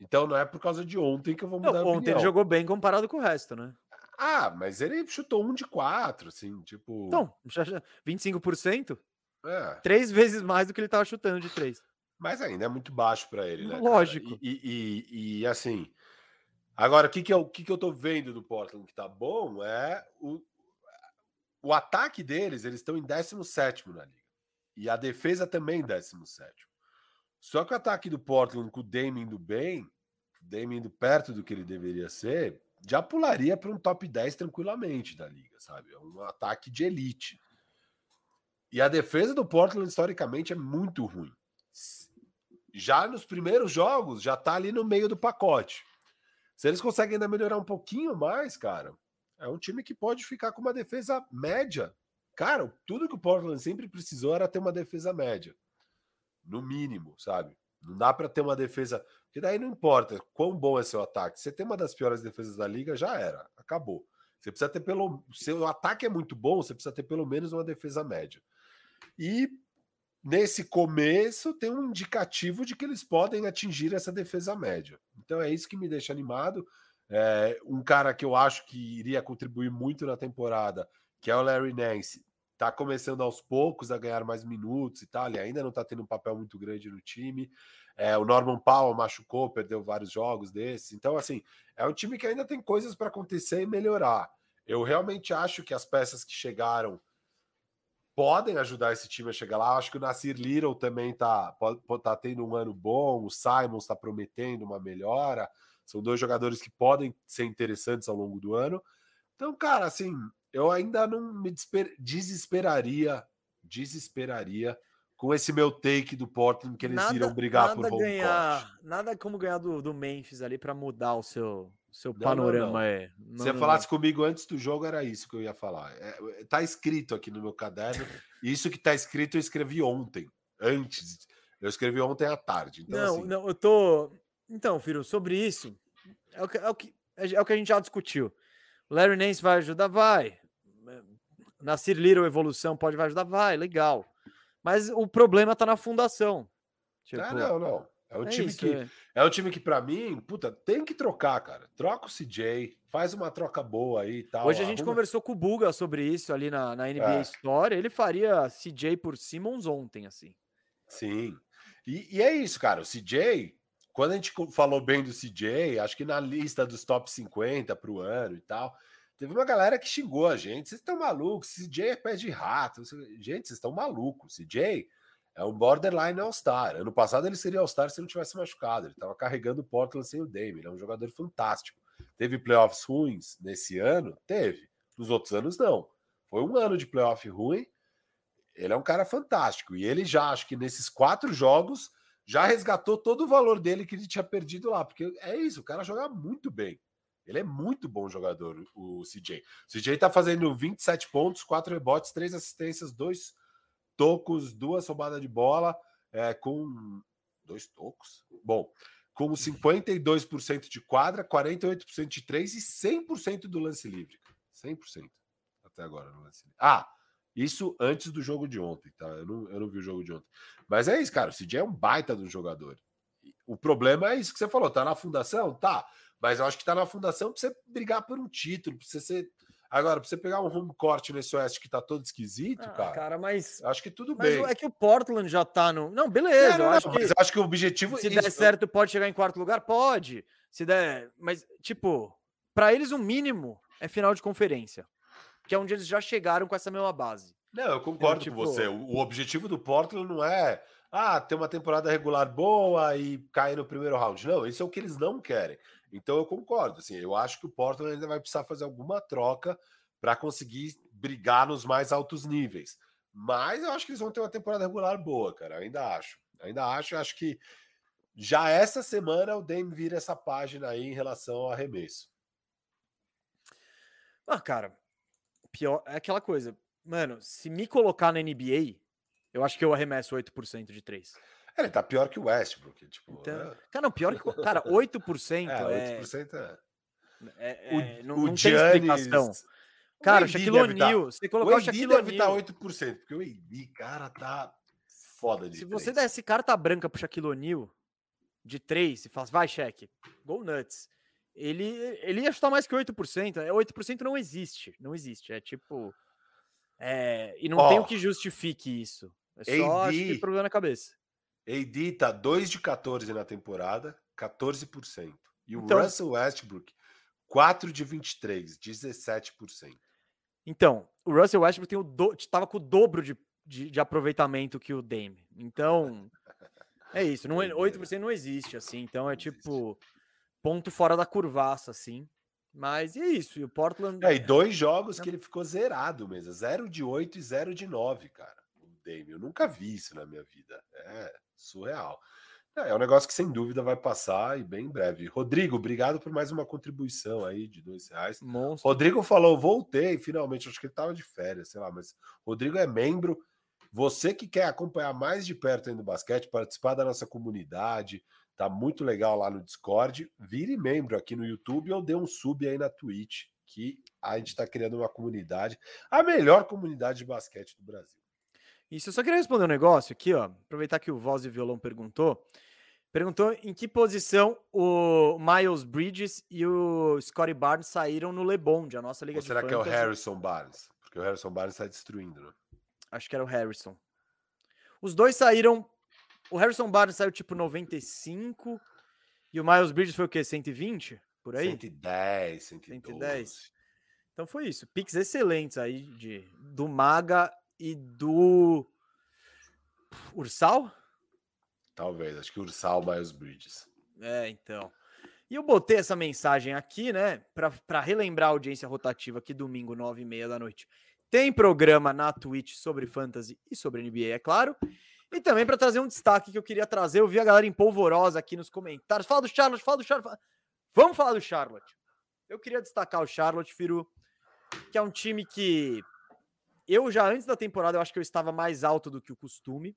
Speaker 2: Então não é por causa de ontem que eu vou
Speaker 1: Não,
Speaker 2: mudar a
Speaker 1: ontem ele jogou bem comparado com o resto, né?
Speaker 2: Ah, mas ele chutou um de quatro, assim, tipo.
Speaker 1: Então, já, já, 25%?
Speaker 2: é.
Speaker 1: Três vezes mais do que ele tava chutando de três.
Speaker 2: Mas ainda é muito baixo para ele, né?
Speaker 1: Lógico.
Speaker 2: E, e- e- assim, agora o que que, eu, que que eu tô vendo do Portland que tá bom é o, o ataque deles, eles estão em 17 na liga. E a defesa também em 17. Só que o ataque do Portland com o Dame indo bem, o Dame indo perto do que ele deveria ser, já pularia para um top 10 tranquilamente da liga, sabe? É um ataque de elite. E a defesa do Portland, historicamente, é muito ruim já nos primeiros jogos, já tá ali no meio do pacote. Se eles conseguem ainda melhorar um pouquinho mais, cara, é um time que pode ficar com uma defesa média. Cara, tudo que o Portland sempre precisou era ter uma defesa média. No mínimo, sabe? Não dá para ter uma defesa. Porque daí não importa quão bom é seu ataque. Você tem uma das piores defesas da liga, já era. Acabou. Você precisa ter pelo. Seu ataque é muito bom, você precisa ter pelo menos uma defesa média. E nesse começo tem um indicativo de que eles podem atingir essa defesa média. Então é isso que me deixa animado. É, um cara que eu acho que iria contribuir muito na temporada, que é o Larry Nance, tá começando aos poucos a ganhar mais minutos e tal. Ele ainda não tá tendo um papel muito grande no time. É, o Norman Powell machucou, perdeu vários jogos desses. Então, assim, é um time que ainda tem coisas para acontecer e melhorar. Eu realmente acho que as peças que chegaram podem ajudar esse time a chegar lá. Acho que o Nasir Little também tá, pode- tá tendo um ano bom, o Simons está prometendo uma melhora. São dois jogadores que podem ser interessantes ao longo do ano. Então, cara, assim, eu ainda não me desesper- desesperaria, desesperaria com esse meu take do Portland que eles irão brigar por home
Speaker 1: ganhar,
Speaker 2: court.
Speaker 1: nada como ganhar do, do Memphis ali pra mudar o seu, seu
Speaker 2: Não,
Speaker 1: panorama.
Speaker 2: não, não.
Speaker 1: É.
Speaker 2: Se
Speaker 1: Não,
Speaker 2: você
Speaker 1: não,
Speaker 2: falasse comigo antes do jogo, era isso que eu ia falar. É, tá escrito aqui no meu caderno. Isso que tá escrito eu escrevi ontem, antes. Eu escrevi ontem à tarde. Então,
Speaker 1: Não,
Speaker 2: assim,
Speaker 1: não, eu tô. Então, Firo, sobre isso, é o que, é o que, é o que a gente já discutiu. Larry Nance vai ajudar? Vai. Nasir Little evolução pode vai ajudar? Vai, legal. Mas o problema tá na fundação. Tipo,
Speaker 2: ah, não, não. É um
Speaker 1: é
Speaker 2: time
Speaker 1: isso,
Speaker 2: que
Speaker 1: é.
Speaker 2: é um time que para mim, puta, tem que trocar, cara. Troca o CJ, faz uma troca boa aí e tal.
Speaker 1: Hoje a gente
Speaker 2: arruma-
Speaker 1: conversou com o Buga sobre isso ali na, na NBA
Speaker 2: É.
Speaker 1: História. Ele faria CJ por Simmons ontem, assim.
Speaker 2: Sim. E, e é isso, cara. O CJ, quando a gente falou bem do CJ, acho que na lista dos top 50 para o ano e tal, teve uma galera que xingou a gente. Vocês estão malucos? CJ é pé de rato. Gente, vocês estão malucos. CJ é um borderline All-Star. Ano passado ele seria All-Star se não tivesse machucado. Ele estava carregando o Portland sem o Dame. Ele é um jogador fantástico. Teve playoffs ruins nesse ano? Teve. Nos outros anos, não. Foi um ano de playoff ruim. Ele é um cara fantástico. E ele já, acho que nesses quatro jogos, já resgatou todo o valor dele que ele tinha perdido lá. Porque é isso, o cara joga muito bem. Ele é muito bom jogador, o CJ. O CJ tá fazendo 27 pontos, 4 rebotes, 3 assistências, 2 tocos, duas roubadas de bola, é, com. Dois tocos? Bom, com 52% de quadra, 48% de 3 e 100% do lance livre. 100% até agora no lance livre. Ah, isso antes do jogo de ontem, tá? Eu não, eu não vi o jogo de ontem. Mas é isso, cara. O CJ é um baita de um jogador. O problema é isso que você falou, tá na fundação? Tá. Mas eu acho que tá na fundação pra você brigar por um título, pra você ser. Agora, pra você pegar um home court nesse Oeste que tá todo esquisito,
Speaker 1: Ah,
Speaker 2: cara,
Speaker 1: cara, mas.
Speaker 2: acho que tudo
Speaker 1: Mas
Speaker 2: bem.
Speaker 1: é que o Portland já tá no. Não, beleza.
Speaker 2: Não, não,
Speaker 1: eu
Speaker 2: não,
Speaker 1: acho
Speaker 2: mas
Speaker 1: que
Speaker 2: eu acho que o objetivo
Speaker 1: se
Speaker 2: isso-
Speaker 1: der certo, pode chegar em quarto lugar? Pode. Se der. Mas, tipo, pra eles o mínimo é final de conferência. Que é onde eles já chegaram com essa mesma base.
Speaker 2: Não, eu concordo
Speaker 1: tipo-
Speaker 2: com você. O, objetivo do Portland não é ah, ter uma temporada regular boa e cair no primeiro round. Não, isso é o que eles não querem. Então eu concordo. Assim, eu acho que o Portland ainda vai precisar fazer alguma troca para conseguir brigar nos mais altos níveis. Mas eu acho que eles vão ter uma temporada regular boa, cara. Ainda acho. Ainda acho. Eu acho que já essa semana o Dame vira essa página aí em relação ao arremesso.
Speaker 1: Ah, cara, pior é aquela coisa. Mano, se me colocar na NBA, eu acho que eu arremesso 8% de 3.
Speaker 2: Ele tá pior que o Westbrook. Tipo,
Speaker 1: Então,
Speaker 2: é,
Speaker 1: cara, não, pior que. Cara, [LAUGHS] 8%
Speaker 2: é,
Speaker 1: é.
Speaker 2: 8% é.
Speaker 1: é-
Speaker 2: O-
Speaker 1: é- não,
Speaker 2: o
Speaker 1: não tem
Speaker 2: Giannis-
Speaker 1: explicação.
Speaker 2: o
Speaker 1: Cara, o Shaquille
Speaker 2: tá-
Speaker 1: O'Neal, você
Speaker 2: O
Speaker 1: colocar o
Speaker 2: Embiid
Speaker 1: Shaquille
Speaker 2: deve estar
Speaker 1: O'Neal.
Speaker 2: 8%, porque o Embiid, cara, tá foda de
Speaker 1: Se você
Speaker 2: três.
Speaker 1: desse carta branca pro Shaquille O'Neal, de três e fala, vai, cheque, go nuts. Ele, ele ia chutar mais que 8%. 8% é, não existe. Não existe. É tipo. É, e não oh, tem o que justifique isso. É só AD, acho que problema na cabeça.
Speaker 2: AD tá 2 de 14 na temporada, 14%. E então, o Russell Westbrook, 4 de 23, 17%.
Speaker 1: Então, o Russell Westbrook tem o do, tava com o dobro de, de, de aproveitamento que o Dame. Então, é isso. Não, 8% não existe, assim. Então, é tipo ponto fora da curvaça, assim. Mas é isso. E o Portland.
Speaker 2: É, e dois jogos que ele ficou zerado mesmo. 0 de 8 e 0 de 9, cara. O Dame. Eu nunca vi isso na minha vida. É surreal. É, é um negócio que sem dúvida vai passar e bem em breve. Rodrigo, obrigado por mais uma contribuição aí de dois reais. Monstro. Rodrigo falou: voltei, finalmente. Acho que ele estava de férias, sei lá, mas Rodrigo é membro. Você que quer acompanhar mais de perto ainda o basquete, participar da nossa comunidade, tá muito legal lá no Discord. Vire membro aqui no YouTube ou dê um sub aí na Twitch, que a gente está criando uma comunidade, a melhor comunidade de basquete do Brasil.
Speaker 1: Isso, eu só queria responder um negócio aqui, ó. Aproveitar que o Voz e Violão perguntou. Perguntou em que posição o Miles Bridges e o Scottie Barnes saíram no LeBond, a nossa liga Ou
Speaker 2: de será fantasy. que é o Harrison Barnes? Porque o Harrison Barnes está destruindo, né?
Speaker 1: Acho que era o Harrison. Os dois saíram. O Harrison Barnes saiu tipo 95 e o Miles Bridges foi o quê? 120? Por aí?
Speaker 2: 110, 112. 110.
Speaker 1: Então foi isso. Picks excelentes aí de, do Maga e do Ursal?
Speaker 2: Talvez, acho que Ursal Miles Bridges.
Speaker 1: É, então. E eu botei essa mensagem aqui, né, para relembrar a audiência rotativa aqui domingo, nove e meia da noite. Tem programa na Twitch sobre fantasy e sobre NBA, é claro. E também para trazer um destaque que eu queria trazer, eu vi a galera em polvorosa aqui nos comentários. Fala do Charlotte, fala do Charlotte. Vamos falar do Charlotte. Eu queria destacar o Charlotte, Firu, que é um time que eu já antes da temporada eu acho que eu estava mais alto do que o costume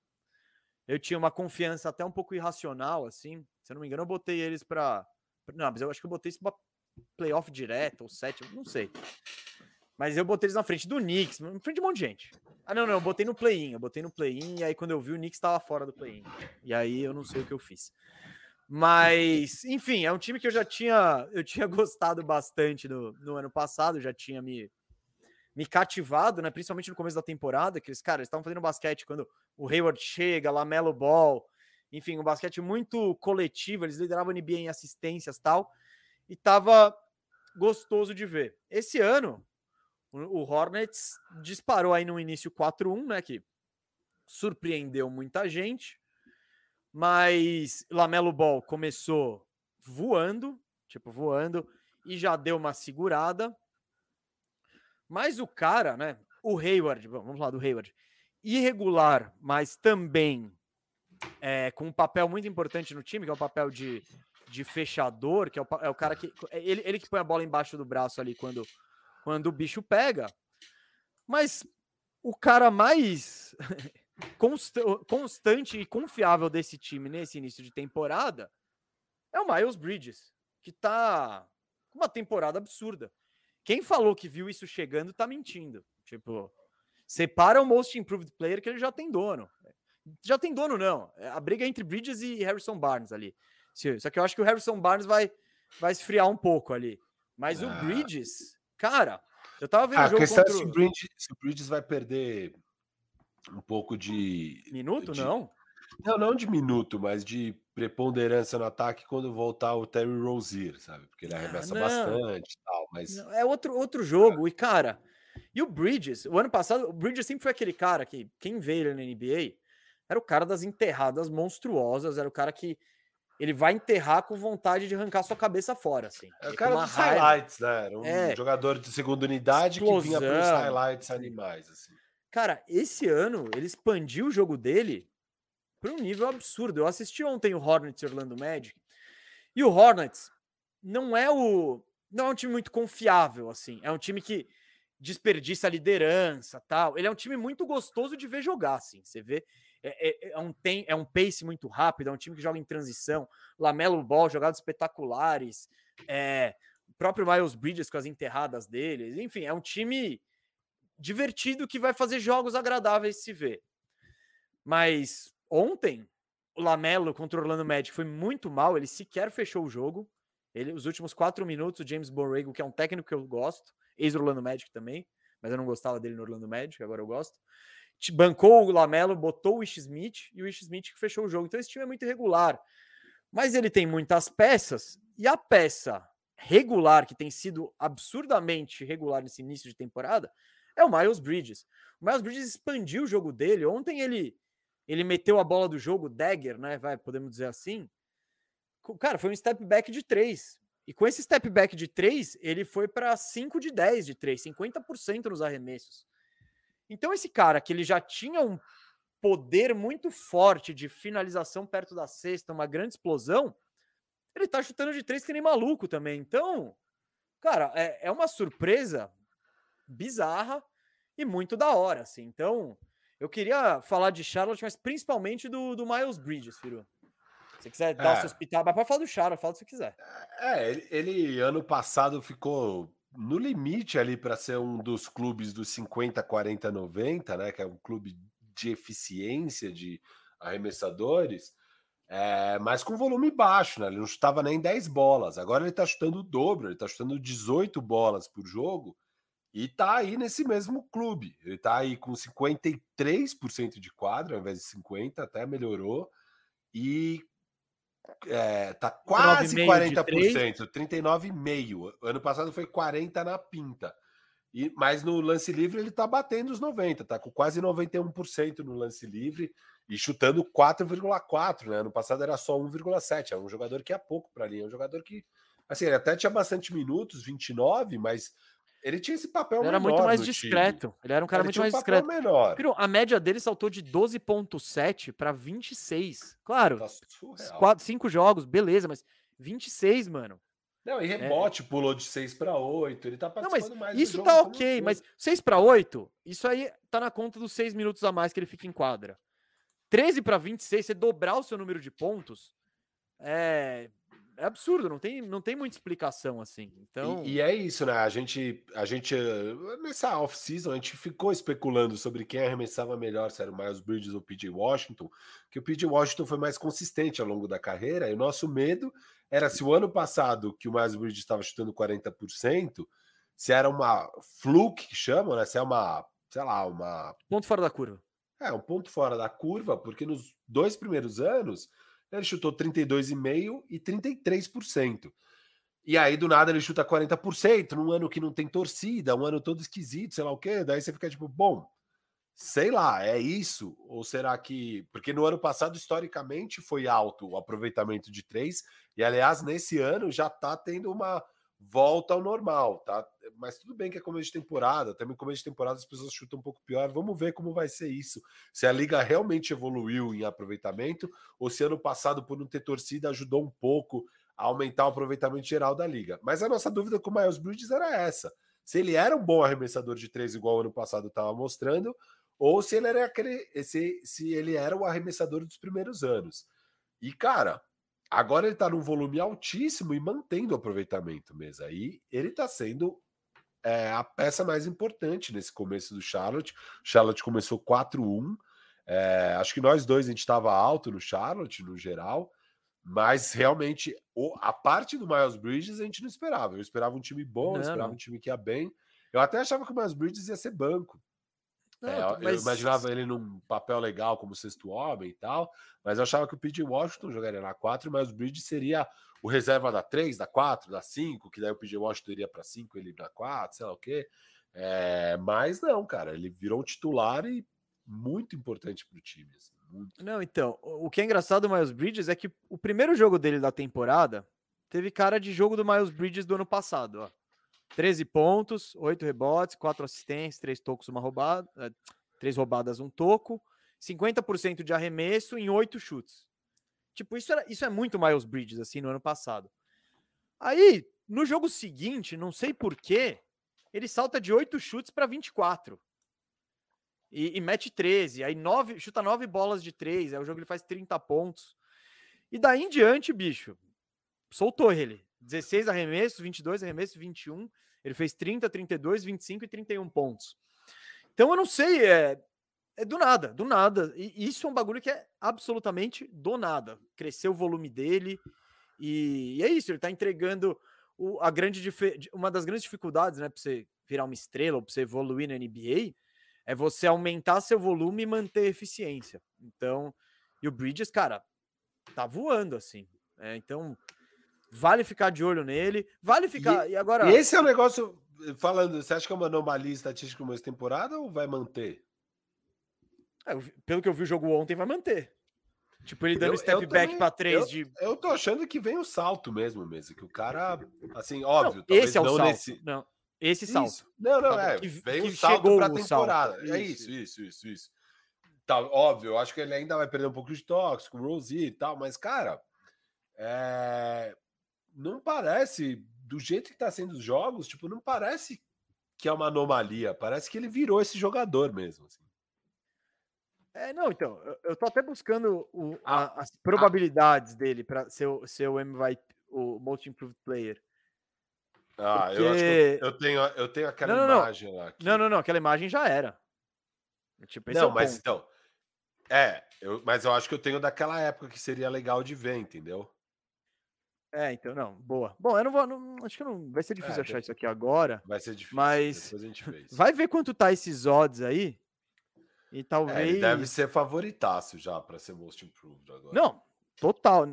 Speaker 1: eu tinha uma confiança até um pouco irracional, assim. Se eu não me engano, eu botei eles para. Não, mas eu acho que eu botei isso para playoff direto, ou sétimo, não sei. Mas eu botei eles na frente do Knicks, na frente de um monte de gente. Ah, não, não, eu botei no play-in, eu botei no play-in, e aí quando eu vi o Knicks estava fora do play-in. E aí eu não sei o que eu fiz. Mas, enfim, é um time que eu já tinha, eu tinha [LAUGHS] gostado bastante no, no ano passado, já tinha me, me cativado, né? Principalmente no começo da temporada, que eles, cara, estavam fazendo basquete quando o Hayward chega, Lamelo Ball, enfim, um basquete muito coletivo, eles lideravam a NBA em assistências tal, e tava gostoso de ver. Esse ano, o Hornets disparou aí no início 4-1, né? Que surpreendeu muita gente, mas Lamelo Ball começou voando, tipo, voando, e já deu uma segurada. Mas o cara, né? O Hayward, vamos lá do Hayward, irregular, mas também é, com um papel muito importante no time, que é o papel de, de fechador, que é o, é o cara que. É ele, ele que põe a bola embaixo do braço ali quando, quando o bicho pega. Mas o cara mais [LAUGHS] consta, constante e confiável desse time nesse início de temporada é o Miles Bridges, que tá com uma temporada absurda. Quem falou que viu isso chegando tá mentindo. Tipo, separa o Most Improved Player que ele já tem dono. Já tem dono, não. É, a briga é entre Bridges e Harrison Barnes ali. Só que eu acho que o Harrison Barnes vai, vai esfriar um pouco ali. Mas ah. o Bridges, cara, eu tava vendo
Speaker 2: ah,
Speaker 1: o jogo
Speaker 2: contra... se, o Bridges, se o Bridges vai perder um pouco de...
Speaker 1: Minuto,
Speaker 2: de...
Speaker 1: não?
Speaker 2: Não, não de minuto, mas de preponderância no ataque quando voltar o Terry Rozier, sabe? Porque ele arremessa ah, bastante e tal, mas...
Speaker 1: É outro, outro jogo, e cara... E o Bridges, o ano passado, o Bridges sempre foi aquele cara que, quem vê ele na NBA, era o cara das enterradas monstruosas, era o cara que ele vai enterrar com vontade de arrancar sua cabeça fora, assim.
Speaker 2: É o cara dos raiva. highlights, né? Era um é. jogador de segunda unidade Explosão. que vinha para os highlights animais, assim.
Speaker 1: Cara, esse ano ele expandiu o jogo dele para um nível absurdo. Eu assisti ontem o Hornets Orlando Magic e o Hornets não é o não é um time muito confiável assim. É um time que desperdiça a liderança, tal. Ele é um time muito gostoso de ver jogar, assim. Você vê é, é, é, um tem, é um pace muito rápido, é um time que joga em transição. Lamelo Ball, jogadas espetaculares. É, o próprio Miles Bridges com as enterradas dele. Enfim, é um time divertido que vai fazer jogos agradáveis se ver. Mas ontem, o Lamelo contra o Orlando Magic foi muito mal, ele sequer fechou o jogo. Ele, os últimos quatro minutos, o James Borrego, que é um técnico que eu gosto, ex-Orlando Magic também, mas eu não gostava dele no Orlando Magic, agora eu gosto. Bancou o Lamelo, botou o Ish Smith e o Ish Smith que fechou o jogo. Então esse time é muito irregular. Mas ele tem muitas peças e a peça regular, que tem sido absurdamente regular nesse início de temporada, é o Miles Bridges. O Miles Bridges expandiu o jogo dele. Ontem ele ele meteu a bola do jogo, dagger, né? Vai, podemos dizer assim. Cara, foi um step back de 3. E com esse step back de 3, ele foi para 5 de 10 de 3, 50% nos arremessos. Então esse cara que ele já tinha um poder muito forte de finalização perto da cesta, uma grande explosão, ele tá chutando de três que nem maluco também. Então, cara, é, é uma surpresa bizarra e muito da hora, assim. Então, eu queria falar de Charlotte, mas principalmente do, do Miles Bridges, Firu. Se você quiser dar é. o seu hospital, mas pode falar do Charlotte, fala que você quiser.
Speaker 2: É, ele, ele ano passado ficou no limite ali para ser um dos clubes dos 50, 40, 90, né? Que é um clube de eficiência de arremessadores, é, mas com volume baixo, né? Ele não chutava nem 10 bolas. Agora ele está chutando o dobro, ele está chutando 18 bolas por jogo e está aí nesse mesmo clube. Ele está aí com 53% de quadra, ao invés de 50%, até melhorou. E é, tá quase 40%, 39,5%. Ano passado foi 40% na pinta. E, mas no lance livre ele tá batendo os 90, tá com quase 91% no lance livre e chutando 4,4, né? Ano passado era só 1,7. É um jogador que é pouco para ali, é um jogador que assim, ele até tinha bastante minutos, 29, mas ele tinha esse papel
Speaker 1: ele era muito mais discreto. Time. Ele era um cara ele muito mais um discreto.
Speaker 2: Menor.
Speaker 1: a média dele saltou de 12.7 para 26. Claro. Tá quatro, cinco jogos, beleza, mas 26, mano.
Speaker 2: Não, e rebote é. pulou de 6 para 8, ele tá participando
Speaker 1: não,
Speaker 2: mas
Speaker 1: mais Isso tá ok, mas 6 para 8, isso aí tá na conta dos 6 minutos a mais que ele fica em quadra. 13 para 26, você dobrar o seu número de pontos, é, é absurdo, não tem, não tem muita explicação assim. Então...
Speaker 2: E, e é isso, né? A gente, a gente nessa off-season, a gente ficou especulando sobre quem arremessava melhor, se era o Miles Bridges ou o PJ Washington, que o PJ Washington foi mais consistente ao longo da carreira, e o nosso medo era se o ano passado que o Miles Bridges estava chutando 40%, se era uma fluke que chamam, né? Se é uma, sei lá, uma
Speaker 1: ponto fora da curva.
Speaker 2: É, um ponto fora da curva, porque nos dois primeiros anos ele chutou 32,5 e 33%. E aí, do nada, ele chuta 40%, num ano que não tem torcida, um ano todo esquisito, sei lá o quê. Daí você fica tipo, bom, Sei lá, é isso? Ou será que. Porque no ano passado, historicamente, foi alto o aproveitamento de três, e aliás, nesse ano já tá tendo uma volta ao normal, tá? Mas tudo bem que é começo de temporada, também começo de temporada as pessoas chutam um pouco pior. Vamos ver como vai ser isso. Se a liga realmente evoluiu em aproveitamento, ou se ano passado, por não ter torcida, ajudou um pouco a aumentar o aproveitamento geral da liga. Mas a nossa dúvida com o Miles Bridges era essa. Se ele era um bom arremessador de três, igual ano passado estava mostrando, ou se ele era aquele, se, se ele era o arremessador dos primeiros anos. E cara, agora ele está num volume altíssimo e mantendo o aproveitamento mesmo. Aí ele está sendo é, a peça mais importante nesse começo do Charlotte. O Charlotte começou 4-1. É, acho que nós dois a gente estava alto no Charlotte no geral, mas realmente o, a parte do Miles Bridges a gente não esperava. Eu esperava um time bom, eu esperava um time que ia bem. Eu até achava que o Miles Bridges ia ser banco. Não, é, mas... Eu imaginava ele num papel legal como sexto homem e tal, mas eu achava que o P.J. Washington jogaria na 4, mas o Bridge seria o reserva da 3, da 4, da 5, que daí o P.J. Washington iria para 5, ele na 4, sei lá o quê. É, mas não, cara, ele virou um titular e muito importante para o time. Assim,
Speaker 1: não, então, o que é engraçado do Miles Bridges é que o primeiro jogo dele da temporada teve cara de jogo do Miles Bridges do ano passado, ó. 13 pontos, 8 rebotes, 4 assistências, 3 tocos, uma roubada, 3 eh, roubadas, um toco, 50% de arremesso em 8 chutes. Tipo, isso, era, isso é muito Miles Bridges, assim, no ano passado. Aí, no jogo seguinte, não sei porquê, ele salta de 8 chutes para 24. E, e mete 13. Aí nove, chuta 9 bolas de 3. Aí o jogo ele faz 30 pontos. E daí em diante, bicho, soltou ele. 16 arremessos, 22 arremessos, 21. Ele fez 30, 32, 25 e 31 pontos. Então eu não sei, é, É do nada, do nada. E isso é um bagulho que é absolutamente do nada. Cresceu o volume dele e, e é isso. Ele tá entregando o, a grande uma das grandes dificuldades, né, para você virar uma estrela ou para você evoluir na NBA é você aumentar seu volume e manter eficiência. Então, e o Bridges, cara, tá voando assim. É, então, vale ficar de olho nele, vale ficar. E, e agora.
Speaker 2: E esse é o um negócio. Falando, você acha que é uma anomalia estatística uma temporada ou vai manter?
Speaker 1: É, pelo que eu vi o jogo ontem, vai manter. Tipo, ele dando eu, step eu back para três
Speaker 2: eu,
Speaker 1: de.
Speaker 2: Eu tô achando que vem o salto mesmo, mesmo. Que o cara, assim, óbvio.
Speaker 1: Não, esse é o salto. Nesse... Não, esse salto.
Speaker 2: Isso. Não, não, é. Que, vem que o salto pra temporada. Salto. É isso, isso, isso, isso. Tá, óbvio, eu acho que ele ainda vai perder um pouco de toques com o Rosie e tal, mas, cara, é... não parece, do jeito que tá sendo os jogos, tipo, não parece que é uma anomalia. Parece que ele virou esse jogador mesmo. Assim.
Speaker 1: É, não, então, eu tô até buscando o, a, as probabilidades dele para ser, ser o MVP, o Most Improved Player.
Speaker 2: Ah, Porque... eu acho que eu, tenho, eu tenho aquela não, não, imagem
Speaker 1: não.
Speaker 2: lá.
Speaker 1: Não, não, não, aquela imagem já era.
Speaker 2: Tipo, não, é mas ponto. então. É, eu, mas eu acho que eu tenho daquela época que seria legal de ver, entendeu?
Speaker 1: É, então, não, boa. Bom, eu não vou. Não, acho que não vai ser difícil é, achar isso aqui agora.
Speaker 2: Vai ser difícil.
Speaker 1: Mas [LAUGHS] vai ver quanto tá esses odds aí. E talvez. É, ele
Speaker 2: deve ser favoritaço já para ser Most Improved agora.
Speaker 1: Não, total.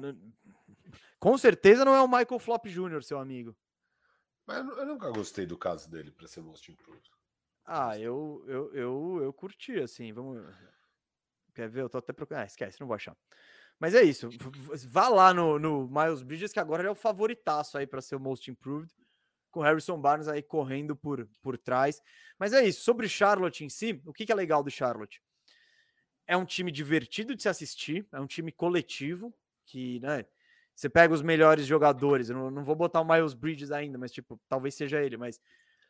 Speaker 1: Com certeza não é o Michael Flop Jr., seu amigo.
Speaker 2: Mas eu nunca gostei do caso dele para ser Most Improved.
Speaker 1: Ah, eu, eu, eu, eu curti, assim. Vamos. Quer ver? Eu tô até procurando. Ah, esquece, não vou achar. Mas é isso. Vá lá no, no Miles Bridges, que agora ele é o favoritaço aí para ser o Most Improved, com Harrison Barnes aí correndo por, por trás. Mas é isso. Sobre Charlotte em si, o que, que é legal do Charlotte? É um time divertido de se assistir, é um time coletivo, que, né? Você pega os melhores jogadores, eu não, não vou botar o Miles Bridges ainda, mas tipo, talvez seja ele, mas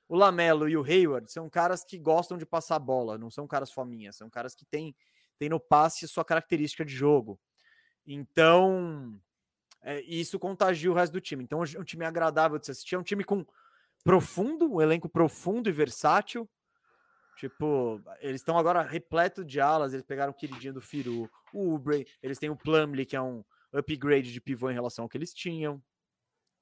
Speaker 1: o Lamelo e o Hayward são caras que gostam de passar bola, não são caras fominhas, são caras que têm, têm no passe sua característica de jogo. Então, é, isso contagia o resto do time. Então, é um time agradável de se assistir, é um time com profundo, um elenco profundo e versátil. Tipo, eles estão agora repleto de alas, eles pegaram o queridinho do Firu, o Ubre, eles têm o Plumlee, que é um upgrade de pivô em relação ao que eles tinham.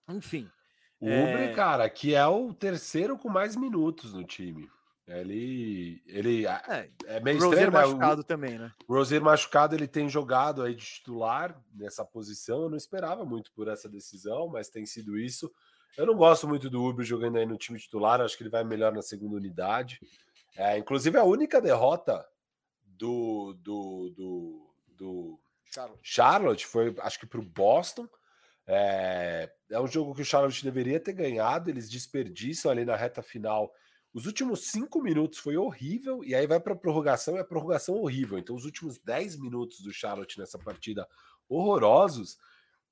Speaker 1: Enfim.
Speaker 2: O é... Ubre, cara, que é o terceiro com mais minutos no time. Ele, ele é, é meio estranho,
Speaker 1: né? machucado o, também, né?
Speaker 2: O Rosier machucado, ele tem jogado aí de titular nessa posição. Eu não esperava muito por essa decisão, mas tem sido isso. Eu não gosto muito do Uber jogando aí no time titular. Acho que ele vai melhor na segunda unidade. É, inclusive, a única derrota do, do, do, do Charlotte. Charlotte foi, acho que para o Boston. É, é um jogo que o Charlotte deveria ter ganhado. Eles desperdiçam ali na reta final. Os últimos cinco minutos foi horrível, e aí vai para a prorrogação, e a prorrogação horrível. Então, os últimos dez minutos do Charlotte nessa partida horrorosos.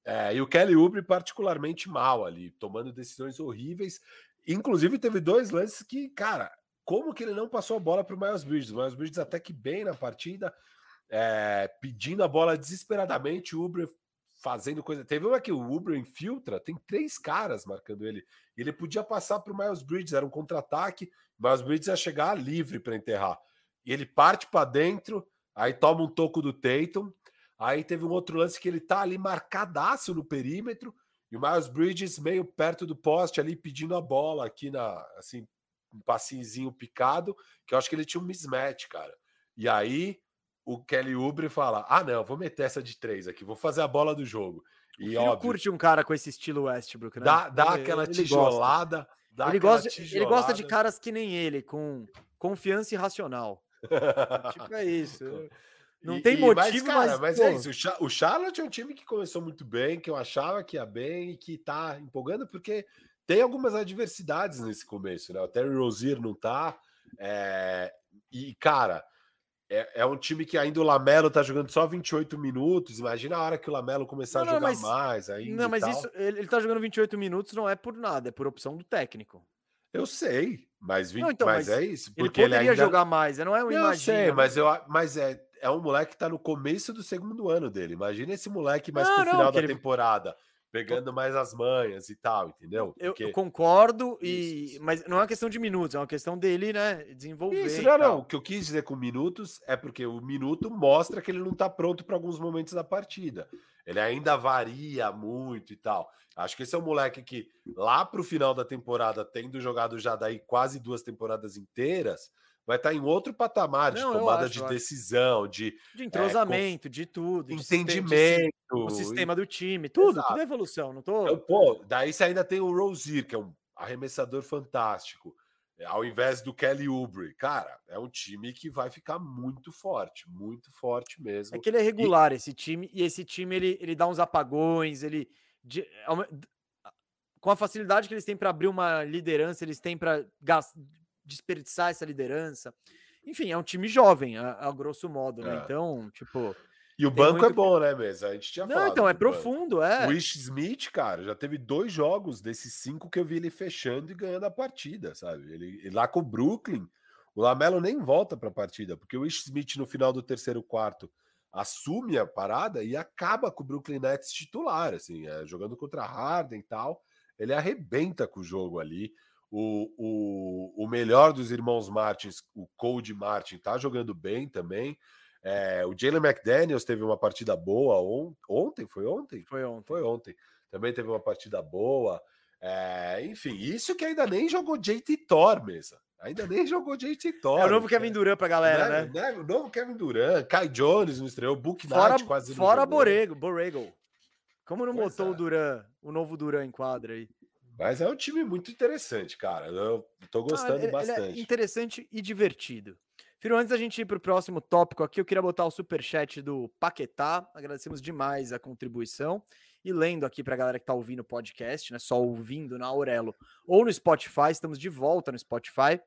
Speaker 2: É, e o Kelly Oubre particularmente mal ali, tomando decisões horríveis. Inclusive, teve dois lances que, cara, como que ele não passou a bola para o Miles Bridges? O Miles Bridges até que bem na partida, é, pedindo a bola desesperadamente, o Uber fazendo coisa. Teve uma que o Uber infiltra, tem três caras marcando ele. Ele podia passar para o Miles Bridges, era um contra-ataque. Miles Bridges ia chegar livre para enterrar. E ele parte para dentro, aí toma um toco do Tatum. Aí teve um outro lance que ele tá ali marcadaço no perímetro. E o Miles Bridges meio perto do poste ali pedindo a bola aqui na assim um passinho picado, que eu acho que ele tinha um mismatch, cara. E aí o Kelly Oubre fala: Ah, não, vou meter essa de três aqui, vou fazer a bola do jogo. E
Speaker 1: óbvio, curte um cara com esse estilo Westbrook, né?
Speaker 2: Dá, dá ele, aquela tijolada. Dá
Speaker 1: ele, gosta, tijolada. ele gosta de caras que nem ele, com confiança irracional. tipo, é [LAUGHS] isso. Não e, tem motivo, mas, cara,
Speaker 2: mas, mas é isso. O Charlotte é um time que começou muito bem, que eu achava que ia bem e que tá empolgando, porque tem algumas adversidades nesse começo, né? O Terry Rozier não tá. É... E, cara, é, é, um time que ainda o Lamelo tá jogando só 28 minutos. Imagina a hora que o Lamelo começar não, a jogar mas, mais. Aí
Speaker 1: não, mas isso, ele, ele tá jogando 28 minutos não é por nada, é por opção do técnico.
Speaker 2: Eu sei, mas, 20, não, então, mas, mas, é isso.
Speaker 1: Porque ele poderia ele ainda... jogar mais, não é um
Speaker 2: Eu sei, mas, eu, mas é, é um moleque que tá no começo do segundo ano dele. Imagina esse moleque mais não, pro final da ele... temporada pegando mais as manhas e tal, entendeu?
Speaker 1: Eu,
Speaker 2: Porque...
Speaker 1: eu concordo, e,
Speaker 2: Isso.
Speaker 1: mas não é uma questão de minutos, é uma questão dele, né? Desenvolver.
Speaker 2: Isso, não, não. O que eu quis dizer com minutos é porque o minuto mostra que ele não tá pronto para alguns momentos da partida. Ele ainda varia muito e tal. Acho que esse é um moleque que, lá pro final da temporada, tendo jogado já daí quase duas temporadas inteiras, vai estar em outro patamar de
Speaker 1: Não, eu
Speaker 2: tomada
Speaker 1: acho,
Speaker 2: de decisão, de
Speaker 1: De entrosamento, de tudo. de de si-
Speaker 2: entendimento.
Speaker 1: O sistema do time, tudo,
Speaker 2: Exato.
Speaker 1: tudo é evolução, não tô.
Speaker 2: Então, pô, daí você ainda tem o Rozier, que é um arremessador fantástico, é, ao invés do Kelly Oubre. Cara, é um time que vai ficar muito forte, muito forte mesmo.
Speaker 1: É que ele é regular, esse time, e esse time ele, ele dá uns apagões, ele. de- d- com a facilidade que eles têm para abrir uma liderança, eles têm para desperdiçar essa liderança. Enfim, é um time jovem, a, a grosso modo, né?
Speaker 2: É.
Speaker 1: Então, tipo.
Speaker 2: E o banco é
Speaker 1: muito-
Speaker 2: bom, né, mesmo? A gente tinha
Speaker 1: Não, então, é
Speaker 2: do banco.
Speaker 1: profundo, é.
Speaker 2: O Ish Smith, cara, já teve dois jogos desses cinco que eu vi ele fechando e ganhando a partida, sabe? Ele, ele lá com o Brooklyn, o Lamelo nem volta para a partida, porque o Ish Smith no final do terceiro quarto assume a parada e acaba com o Brooklyn Nets titular, assim, é, jogando contra Harden e tal. Ele arrebenta com o jogo ali. O, o, o melhor dos irmãos Martins, o Cody Martin, tá jogando bem também. É, o Jalen McDaniels teve uma partida boa on- ontem, foi ontem?
Speaker 1: Foi ontem.
Speaker 2: Foi ontem. Também teve uma partida boa. É, enfim, isso que ainda nem jogou JT Thor, mesa. Ainda nem jogou JT Thor.
Speaker 1: É o novo Kevin Durant pra galera, né?
Speaker 2: O novo Kevin Durant, Kai Jones não estreou, Book
Speaker 1: Fora,
Speaker 2: Knight quase não
Speaker 1: fora. Borrego, Borrego. Como não
Speaker 2: Pois
Speaker 1: botou
Speaker 2: é.
Speaker 1: o Duran, o novo Duran em quadra aí?
Speaker 2: Mas é um time muito interessante, cara. Eu tô
Speaker 1: Não,
Speaker 2: gostando
Speaker 1: ele- ele é
Speaker 2: bastante.
Speaker 1: interessante e divertido. Firo, antes da gente ir para o próximo tópico aqui, eu queria botar o superchat do Paquetá. Agradecemos demais a contribuição. E lendo aqui para a galera que está ouvindo o podcast, né? Só ouvindo na Aurelo ou no Spotify, estamos de volta no Spotify.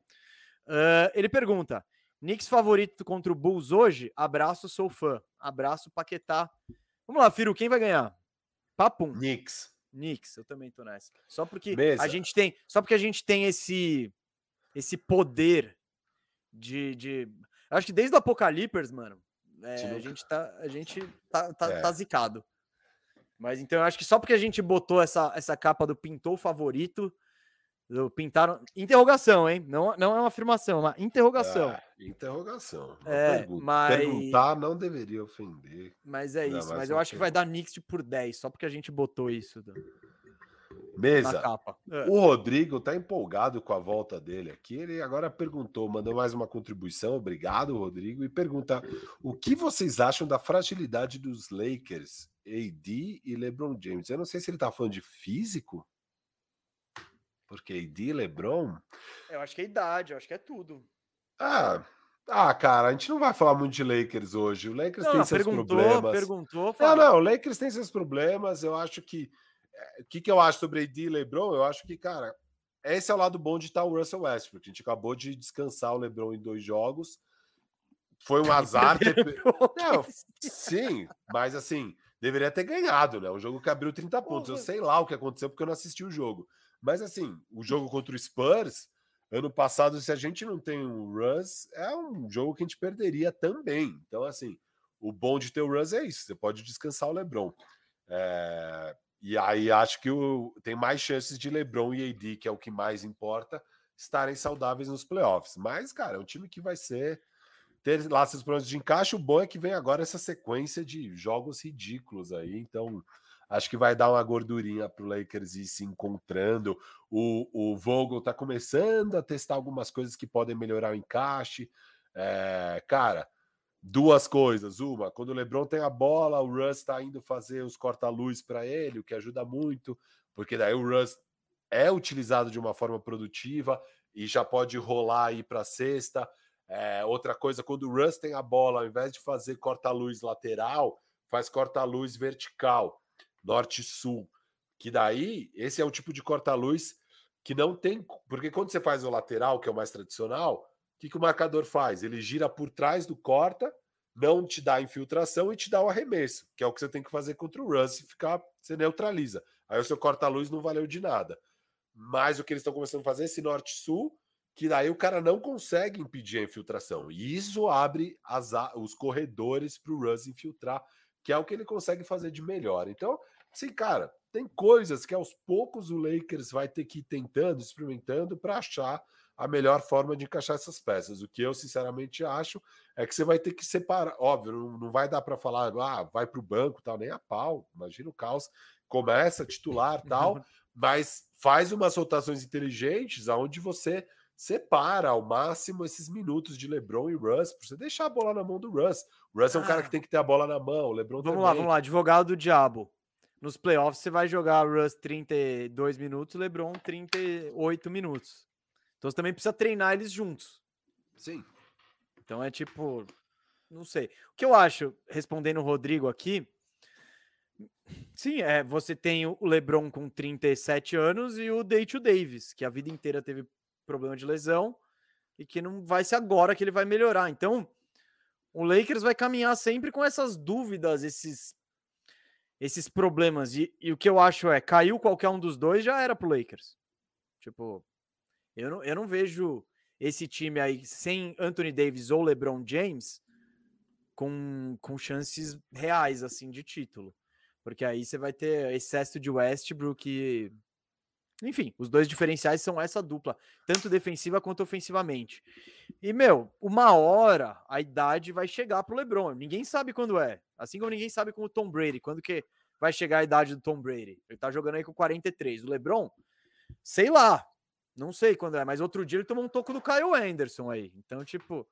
Speaker 1: Ah, ele pergunta: Knicks favorito contra o Bulls hoje? Abraço, sou fã. Abraço, Paquetá. Vamos lá, Firo, quem vai ganhar? Papum.
Speaker 2: Knicks.
Speaker 1: Knicks, eu também tô nessa. Só porque a gente tem, só porque a gente tem esse esse poder de, de acho que desde o Apocalipse, mano, é, a gente tá a gente tá, tá,
Speaker 2: É.
Speaker 1: tá zicado. Mas então eu acho que só porque a gente botou essa, essa capa do pintou favorito, pintaram interrogação, hein? Não, não é uma afirmação, é uma interrogação.
Speaker 2: Ah, interrogação.
Speaker 1: É,
Speaker 2: pergunta.
Speaker 1: mas-
Speaker 2: Perguntar não deveria ofender.
Speaker 1: Mas é isso, mas eu acho que vai dar Knicks por 10, só porque a gente botou isso na
Speaker 2: Mesa.
Speaker 1: É.
Speaker 2: O Rodrigo tá empolgado com a volta dele aqui. Ele agora perguntou, mandou mais uma contribuição. Obrigado, Rodrigo. E pergunta: o que vocês acham da fragilidade dos Lakers, AD e LeBron James? Eu não sei se ele tá falando de físico. Porque AD e LeBron.
Speaker 1: Eu acho que é idade, eu acho que é tudo.
Speaker 2: Ah, ah, cara, a gente não vai falar muito de Lakers hoje. O Lakers
Speaker 1: Não,
Speaker 2: tem
Speaker 1: não,
Speaker 2: seus
Speaker 1: perguntou,
Speaker 2: problemas.
Speaker 1: perguntou.
Speaker 2: Não,
Speaker 1: fala.
Speaker 2: não, o Lakers tem seus problemas. Eu acho que. eh, O que, que eu acho sobre AD e LeBron? Eu acho que, cara, esse é o lado bom de estar o Russell Westbrook. A gente acabou de descansar o LeBron em dois jogos. Foi um [LAUGHS] azar ter. Não, sim, mas assim, deveria ter ganhado, né? Um jogo que abriu 30 pontos. Eu sei lá o que aconteceu porque eu não assisti o jogo. Mas assim, o jogo contra o Spurs, ano passado, se a gente não tem o Russ, é um jogo que a gente perderia também. Então, assim, o bom de ter o Russ é isso: você pode descansar o LeBron. É, E aí acho que o... tem mais chances de LeBron e AD, que é o que mais importa, estarem saudáveis nos playoffs. Mas, cara, é um time que vai ser ter lá seus problemas de encaixe. O bom é que vem agora essa sequência de jogos ridículos aí. Então, acho que vai dar uma gordurinha para o Lakers ir se encontrando. O, o Vogel tá começando a testar algumas coisas que podem melhorar o encaixe. É, cara, duas coisas. Uma, quando o LeBron tem a bola, o Russ está indo fazer os corta-luz para ele, o que ajuda muito, porque daí o Russ é utilizado de uma forma produtiva e já pode rolar aí para sexta. É, outra coisa, quando o Russ tem a bola, ao invés de fazer corta-luz lateral, faz corta-luz vertical, norte-sul. Que daí, esse é o tipo de corta-luz que não tem. Porque quando você faz o lateral, que é o mais tradicional, o que, que o marcador faz? Ele gira por trás do corta, não te dá infiltração e te dá o arremesso, que é o que você tem que fazer contra o Russ e ficar, você neutraliza. Aí o seu corta-luz não valeu de nada. Mas o que eles estão começando a fazer é esse norte-sul, que daí o cara não consegue impedir a infiltração. E isso abre as, os corredores para o Russ infiltrar, que é o que ele consegue fazer de melhor. Então, assim, cara, tem coisas que aos poucos o Lakers vai ter que ir tentando, experimentando para achar a melhor forma de encaixar essas peças. O que eu sinceramente acho é que você vai ter que separar. Óbvio, não, vai dar para falar, ah, vai para o banco, tal, nem a pau. Imagina o caos. Começa titular, tal, [LAUGHS] mas faz umas rotações inteligentes aonde você separa ao máximo esses minutos de LeBron e Russ, para você deixar a bola na mão do Russ. O Russ ah. é um cara que ah. tem que ter a bola na mão, o LeBron
Speaker 1: Vamos
Speaker 2: também.
Speaker 1: lá, vamos lá, advogado do diabo. Nos playoffs você vai jogar Russ 32 minutos, LeBron 38 minutos. Então você também precisa treinar eles juntos.
Speaker 2: Sim.
Speaker 1: Então é tipo, não sei. O que eu acho, respondendo o Rodrigo aqui, sim, é, você tem o LeBron com 37 anos e o Dayton Davis, que a vida inteira teve problema de lesão e que não vai ser agora que ele vai melhorar. Então, o Lakers vai caminhar sempre com essas dúvidas, esses esses problemas. E, e o que eu acho é, caiu qualquer um dos dois, já era pro Lakers. Tipo, eu não, eu não vejo esse time aí sem Anthony Davis ou LeBron James com, com chances reais assim de título. Porque aí você vai ter excesso de Westbrook enfim, os dois diferenciais são essa dupla, tanto defensiva quanto ofensivamente. E, meu, uma hora a idade vai chegar pro LeBron. Ninguém sabe quando é. Assim como ninguém sabe com o Tom Brady, quando que vai chegar a idade do Tom Brady. Ele tá jogando aí com 43. O LeBron, sei lá. Não sei quando é, mas outro dia ele tomou um toco do Kyle Anderson aí. Então, tipo,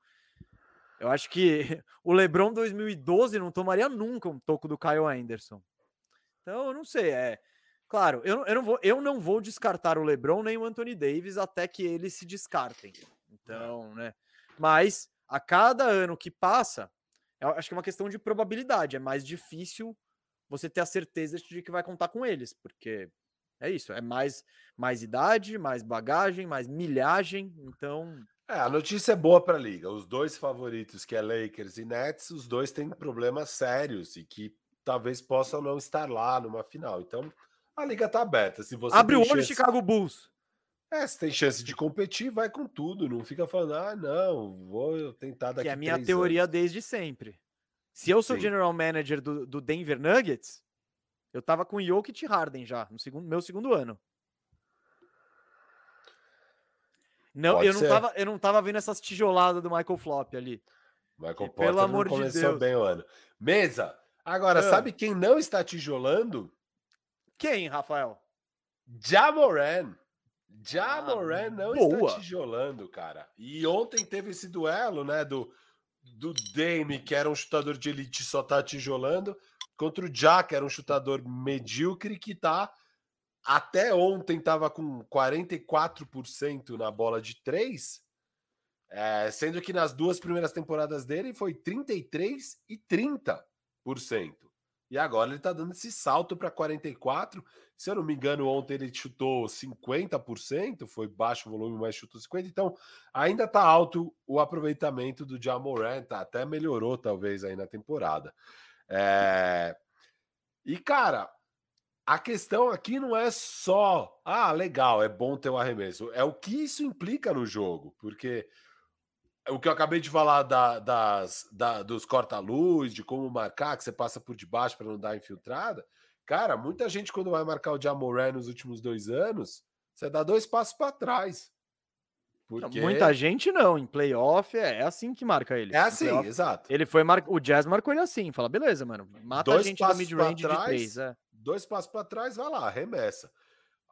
Speaker 1: eu acho que [LAUGHS] o LeBron 2012 não tomaria nunca um toco do Kyle Anderson. Então, eu não sei, é Claro, eu, eu, não vou, eu não vou descartar o LeBron nem o Anthony Davis até que eles se descartem. Então, né? Mas a cada ano que passa, acho que é uma questão de probabilidade. É mais difícil você ter a certeza de que vai contar com eles, porque é isso, é mais, mais idade, mais bagagem, mais milhagem. Então.
Speaker 2: É, a notícia é boa para a liga. Os dois favoritos, que é Lakers e Nets, os dois têm problemas sérios e que talvez possam não estar lá numa final. Então, a liga tá aberta. Se você
Speaker 1: Abre o olho chance... Chicago Bulls.
Speaker 2: É, se tem chance de competir, vai com tudo. Não fica falando, ah, não, vou tentar daqui
Speaker 1: Que é a minha teoria anos. desde sempre. Se eu sou Sim. general manager do, do, Denver Nuggets, eu tava com Jokic e Harden já, no segundo, meu segundo ano. Não, eu não, tava, eu não tava vendo essas tijoladas do Michael Flop ali.
Speaker 2: Michael Porter pelo amor de Deus. bem o ano. Mesa. Agora, ah. sabe quem não está tijolando?
Speaker 1: Quem, Rafael?
Speaker 2: Jamoran. Jamoran ah, não boa. está tijolando, cara. E ontem teve esse duelo, né, do, do Dame, que era um chutador de elite só tá tijolando, contra o Ja, que era um chutador medíocre que tá até ontem tava com 44% na bola de três, é, sendo que nas duas primeiras temporadas dele foi 33 e 30%. E agora ele está dando esse salto para 44. Se eu não me engano, ontem ele chutou 50%, foi baixo volume, mas chutou 50%. Então, ainda está alto o aproveitamento do Jamoran, tá? até melhorou talvez aí na temporada. É... E, cara, a questão aqui não é só, ah, legal, é bom ter o um arremesso, é o que isso implica no jogo, porque o que eu acabei de falar da, das, da, dos corta-luz, de como marcar, que você passa por debaixo para não dar infiltrada. Cara, muita gente, quando vai marcar o Jamoran nos últimos dois anos, você dá dois passos para trás.
Speaker 1: Porque... Muita gente não, em playoff é, é assim que marca ele.
Speaker 2: É assim, exato.
Speaker 1: Ele foi mar... O Jazz marcou ele assim, fala, beleza, mano, mata dois a gente no mid-range de três. É.
Speaker 2: Dois passos para trás, vai lá, arremessa.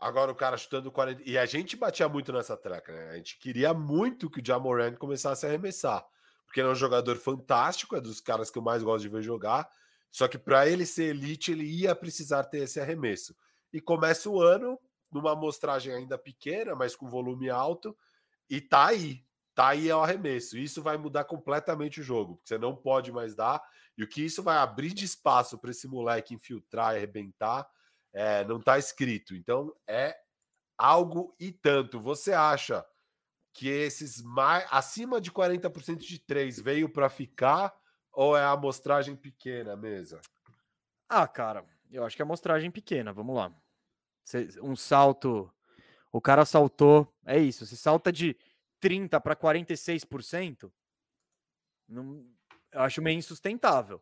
Speaker 2: Agora o cara chutando 40. E a gente batia muito nessa treca, né? A gente queria muito que o Jamoran começasse a arremessar. Porque ele é um jogador fantástico, é dos caras que eu mais gosto de ver jogar. Só que para ele ser elite, ele ia precisar ter esse arremesso. E começa o ano numa amostragem ainda pequena, mas com volume alto, e tá aí. Tá aí é o arremesso. Isso vai mudar completamente o jogo, porque você não pode mais dar. E o que isso vai abrir de espaço para esse moleque infiltrar e arrebentar é, não está escrito. Então é algo e tanto. Você acha que esses mais acima de 40% de três veio para ficar ou é a amostragem pequena mesa?
Speaker 1: Ah, cara, eu acho que é amostragem pequena. Vamos lá. Um salto, o cara saltou, é isso. Se salta de 30 para 46%, não, eu acho meio insustentável.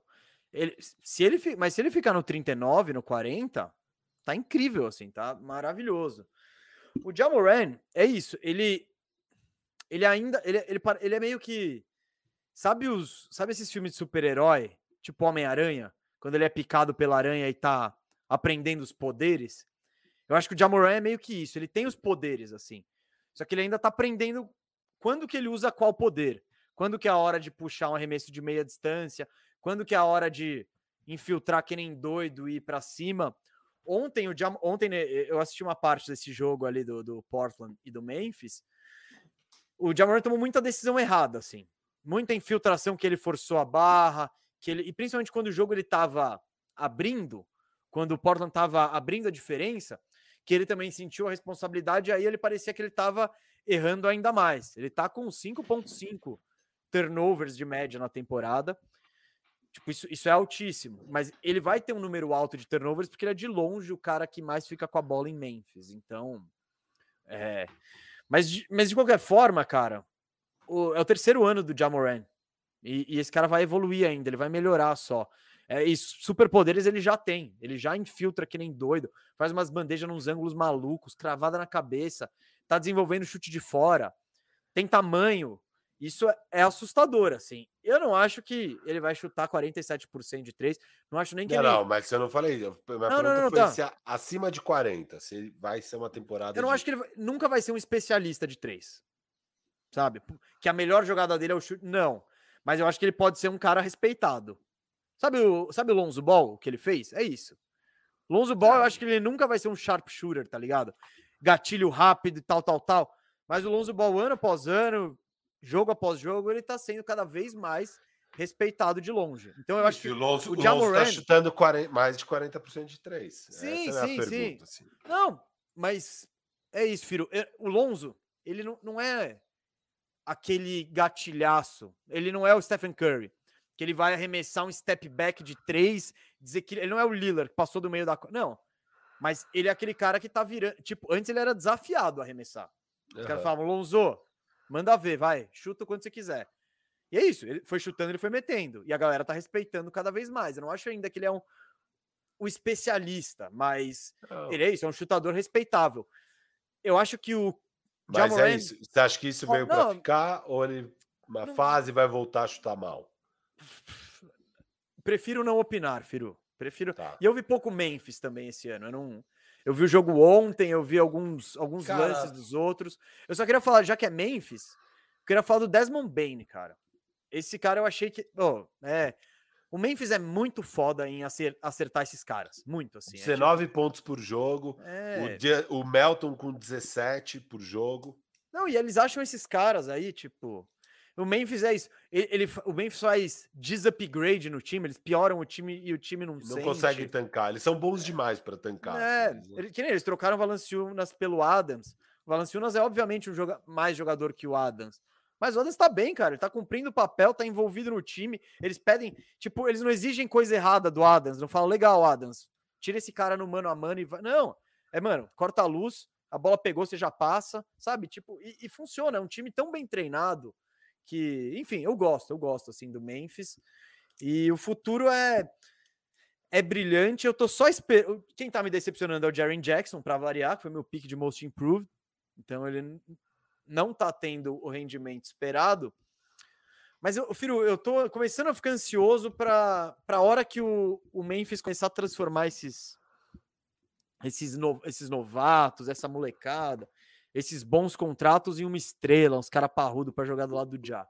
Speaker 1: Ele, se ele, mas se ele ficar no 39, no 40, tá incrível, assim, tá maravilhoso. O Jamoran é isso, ele ele ainda ele, ele, ele é meio que sabe os sabe esses filmes de super-herói, tipo Homem-Aranha, quando ele é picado pela aranha e tá aprendendo os poderes? Eu acho que o Jamoran é meio que isso, ele tem os poderes assim. Só que ele ainda tá aprendendo quando que ele usa qual poder. Quando que é a hora de puxar um arremesso de meia distância, quando que é a hora de infiltrar que nem doido e ir para cima. Ontem, o Jam... Ontem né, eu assisti uma parte desse jogo ali do, do Portland e do Memphis. O Jamoran tomou muita decisão errada, assim. Muita infiltração que ele forçou a barra, que ele... e principalmente quando o jogo ele estava abrindo, quando o Portland estava abrindo a diferença, que ele também sentiu a responsabilidade, aí ele parecia que ele estava errando ainda mais. Ele está com 5.5 turnovers de média na temporada. Tipo, isso, isso é altíssimo. Mas ele vai ter um número alto de turnovers porque ele é de longe o cara que mais fica com a bola em Memphis. Então. É... Mas, de, mas de qualquer forma, cara, o, é o terceiro ano do Jamoran. E, e, esse cara vai evoluir ainda, ele vai melhorar só. É, e superpoderes ele já tem. Ele já infiltra que nem doido. Faz umas bandejas nos ângulos malucos, cravada na cabeça. Tá desenvolvendo chute de fora. Tem tamanho. Isso é, é assustador, assim. Eu não acho que ele vai chutar 47% de três. Não acho nem que
Speaker 2: não,
Speaker 1: ele.
Speaker 2: Não, mas você não falei. Minha não, pergunta não, não, foi tá. se acima de 40, se vai ser uma temporada.
Speaker 1: Eu não
Speaker 2: de...
Speaker 1: acho que ele nunca vai ser um especialista de três. Sabe? Que a melhor jogada dele é o chute. Não. Mas eu acho que ele pode ser um cara respeitado. Sabe o, sabe o Lonzo Ball, que ele fez? É isso. Lonzo Ball, eu acho que ele nunca vai ser um sharpshooter, tá ligado? Gatilho rápido e tal, tal, tal. Mas o Lonzo Ball, ano após ano, jogo após jogo, ele está sendo cada vez mais respeitado de longe. Então eu acho que
Speaker 2: o Lonzo, está chutando 40, mais de 40% de três.
Speaker 1: Sim, Essa é sim, pergunta, sim. Assim. Não, mas é isso, Firo. É, o Lonzo, ele não, não é aquele gatilhaço. Ele não é o Stephen Curry, que ele vai arremessar um step back de três, dizer que ele não é o Lillard que passou do meio da não. Mas ele é aquele cara que tá virando, tipo, antes ele era desafiado a arremessar. Os uhum. caras falavam, Lonzo, Manda ver, vai, chuta quando você quiser. E é isso, ele foi chutando, ele foi metendo. E a galera tá respeitando cada vez mais. Eu não acho ainda que ele é um o especialista, mas oh. ele é isso, é um chutador respeitável. Eu acho que o
Speaker 2: Mas Jamoran... é isso. Você acha que isso veio para ficar ou ele uma não. fase vai voltar a chutar mal?
Speaker 1: Prefiro não opinar, Firu. Prefiro. Tá. E eu vi pouco Memphis também esse ano. Eu não eu vi o jogo ontem, eu vi alguns, alguns cara... lances dos outros. Eu só queria falar, já que é Memphis, eu queria falar do Desmond Bain, cara. Esse cara eu achei que. Oh, é, o Memphis é muito foda em acertar esses caras. Muito, assim.
Speaker 2: 19 é tipo... pontos por jogo. É... O, o Melton com 17 por jogo.
Speaker 1: Não, e eles acham esses caras aí, tipo. O Memphis é isso. Ele, ele, o Memphis faz desupgrade no time, eles pioram o time e o time não
Speaker 2: Não conseguem tancar. Eles são bons demais para tancar. É,
Speaker 1: assim, ele, que nem eles trocaram o Valanciunas pelo Adams. O Valanciunas é obviamente um joga, mais jogador que o Adams. Mas o Adams tá bem, cara. Ele tá cumprindo o papel, tá envolvido no time. Eles pedem, tipo, eles não exigem coisa errada do Adams. Não falam, legal, Adams, tira esse cara no mano a mano e vai. Não, é, mano, corta a luz, a bola pegou, você já passa, sabe? Tipo, e, e funciona. É um time tão bem treinado que, enfim, eu gosto, eu gosto assim do Memphis. E o futuro é é brilhante. Eu tô só esperando. Quem tá me decepcionando é o Jaren Jackson, para variar, que foi meu pick de Most Improved. Então ele não tá tendo o rendimento esperado. Mas eu, Firo, eu tô começando a ficar ansioso para a hora que o, o Memphis começar a transformar esses esses, no, esses novatos, essa molecada, esses bons contratos em uma estrela, uns cara parrudo para jogar do lado do Já.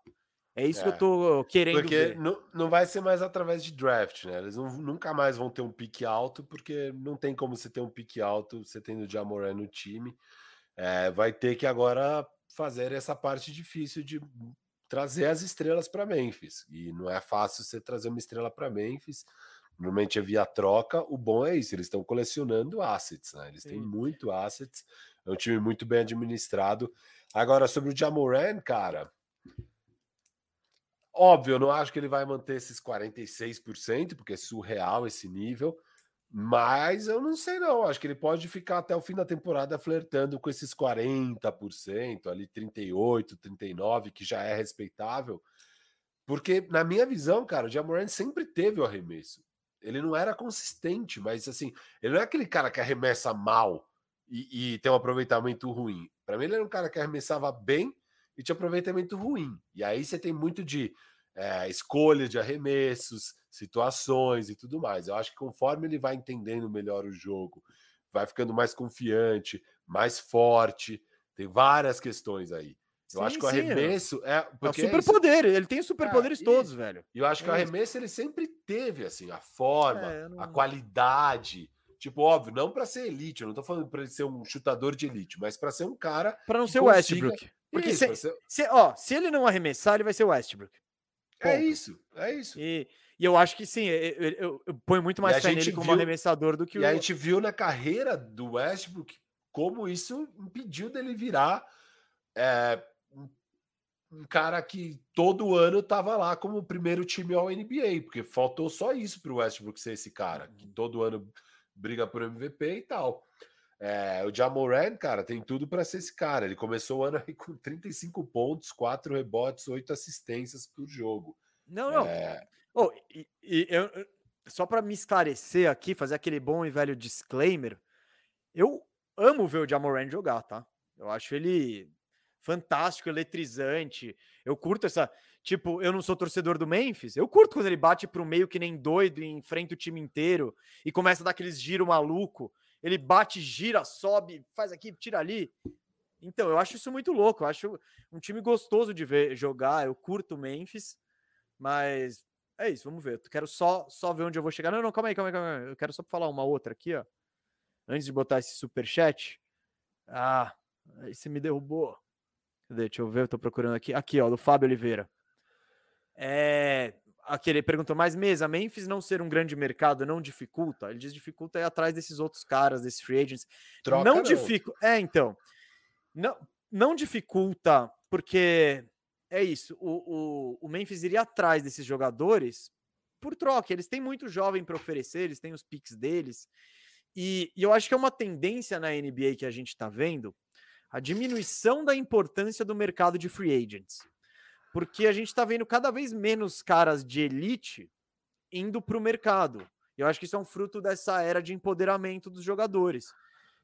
Speaker 1: É isso é. que eu é. tô querendo
Speaker 2: porque ver. Não, não vai ser mais através de draft, né? Eles não, nunca mais vão ter um pique alto, porque não tem como você ter um pique alto você tendo o Jamoran no time. É, vai ter que agora fazer essa parte difícil de trazer as estrelas para Memphis. E não é fácil você trazer uma estrela para Memphis. Normalmente é via troca. O bom é isso, eles estão colecionando assets, né? Eles Sim. têm muito assets. É um time muito bem administrado. Agora, sobre o Jamoran, cara. Óbvio, eu não acho que ele vai manter esses 46%, porque é surreal esse nível. Mas eu não sei, não. Acho que ele pode ficar até o fim da temporada flertando com esses 40%, ali 38%, 39%, que já é respeitável. Porque, na minha visão, cara, o Jamoran sempre teve o arremesso. Ele não era consistente, mas assim, ele não é aquele cara que arremessa mal e, e tem um aproveitamento ruim. Para mim, ele era um cara que arremessava bem e tinha aproveitamento ruim. E aí você tem muito de é, escolha de arremessos, situações e tudo mais. Eu acho que conforme ele vai entendendo melhor o jogo, vai ficando mais confiante, mais forte, tem várias questões aí. Eu sim, acho que o é. arremesso é.
Speaker 1: Porque é o superpoder, ele tem os superpoderes é, todos, velho.
Speaker 2: E eu acho que o arremesso ele sempre teve, assim, a forma, é, não... a qualidade. Tipo, óbvio, não para ser elite, eu não tô falando para ele ser um chutador de elite, mas para ser um cara.
Speaker 1: Para não ser o Westbrook. Porque isso, se, ser... se, ó, se ele não arremessar, ele vai ser o Westbrook.
Speaker 2: É Ponto. É isso, é isso.
Speaker 1: E, e eu acho que sim, eu, eu, eu ponho muito mais fé nele como viu, arremessador do que
Speaker 2: e o. E a gente viu na carreira do Westbrook como isso impediu dele virar é, um cara que todo ano tava lá como o primeiro time ao NBA, porque faltou só isso para o Westbrook ser esse cara, que uhum. todo ano briga por MVP e tal. É, o Jamoran, cara, tem tudo para ser esse cara. Ele começou o ano aí com 35 pontos, 4 rebotes, 8 assistências por jogo.
Speaker 1: Não, não. É... Oh, e, e eu, só para me esclarecer aqui, fazer aquele bom e velho disclaimer, eu amo ver o Jamoran jogar, tá? Eu acho ele fantástico, eletrizante. Eu curto essa. Tipo, eu não sou torcedor do Memphis. Eu curto quando ele bate pro meio que nem doido e enfrenta o time inteiro e começa a dar aqueles giro maluco ele bate, gira, sobe, faz aqui, tira ali. Então, eu acho isso muito louco. Eu acho um time gostoso de ver jogar. Eu curto o Memphis, mas é isso, vamos ver. Eu quero só, só ver onde eu vou chegar. Não, não, calma aí, calma aí, calma aí. Eu quero só falar uma outra aqui, ó. Antes de botar esse super chat. Ah, aí você me derrubou. Cadê? Deixa eu ver, eu tô procurando aqui. Aqui, ó, do Fábio Oliveira. É, aquele perguntou mais mesa, Memphis não ser um grande mercado não dificulta? Ele diz dificulta é atrás desses outros caras, desses free agents. Troca não, não. dificulta. É, então. Não, não dificulta, porque é isso. O, o, o Memphis iria atrás desses jogadores por troca. Eles têm muito jovem para oferecer, eles têm os picks deles. E, e eu acho que é uma tendência na NBA que a gente está vendo a diminuição da importância do mercado de free agents porque a gente está vendo cada vez menos caras de elite indo para o mercado. Eu acho que isso é um fruto dessa era de empoderamento dos jogadores,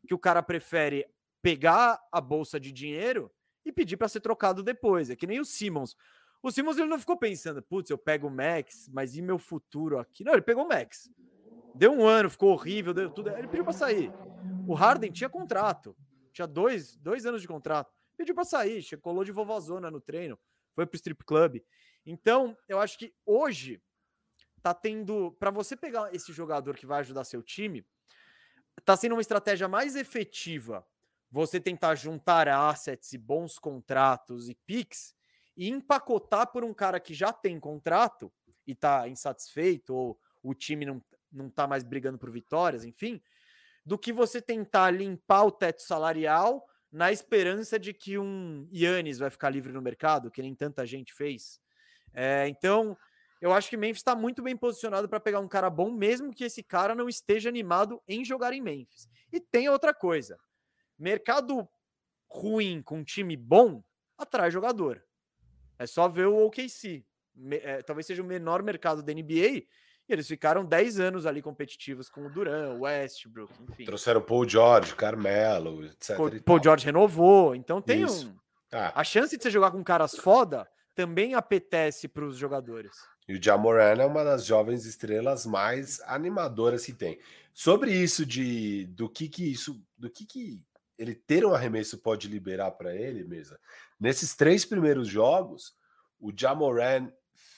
Speaker 1: que o cara prefere pegar a bolsa de dinheiro e pedir para ser trocado depois. É que nem o Simmons. O Simmons ele não ficou pensando, putz, eu pego o Max, mas e meu futuro aqui? Não, ele pegou o Max. Deu um ano, ficou horrível, deu tudo. Ele pediu para sair. O Harden tinha contrato, tinha dois, dois anos de contrato. Pediu para sair, colou de vovozona no treino foi pro strip club. Então, eu acho que hoje tá tendo para você pegar esse jogador que vai ajudar seu time, tá sendo uma estratégia mais efetiva você tentar juntar assets e bons contratos e picks e empacotar por um cara que já tem contrato e tá insatisfeito ou o time não, não tá mais brigando por vitórias, enfim, do que você tentar limpar o teto salarial na esperança de que um Yannis vai ficar livre no mercado, que nem tanta gente fez. É, então, eu acho que Memphis está muito bem posicionado para pegar um cara bom, mesmo que esse cara não esteja animado em jogar em Memphis. E tem outra coisa: mercado ruim com time bom atrai jogador. É só ver o OKC. É, talvez seja o menor mercado da NBA, e eles ficaram 10 anos ali competitivos com o Duran, o Westbrook, enfim.
Speaker 2: Trouxeram Paul George, Carmelo, etc.
Speaker 1: Paul, Paul George renovou. Então tem Isso. um. Ah. A chance de você jogar com caras foda também apetece para os jogadores.
Speaker 2: E o Jamoran é uma das jovens estrelas mais animadoras que tem. Sobre isso de do que que isso, do que que ele ter um arremesso pode liberar para ele, mesa. Nesses três primeiros jogos, o Jamoran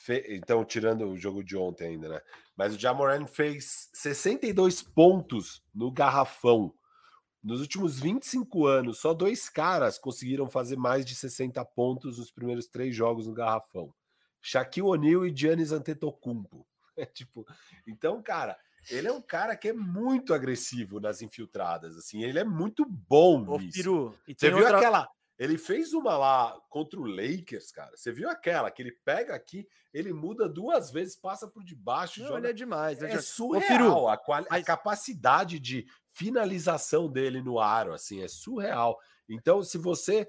Speaker 2: fe... então tirando o jogo de ontem ainda, né? Mas o Jamoran fez 62 pontos no garrafão. Nos últimos 25 anos, só dois caras conseguiram fazer mais de 60 pontos nos primeiros três jogos no garrafão. Shaquille O'Neal e Giannis Antetokounmpo. [LAUGHS] É tipo, então, cara, ele é um cara que é muito agressivo nas infiltradas, assim, ele é muito bom
Speaker 1: Ô, nisso. Piru,
Speaker 2: Você viu outra... aquela ele fez uma lá contra o Lakers, cara. Você viu aquela que ele pega aqui, ele muda duas vezes, passa por debaixo.
Speaker 1: Não, joga... É demais.
Speaker 2: É, é surreal a, quali... Mas... a capacidade de finalização dele no aro, assim, é surreal. Então, se você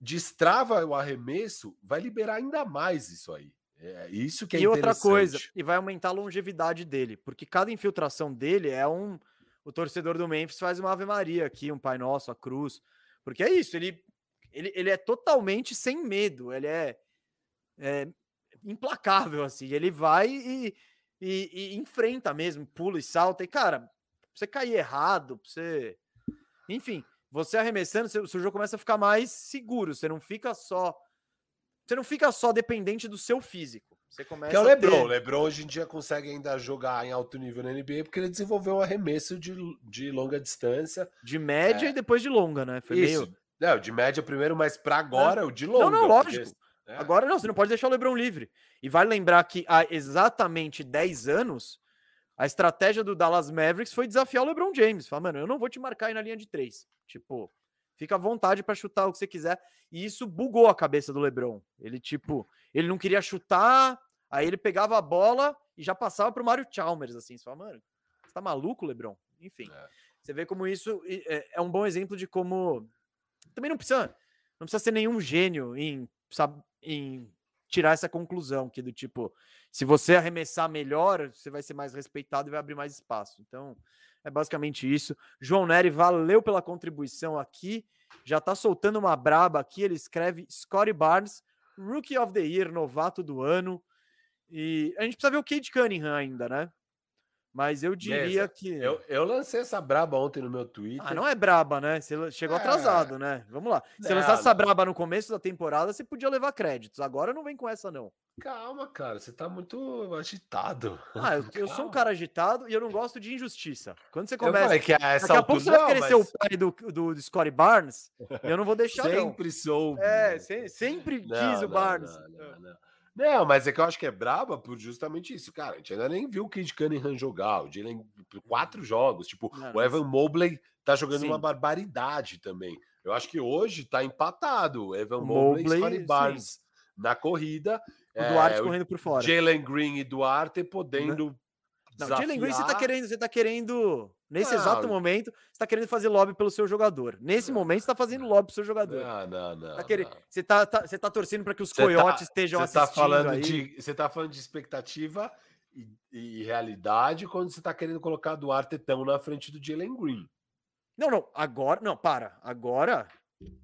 Speaker 2: destrava o arremesso, vai liberar ainda mais isso aí. É isso que é
Speaker 1: e outra coisa, e vai aumentar a longevidade dele, porque cada infiltração dele é um. O torcedor do Memphis faz uma Ave Maria aqui, um Pai Nosso, a cruz. Porque é isso, ele, ele, ele é totalmente sem medo, ele é, é implacável, assim. Ele vai e, e, e enfrenta mesmo, pula e salta. E, cara, pra você cair errado, pra você. Enfim, você arremessando, seu, seu jogo começa a ficar mais seguro. Você não fica só. Você não fica só dependente do seu físico. Você começa
Speaker 2: Que é o Lebron.
Speaker 1: ter-
Speaker 2: O Lebron hoje em dia consegue ainda jogar em alto nível na NBA porque ele desenvolveu um arremesso de, de longa distância.
Speaker 1: de média
Speaker 2: É.
Speaker 1: e depois de longa, né? Foi
Speaker 2: Isso.
Speaker 1: meio.
Speaker 2: Não, de média primeiro, mas para agora o de longa.
Speaker 1: não,
Speaker 2: porque-
Speaker 1: lógico.
Speaker 2: é.
Speaker 1: Agora não, você não pode deixar o Lebron livre. E vale lembrar que há exatamente 10 anos, a estratégia do Dallas Mavericks foi desafiar o LeBron James. Falar, mano, eu não vou te marcar aí na linha de três. Tipo, fica à vontade para chutar o que você quiser. E isso bugou a cabeça do LeBron. Ele, tipo, ele não queria chutar, aí ele pegava a bola e já passava pro Mário Chalmers, assim. Você fala, mano, você tá maluco, LeBron? Enfim,
Speaker 2: É.
Speaker 1: você vê como isso é, é um bom exemplo de como. Também não precisa, não precisa ser nenhum gênio em, sab- em tirar essa conclusão, que do tipo, se você arremessar melhor, você vai ser mais respeitado e vai abrir mais espaço. Então, é basicamente isso. João Neri, valeu pela contribuição aqui. Já tá soltando uma braba aqui. Ele escreve Scottie Barnes, Rookie of the Year, novato do ano. E a gente precisa ver o Cade Cunningham ainda, né? Mas eu diria que.
Speaker 2: Eu, eu lancei essa braba ontem no meu Twitter.
Speaker 1: Ah, não é braba, né? Você chegou
Speaker 2: É.
Speaker 1: atrasado, né? Vamos lá. Se
Speaker 2: Não,
Speaker 1: lançasse essa
Speaker 2: não.
Speaker 1: braba no começo da temporada, você podia levar créditos. Agora não vem com essa, não.
Speaker 2: Calma, cara, você tá muito agitado.
Speaker 1: Ah, eu, eu sou um cara agitado e eu não gosto de injustiça. Quando você
Speaker 2: Eu
Speaker 1: começa.
Speaker 2: falei que a essa
Speaker 1: Daqui a pouco você vai
Speaker 2: não,
Speaker 1: querer
Speaker 2: mas
Speaker 1: ser o pai do, do, do Scottie Barnes. eu não vou deixar, não.
Speaker 2: sempre soube.
Speaker 1: É,
Speaker 2: né?
Speaker 1: se- sempre quis
Speaker 2: Não,
Speaker 1: o
Speaker 2: não,
Speaker 1: Barnes.
Speaker 2: Não, não, não. Não, mas é que eu acho que é braba por justamente isso, cara. A gente ainda nem viu o Kid Cunningham jogar. O Jalen, quatro jogos. Tipo,
Speaker 1: Não,
Speaker 2: o
Speaker 1: não,
Speaker 2: Evan Mobley tá jogando uma
Speaker 1: Sim.
Speaker 2: barbaridade também. Eu acho que hoje tá empatado. O Evan Mobley, e Scottie
Speaker 1: sim.
Speaker 2: Barnes na corrida.
Speaker 1: O Duarte
Speaker 2: É,
Speaker 1: correndo por fora.
Speaker 2: Jalen Green e Duarte podendo.
Speaker 1: Não, Jalen Green, você tá querendo, você tá querendo, nesse
Speaker 2: Não.
Speaker 1: exato momento, você tá querendo fazer lobby pelo seu jogador. Nesse momento, você tá fazendo lobby pro seu jogador.
Speaker 2: Não, não, não.
Speaker 1: Tá querendo,
Speaker 2: não.
Speaker 1: você, tá, tá- você tá torcendo para que os
Speaker 2: tá-
Speaker 1: coiotes estejam
Speaker 2: Você tá
Speaker 1: assistindo
Speaker 2: falando
Speaker 1: aí.
Speaker 2: de, você tá falando de expectativa e, e realidade quando você tá querendo colocar Duarte tão na frente do Jalen Green.
Speaker 1: Não, não, agora, não, para. Agora,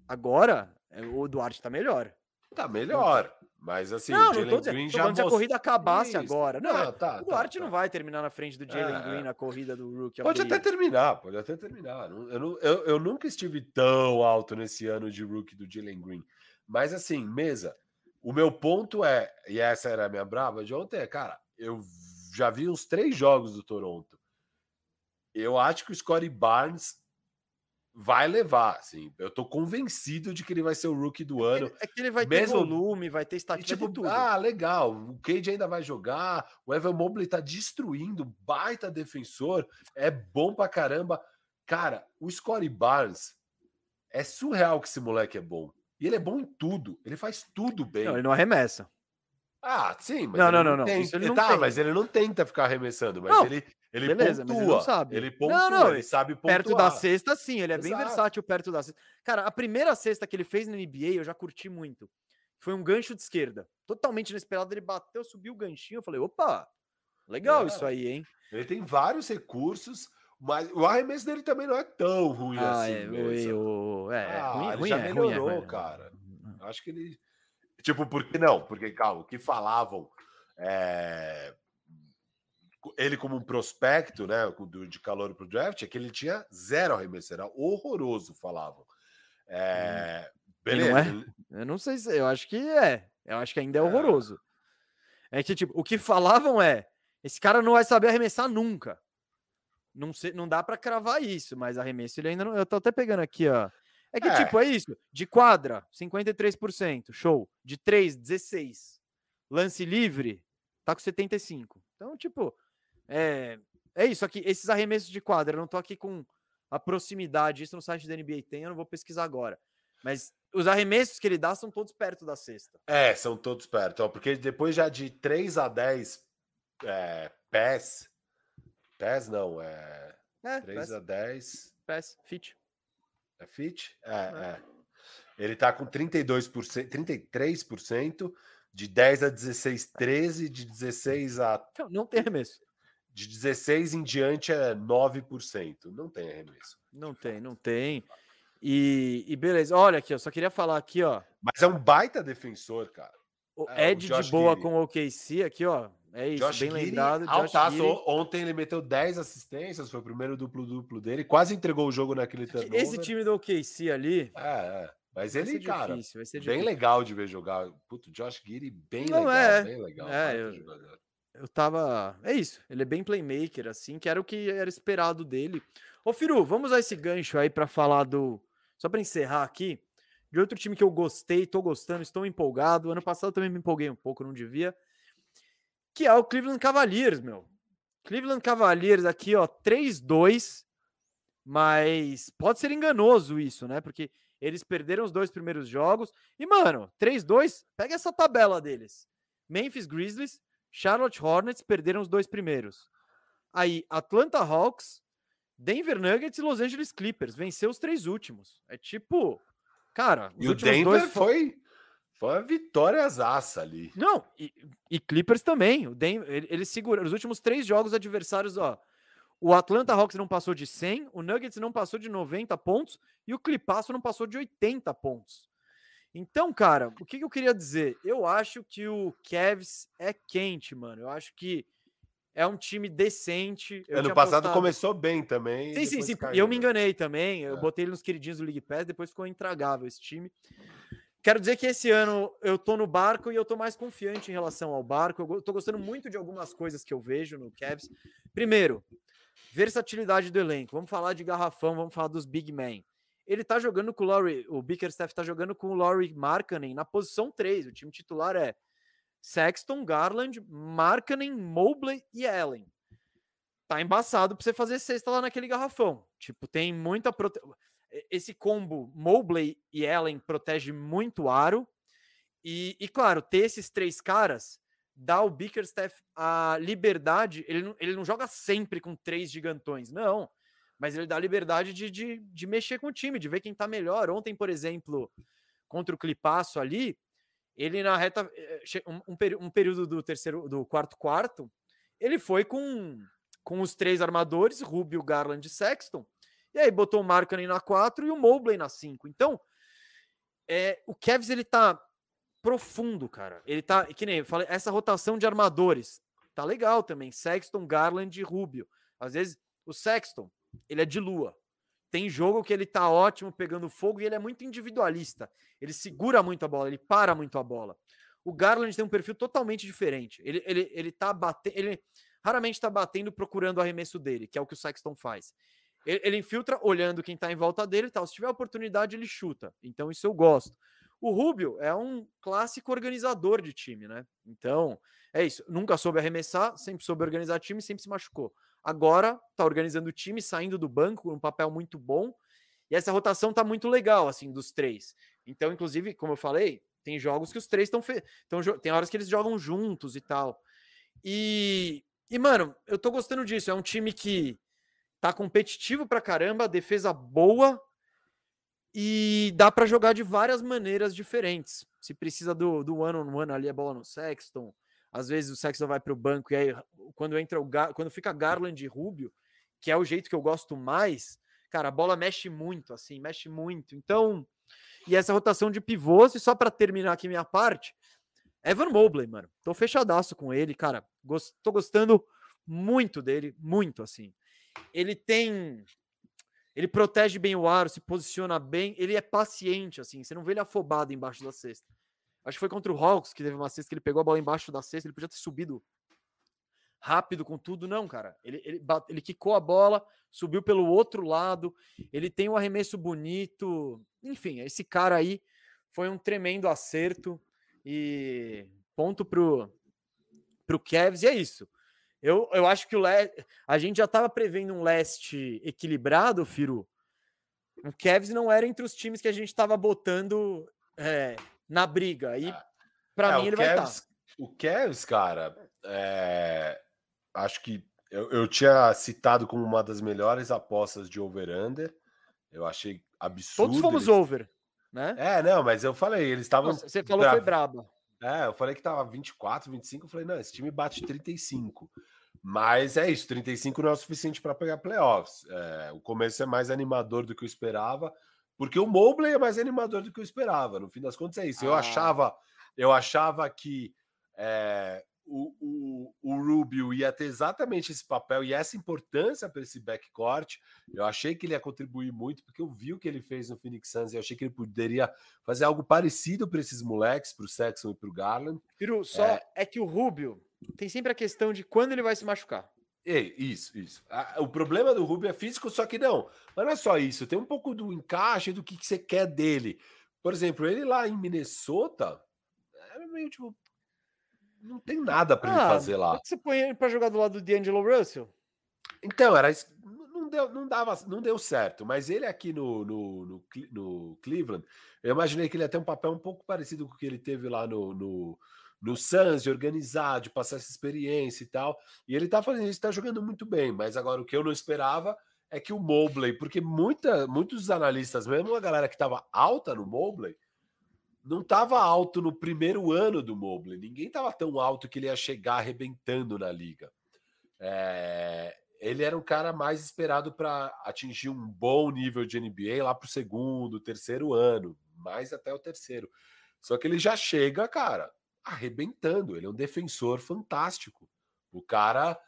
Speaker 1: agora, é, o Duarte tá melhor.
Speaker 2: Tá melhor, mas assim,
Speaker 1: não,
Speaker 2: o Jalen Green já
Speaker 1: se a corrida acabasse
Speaker 2: Isso.
Speaker 1: agora. Não, é,
Speaker 2: tá,
Speaker 1: o
Speaker 2: tá,
Speaker 1: Duarte
Speaker 2: tá.
Speaker 1: não vai terminar na frente do Jalen
Speaker 2: É,
Speaker 1: Green na corrida do Rookie
Speaker 2: Pode até terminar, pode até terminar. Eu, eu, eu nunca estive tão alto nesse ano de rookie do Jalen Green. Mas assim, mesa, o meu ponto é, e essa era a minha brava de ontem, é, cara, eu já vi uns três jogos do Toronto. Eu acho que o Scottie Barnes vai levar, assim. Eu tô convencido de que ele vai ser o rookie do ano.
Speaker 1: É que ele vai
Speaker 2: Mesmo-
Speaker 1: ter volume, vai ter
Speaker 2: E,
Speaker 1: estatística
Speaker 2: tipo,
Speaker 1: de tudo.
Speaker 2: ah, legal. O Cade ainda vai jogar. O Evan Mobley tá destruindo. Baita defensor. É bom pra caramba. Cara, o Scottie Barnes é surreal que esse moleque é bom. E ele é bom em tudo. Ele faz tudo bem.
Speaker 1: não, ele não arremessa.
Speaker 2: Ah, sim, mas
Speaker 1: Não,
Speaker 2: ele
Speaker 1: não, não, não. Isso ele não
Speaker 2: tá,
Speaker 1: tem.
Speaker 2: mas ele não tenta ficar arremessando, mas
Speaker 1: Não,
Speaker 2: ele, ele
Speaker 1: beleza, mas
Speaker 2: pontua.
Speaker 1: ele não sabe.
Speaker 2: Ele
Speaker 1: Não,
Speaker 2: pontua,
Speaker 1: não,
Speaker 2: ele sabe pontuar.
Speaker 1: Perto da cesta, sim, ele é bem
Speaker 2: Exato.
Speaker 1: versátil perto da cesta. Cara, a primeira cesta que ele fez na NBA, eu já curti muito. Foi um gancho de esquerda. Totalmente inesperado, ele bateu, subiu o ganchinho. Eu falei, opa, legal
Speaker 2: É.
Speaker 1: isso aí, hein?
Speaker 2: Ele tem vários recursos, mas o arremesso dele também não é tão ruim
Speaker 1: Ah,
Speaker 2: assim.
Speaker 1: é,
Speaker 2: mesmo.
Speaker 1: o- o- é,
Speaker 2: Ah,
Speaker 1: ruim,
Speaker 2: ele
Speaker 1: ruim
Speaker 2: já
Speaker 1: é, é,
Speaker 2: melhorou,
Speaker 1: ruim é.
Speaker 2: cara. Eu Acho que ele. Tipo, por que não? Porque, calma, o que falavam. é, Ele, como um prospecto, né, de calor pro draft, é que ele tinha zero arremesso. Era horroroso, falavam. É,
Speaker 1: não
Speaker 2: Beleza.
Speaker 1: é?
Speaker 2: ele-
Speaker 1: Eu não sei se. Eu acho que é. Eu acho que ainda é
Speaker 2: É.
Speaker 1: horroroso. É que, tipo, o que falavam é: esse cara não vai saber arremessar nunca. Não, sei, não dá pra cravar isso, mas arremesso ele ainda não. Eu tô até pegando aqui, ó. É que,
Speaker 2: É.
Speaker 1: tipo, é isso. De quadra, 53%. Show. De 3, 16. Lance livre, tá com 75. Então, tipo, é, é isso. Aqui, esses arremessos de quadra, eu não tô aqui com a proximidade. Isso no site da NBA tem, eu não vou pesquisar agora. Mas os arremessos que ele dá são todos perto da cesta.
Speaker 2: É, são todos perto. ó, porque depois já de 3 a 10 é, pés. Pés não, é.
Speaker 1: É,
Speaker 2: 3
Speaker 1: pass,
Speaker 2: a 10.
Speaker 1: pass, fit.
Speaker 2: É fit? É, é. Ele tá com 32%, 33%. De 10 a 16, 13. De 16 a.
Speaker 1: Não, não tem arremesso.
Speaker 2: De 16 em diante é 9%. Não tem arremesso.
Speaker 1: Não tem, não tem. E, e beleza, olha aqui, eu só queria falar aqui, ó.
Speaker 2: Mas é um baita defensor, cara.
Speaker 1: O
Speaker 2: É, o
Speaker 1: Ed de
Speaker 2: Josh
Speaker 1: boa
Speaker 2: Giddey.
Speaker 1: com o OKC aqui, ó. É isso,
Speaker 2: Josh
Speaker 1: bem
Speaker 2: Giddey,
Speaker 1: lembrado.
Speaker 2: Altaço. Ontem ele meteu 10 assistências, foi o primeiro duplo-duplo dele. Quase entregou o jogo naquele turnover.
Speaker 1: Esse time do OKC ali.
Speaker 2: É, é. Mas
Speaker 1: vai
Speaker 2: ele, cara,
Speaker 1: difícil,
Speaker 2: bem legal de ver jogar. Puto, Josh Giddy, bem
Speaker 1: Não,
Speaker 2: legal,
Speaker 1: é.
Speaker 2: bem legal.
Speaker 1: É, eu-
Speaker 2: jogador.
Speaker 1: Eu tava. É isso. Ele é bem playmaker, assim, que era o que era esperado dele. Ô, Firu, vamos usar esse gancho aí pra falar do. Só pra encerrar aqui. De outro time que eu gostei, tô gostando, estou empolgado. Ano passado também me empolguei um pouco, não devia. Que é o Cleveland Cavaliers, meu. Cleveland Cavaliers aqui, ó, 3-2. Mas pode ser enganoso isso, né? Porque eles perderam os dois primeiros jogos. E, mano, 3-2, pega essa tabela deles. Memphis Grizzlies, Charlotte Hornets perderam os dois primeiros. Aí, Atlanta Hawks, Denver Nuggets e Los Angeles Clippers. Venceu os três últimos. É tipo. Cara, os
Speaker 2: E o Denver
Speaker 1: dois fo-
Speaker 2: foi, foi uma vitória zaça ali.
Speaker 1: Não, e, e Clippers também. O Denver, ele, ele segura. Os últimos três jogos adversários, ó. O Atlanta Hawks não passou de 100, o Nuggets não passou de 90 pontos e o Clipasso não passou de 80 pontos. Então, cara, o que, que eu queria dizer? Eu acho que o Cavs é quente, mano. Eu acho que é um time decente. Eu
Speaker 2: ano passado
Speaker 1: apostado-
Speaker 2: começou bem também.
Speaker 1: Sim, sim, sim.
Speaker 2: caiu,
Speaker 1: eu me
Speaker 2: né?
Speaker 1: enganei também. Eu
Speaker 2: É.
Speaker 1: botei ele nos queridinhos do League Pass, depois ficou intragável esse time. Quero dizer que esse ano eu tô no barco e eu tô mais confiante em relação ao barco. Eu tô gostando muito de algumas coisas que eu vejo no Cavs. Primeiro, versatilidade do elenco. Vamos falar de garrafão, vamos falar dos big men. Ele tá jogando com o Laurie, o Bickerstaff tá jogando com o Laurie Markkanen na posição 3. O time titular é Sexton, Garland, Markkanen, Mobley e Allen tá embaçado pra você fazer cesta lá naquele garrafão. Tipo, tem muita prote... esse combo Mobley e Allen protege muito o aro. E, e, claro, ter esses três caras dá ao Bickerstaff a liberdade. Ele não, ele não joga sempre com três gigantões, não. Mas ele dá liberdade de, de, de mexer com o time, de ver quem tá melhor. Ontem, por exemplo, contra o Clipaço ali, ele na reta. eh, Um, um período do terceiro, do quarto quarto, ele foi com com os três armadores, Rubio, Garland e Sexton. E aí botou o Markkanen na 4 e o Mobley na 5. Então, é, o Cavs ele tá profundo, cara. Ele tá, que nem eu falei, essa rotação de armadores tá legal também. Sexton, Garland e Rubio. Às vezes o Sexton, ele é de lua. Tem jogo que ele tá ótimo pegando fogo e ele é muito individualista. Ele segura muito a bola, ele para muito a bola. O Garland tem um perfil totalmente diferente. Ele, ele, ele tá batendo. Ele raramente tá batendo procurando o arremesso dele, que é o que o Sexton faz. Ele, ele infiltra olhando quem tá em volta dele e tal. Se tiver oportunidade, ele chuta. Então, isso eu gosto. O Rubio é um clássico organizador de time, né? Então, é isso. Nunca soube arremessar, sempre soube organizar time, sempre se machucou. Agora tá organizando o time, saindo do banco, um papel muito bom. E essa rotação tá muito legal, assim, dos três. Então, inclusive, como eu falei, tem jogos que os três estão. Fe... Tão... Tem horas que eles jogam juntos e tal. E, e, mano, eu tô gostando disso. É um time que tá competitivo pra caramba, defesa boa e dá para jogar de várias maneiras diferentes. Se precisa do, do one on one ali, a bola no Sexton. Às vezes o Sexton vai para o banco e aí quando entra o Gar, quando fica Garland e Rubio, que é o jeito que eu gosto mais, cara, a bola mexe muito, assim, mexe muito. Então, e essa rotação de pivôs, e só para terminar aqui minha parte, Evan Mobley, mano. Tô fechadaço com ele, cara. Gost, tô gostando muito dele, muito assim. Ele tem ele protege bem o aro, se posiciona bem, ele é paciente, assim, você não vê ele afobado embaixo da cesta. Acho que foi contra o Hawks que teve uma cesta que ele pegou a bola embaixo da cesta, ele podia ter subido rápido com tudo, não, cara. Ele, ele, bate, ele quicou a bola, subiu pelo outro lado, ele tem um arremesso bonito. Enfim, esse cara aí foi um tremendo acerto e ponto pro, pro Cavs, e é isso. Eu, eu acho que o Le... a gente já estava prevendo um leste equilibrado, Firu. O Cavs não era entre os times que a gente estava botando é, na briga. E para
Speaker 2: É,
Speaker 1: mim ele vai
Speaker 2: Cavs-
Speaker 1: estar.
Speaker 2: O Cavs, cara, é, acho que eu, eu tinha citado como uma das melhores apostas de over-under. Eu achei absurdo.
Speaker 1: Todos fomos
Speaker 2: eles-
Speaker 1: over, né?
Speaker 2: É, não, mas eu falei, eles estavam.
Speaker 1: Você falou foi
Speaker 2: tra-
Speaker 1: braba.
Speaker 2: É, eu falei que tava 24, 25, eu falei, não, esse time bate 35. Mas é isso, 35 não é o suficiente para pegar playoffs. É, o começo é mais animador do que eu esperava, porque o Mobley é mais animador do que eu esperava. No fim das contas é isso. Eu
Speaker 1: Ah.
Speaker 2: achava, eu achava que é, o, o, o Rubio ia ter exatamente esse papel e essa importância para esse backcourt. Eu achei que ele ia contribuir muito, porque eu vi o que ele fez no Phoenix Suns e eu achei que ele poderia fazer algo parecido para esses moleques, para o Sexton e para o Garland.
Speaker 1: Firu, só
Speaker 2: É.
Speaker 1: é. que o Rubio tem sempre a questão de quando ele vai se machucar.
Speaker 2: Ei, isso, isso. Ah, O problema do Rubio é físico, só que não. Mas não é só isso. Tem um pouco do encaixe do que, que você quer dele. Por exemplo, ele lá em Minnesota era meio tipo. Não tem nada para ele fazer lá.
Speaker 1: Você põe ele pra jogar do lado do D'Angelo Russell?
Speaker 2: Então, era não deu, não dava, não deu certo. Mas ele aqui no, no, no, no Cleveland, eu imaginei que ele ia ter um papel um pouco parecido com o que ele teve lá no, no, no Suns, de organizar, de passar essa experiência e tal. E ele tá fazendo isso, tá jogando muito bem. Mas agora o que eu não esperava é que o Mobley, porque muita, muitos analistas, mesmo a galera que estava alta no Mobley, não estava alto no primeiro ano do Mobley. Ninguém estava tão alto que ele ia chegar arrebentando na liga. É, ele era um cara mais esperado para atingir um bom nível de NBA lá para o segundo, terceiro ano, mais até o terceiro. Só que ele já chega, cara, arrebentando. Ele é um defensor fantástico. O cara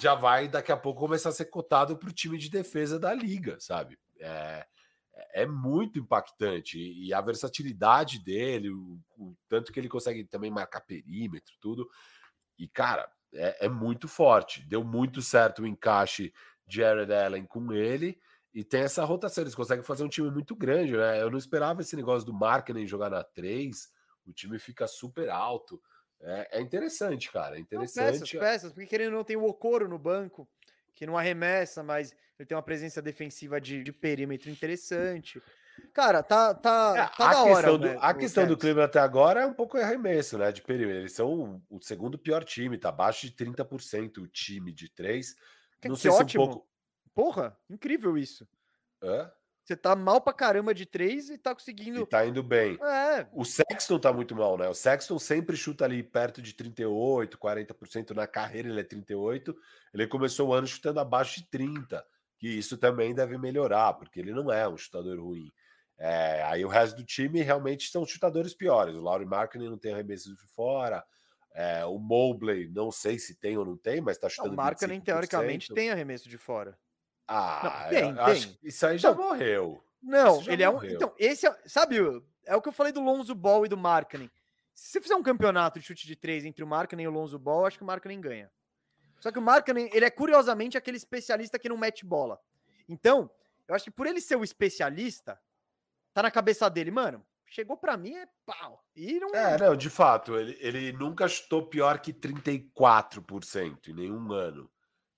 Speaker 2: já vai daqui a pouco começar a ser cotado para o time de defesa da liga, sabe? É, é muito impactante e a versatilidade dele, o, o tanto que ele consegue também marcar perímetro, tudo. E cara, é, é muito forte. Deu muito certo o encaixe Jared Allen com ele. E tem essa rotação, eles conseguem fazer um time muito grande, né? Eu não esperava esse negócio do Markkinen jogar na 3, o time fica super alto. É, é interessante, cara. É
Speaker 1: Não,
Speaker 2: interessante.
Speaker 1: peças, peças, porque querendo ou não tem o Okoro no banco, que não arremessa, mas ele tem uma presença defensiva de, de perímetro interessante. Cara, tá, tá,
Speaker 2: É,
Speaker 1: tá
Speaker 2: a
Speaker 1: da hora.
Speaker 2: questão, do,
Speaker 1: né,
Speaker 2: a questão do. Cleveland até agora é um pouco arremesso, né? De perímetro. Eles são o, o segundo pior time, tá abaixo de 30% o time de 3.
Speaker 1: Que-
Speaker 2: Não
Speaker 1: que
Speaker 2: sei se
Speaker 1: ótimo.
Speaker 2: um pouco.
Speaker 1: Porra, incrível isso.
Speaker 2: Hã?
Speaker 1: Você tá mal pra caramba de três e tá
Speaker 2: E
Speaker 1: conseguindo.
Speaker 2: tá indo bem.
Speaker 1: É,
Speaker 2: O Sexton tá muito mal, né? O Sexton sempre chuta ali perto de 38, 40%. Na carreira ele é 38. Ele começou o ano chutando abaixo de 30. Que isso também deve melhorar, porque ele não é um chutador ruim. É, aí o resto do time realmente são chutadores piores. O Laurie Markkinen não tem arremesso de fora. É, o Mobley, não sei se tem ou não tem, mas tá
Speaker 1: não,
Speaker 2: chutando
Speaker 1: o Markkanen
Speaker 2: 25%.
Speaker 1: teoricamente tem arremesso de fora.
Speaker 2: Ah,
Speaker 1: Não, tem, tem.
Speaker 2: isso aí já
Speaker 1: Não.
Speaker 2: morreu.
Speaker 1: Não,
Speaker 2: já
Speaker 1: ele é um.
Speaker 2: morreu.
Speaker 1: Então, esse é. Sabe, é o que eu falei do Lonzo Ball e do Markkanen. Se você fizer um campeonato de chute de três entre o Markkanen e o Lonzo Ball, eu acho que o Markkanen ganha. Só que o Markkanen, ele é curiosamente aquele especialista que não mete bola. Então, eu acho que por ele ser o especialista, tá na cabeça dele, mano, chegou pra mim é pau. E não.
Speaker 2: É, não, de fato, ele, ele nunca chutou pior que 34% em nenhum ano.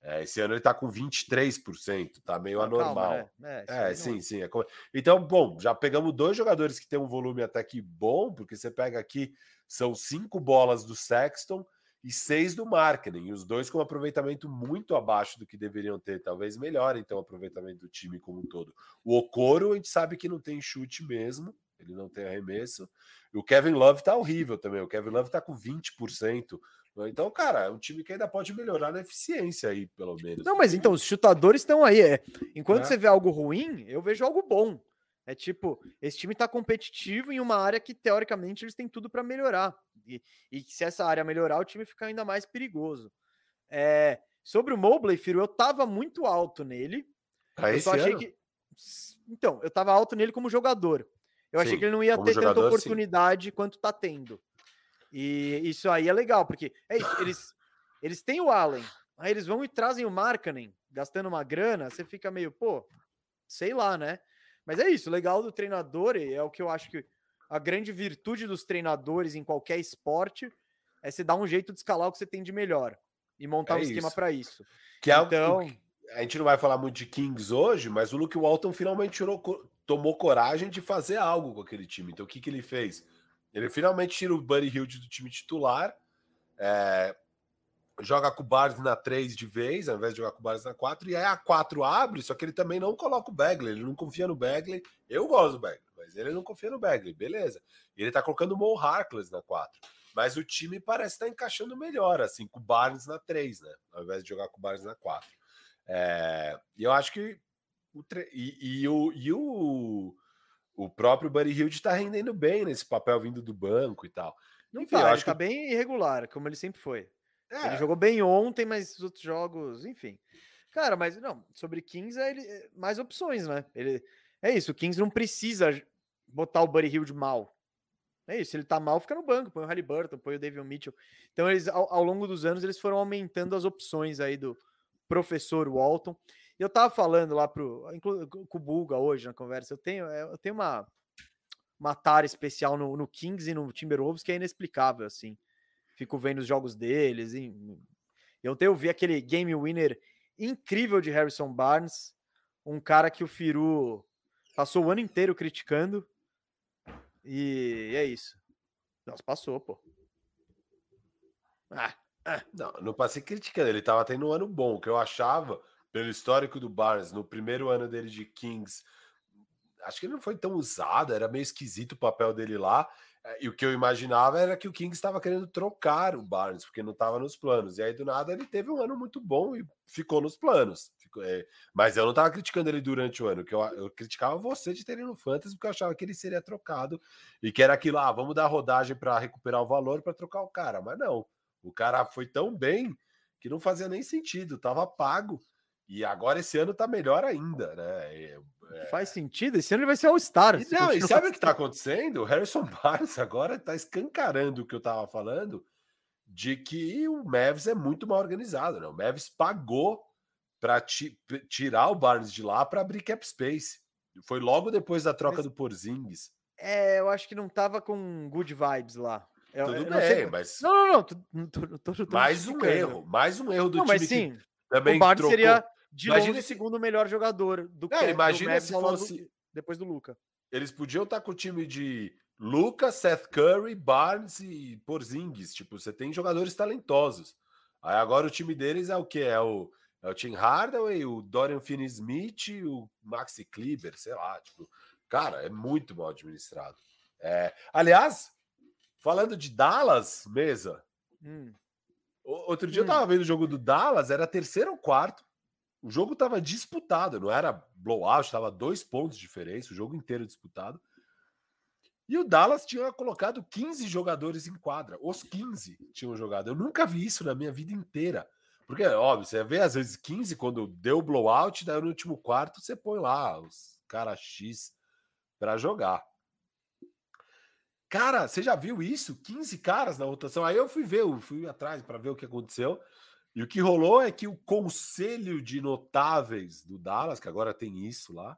Speaker 2: É, esse ano ele tá com 23%, tá meio anormal.
Speaker 1: É,
Speaker 2: É,
Speaker 1: não-
Speaker 2: sim, sim. é Então, bom, já pegamos dois jogadores que têm um volume até que bom, porque você pega aqui, são cinco bolas do Sexton e seis do Markkinen, e os dois com um aproveitamento muito abaixo do que deveriam ter, talvez melhor, então, o aproveitamento do time como um todo. O Okoro, a gente sabe que não tem chute mesmo, ele não tem arremesso, e o Kevin Love tá horrível também, o Kevin Love tá com 20%. Então, cara, é um time que ainda pode melhorar na eficiência aí, pelo menos.
Speaker 1: Não, mas então, os chutadores estão aí. É. Enquanto
Speaker 2: É.
Speaker 1: você vê algo ruim, eu vejo algo bom. É tipo, esse time tá competitivo em uma área que, teoricamente, eles têm tudo para melhorar. E, e se essa área melhorar, o time fica ainda mais perigoso. É, sobre o Mobley, Firo, eu tava muito alto nele.
Speaker 2: Pra
Speaker 1: eu só achei
Speaker 2: ano?
Speaker 1: que. Então, eu tava alto nele como jogador. Eu achei
Speaker 2: Sim,
Speaker 1: que ele não ia ter
Speaker 2: jogador,
Speaker 1: tanta
Speaker 2: sim.
Speaker 1: oportunidade quanto tá tendo. E isso aí é legal, porque é isso, eles, eles têm o Allen, aí eles vão e trazem o Markkanen, gastando uma grana, você fica meio, pô, sei lá, né? Mas é isso, o legal do treinador, e é o que eu acho que a grande virtude dos treinadores em qualquer esporte é você dar um jeito de escalar o que você tem de melhor e montar
Speaker 2: É
Speaker 1: um esquema
Speaker 2: isso.
Speaker 1: para isso.
Speaker 2: Que é o-
Speaker 1: Então,
Speaker 2: o que- a gente não vai falar muito de Kings hoje, mas o Luke Walton finalmente tirou tomou coragem de fazer algo com aquele time. Então, o que, que ele fez? Ele finalmente tira o Buddy Hield do time titular, é, joga com o Barnes na 3 de vez, ao invés de jogar com o Barnes na 4, e aí a 4 abre, só que ele também não coloca o Bagley, ele não confia no Bagley. Eu gosto do Bagley, mas ele não confia no Bagley, beleza. Ele tá colocando o Mo Harkless na 4. Mas o time parece estar encaixando melhor, assim, com o Barnes na 3, né? Ao invés de jogar com o Barnes na 4. É, e eu acho que o e, e, o, e o, o próprio Buddy Hill está rendendo bem nesse papel vindo do banco e tal.
Speaker 1: Não enfim, tá, ele tá que... bem irregular, como ele sempre foi. É. Ele jogou bem ontem, mas os outros jogos, enfim. Cara, mas não, sobre Kings é ele, é mais opções, né? Ele é isso, o Kings não precisa botar o Buddy Hill de mal. É isso, ele tá mal, fica no banco, põe o Halliburton, põe o David Mitchell. Então eles ao, ao longo dos anos eles foram aumentando as opções aí do professor Walton. Eu tava falando lá pro com o Bulga hoje na conversa, eu tenho é, eu tenho uma uma tara especial no, no Kings e no Timberwolves que é inexplicável assim. Fico vendo os jogos deles e eu tenho vi aquele game winner incrível de Harrison Barnes, um cara que o Firu passou o ano inteiro criticando. E é isso. Nossa, passou, pô.
Speaker 2: Ah, ah. Não, não passei criticando, ele tava tendo um ano bom, que eu achava, pelo histórico do Barnes, no primeiro ano dele de Kings, acho que ele não foi tão usado, era meio esquisito o papel dele lá. É, e o que eu imaginava era que o Kings estava querendo trocar o Barnes, porque não estava nos planos. E aí, do nada, ele teve um ano muito bom e ficou nos planos. Ficou, é... Mas eu não estava criticando ele durante o ano, que eu, eu criticava você de ter ele no Fantasy, porque eu achava que ele seria trocado e que era aquilo, ah, vamos dar rodagem para recuperar o valor para trocar o cara. Mas não, o cara foi tão bem que não fazia nem sentido, estava pago. E agora esse ano tá melhor ainda, né? É,
Speaker 1: é... Faz sentido, esse ano ele vai ser All-Star.
Speaker 2: E, não, e sabe o que tá acontecendo? O Harrison [LAUGHS] Barnes agora tá escancarando o que eu tava falando de que o Mavs é muito mal organizado, né? O Mavs pagou para ti, tirar o Barnes de lá para abrir cap space. Foi logo depois da troca mas, do Porzingis.
Speaker 1: É, eu acho que não tava com good vibes lá. Eu,
Speaker 2: Tudo eu bem, sei, mas.
Speaker 1: Não, não, não. Tô, tô, tô,
Speaker 2: mais um erro, mais um erro do
Speaker 1: não,
Speaker 2: time.
Speaker 1: Mas sim, também o Barnes trocou... seria de imagina longe, se... segundo melhor jogador do
Speaker 2: que imagina se fosse
Speaker 1: depois do Luca.
Speaker 2: Eles podiam estar com o time de Luca, Seth Curry, Barnes e Porzingis. Tipo, você tem jogadores talentosos. Aí agora o time deles é o que? É o, é o Tim Hardaway, o Dorian Finney-Smith, o Maxi Kleber, sei lá. Tipo, cara, é muito mal administrado. É, aliás, falando de Dallas, mesa. Hum. Outro dia hum. eu tava vendo o jogo do Dallas, era terceiro ou quarto. O jogo estava disputado, não era blowout, estava dois pontos de diferença, o jogo inteiro disputado. E o Dallas tinha colocado 15 jogadores em quadra. Os 15 tinham jogado. Eu nunca vi isso na minha vida inteira. Porque, óbvio, você vê às vezes 15 quando deu blowout, daí no último quarto você põe lá os caras X para jogar. Cara, você já viu isso? 15 caras na rotação. Aí eu fui ver, eu fui atrás para ver o que aconteceu. E o que rolou é que o conselho de notáveis do Dallas, que agora tem isso lá,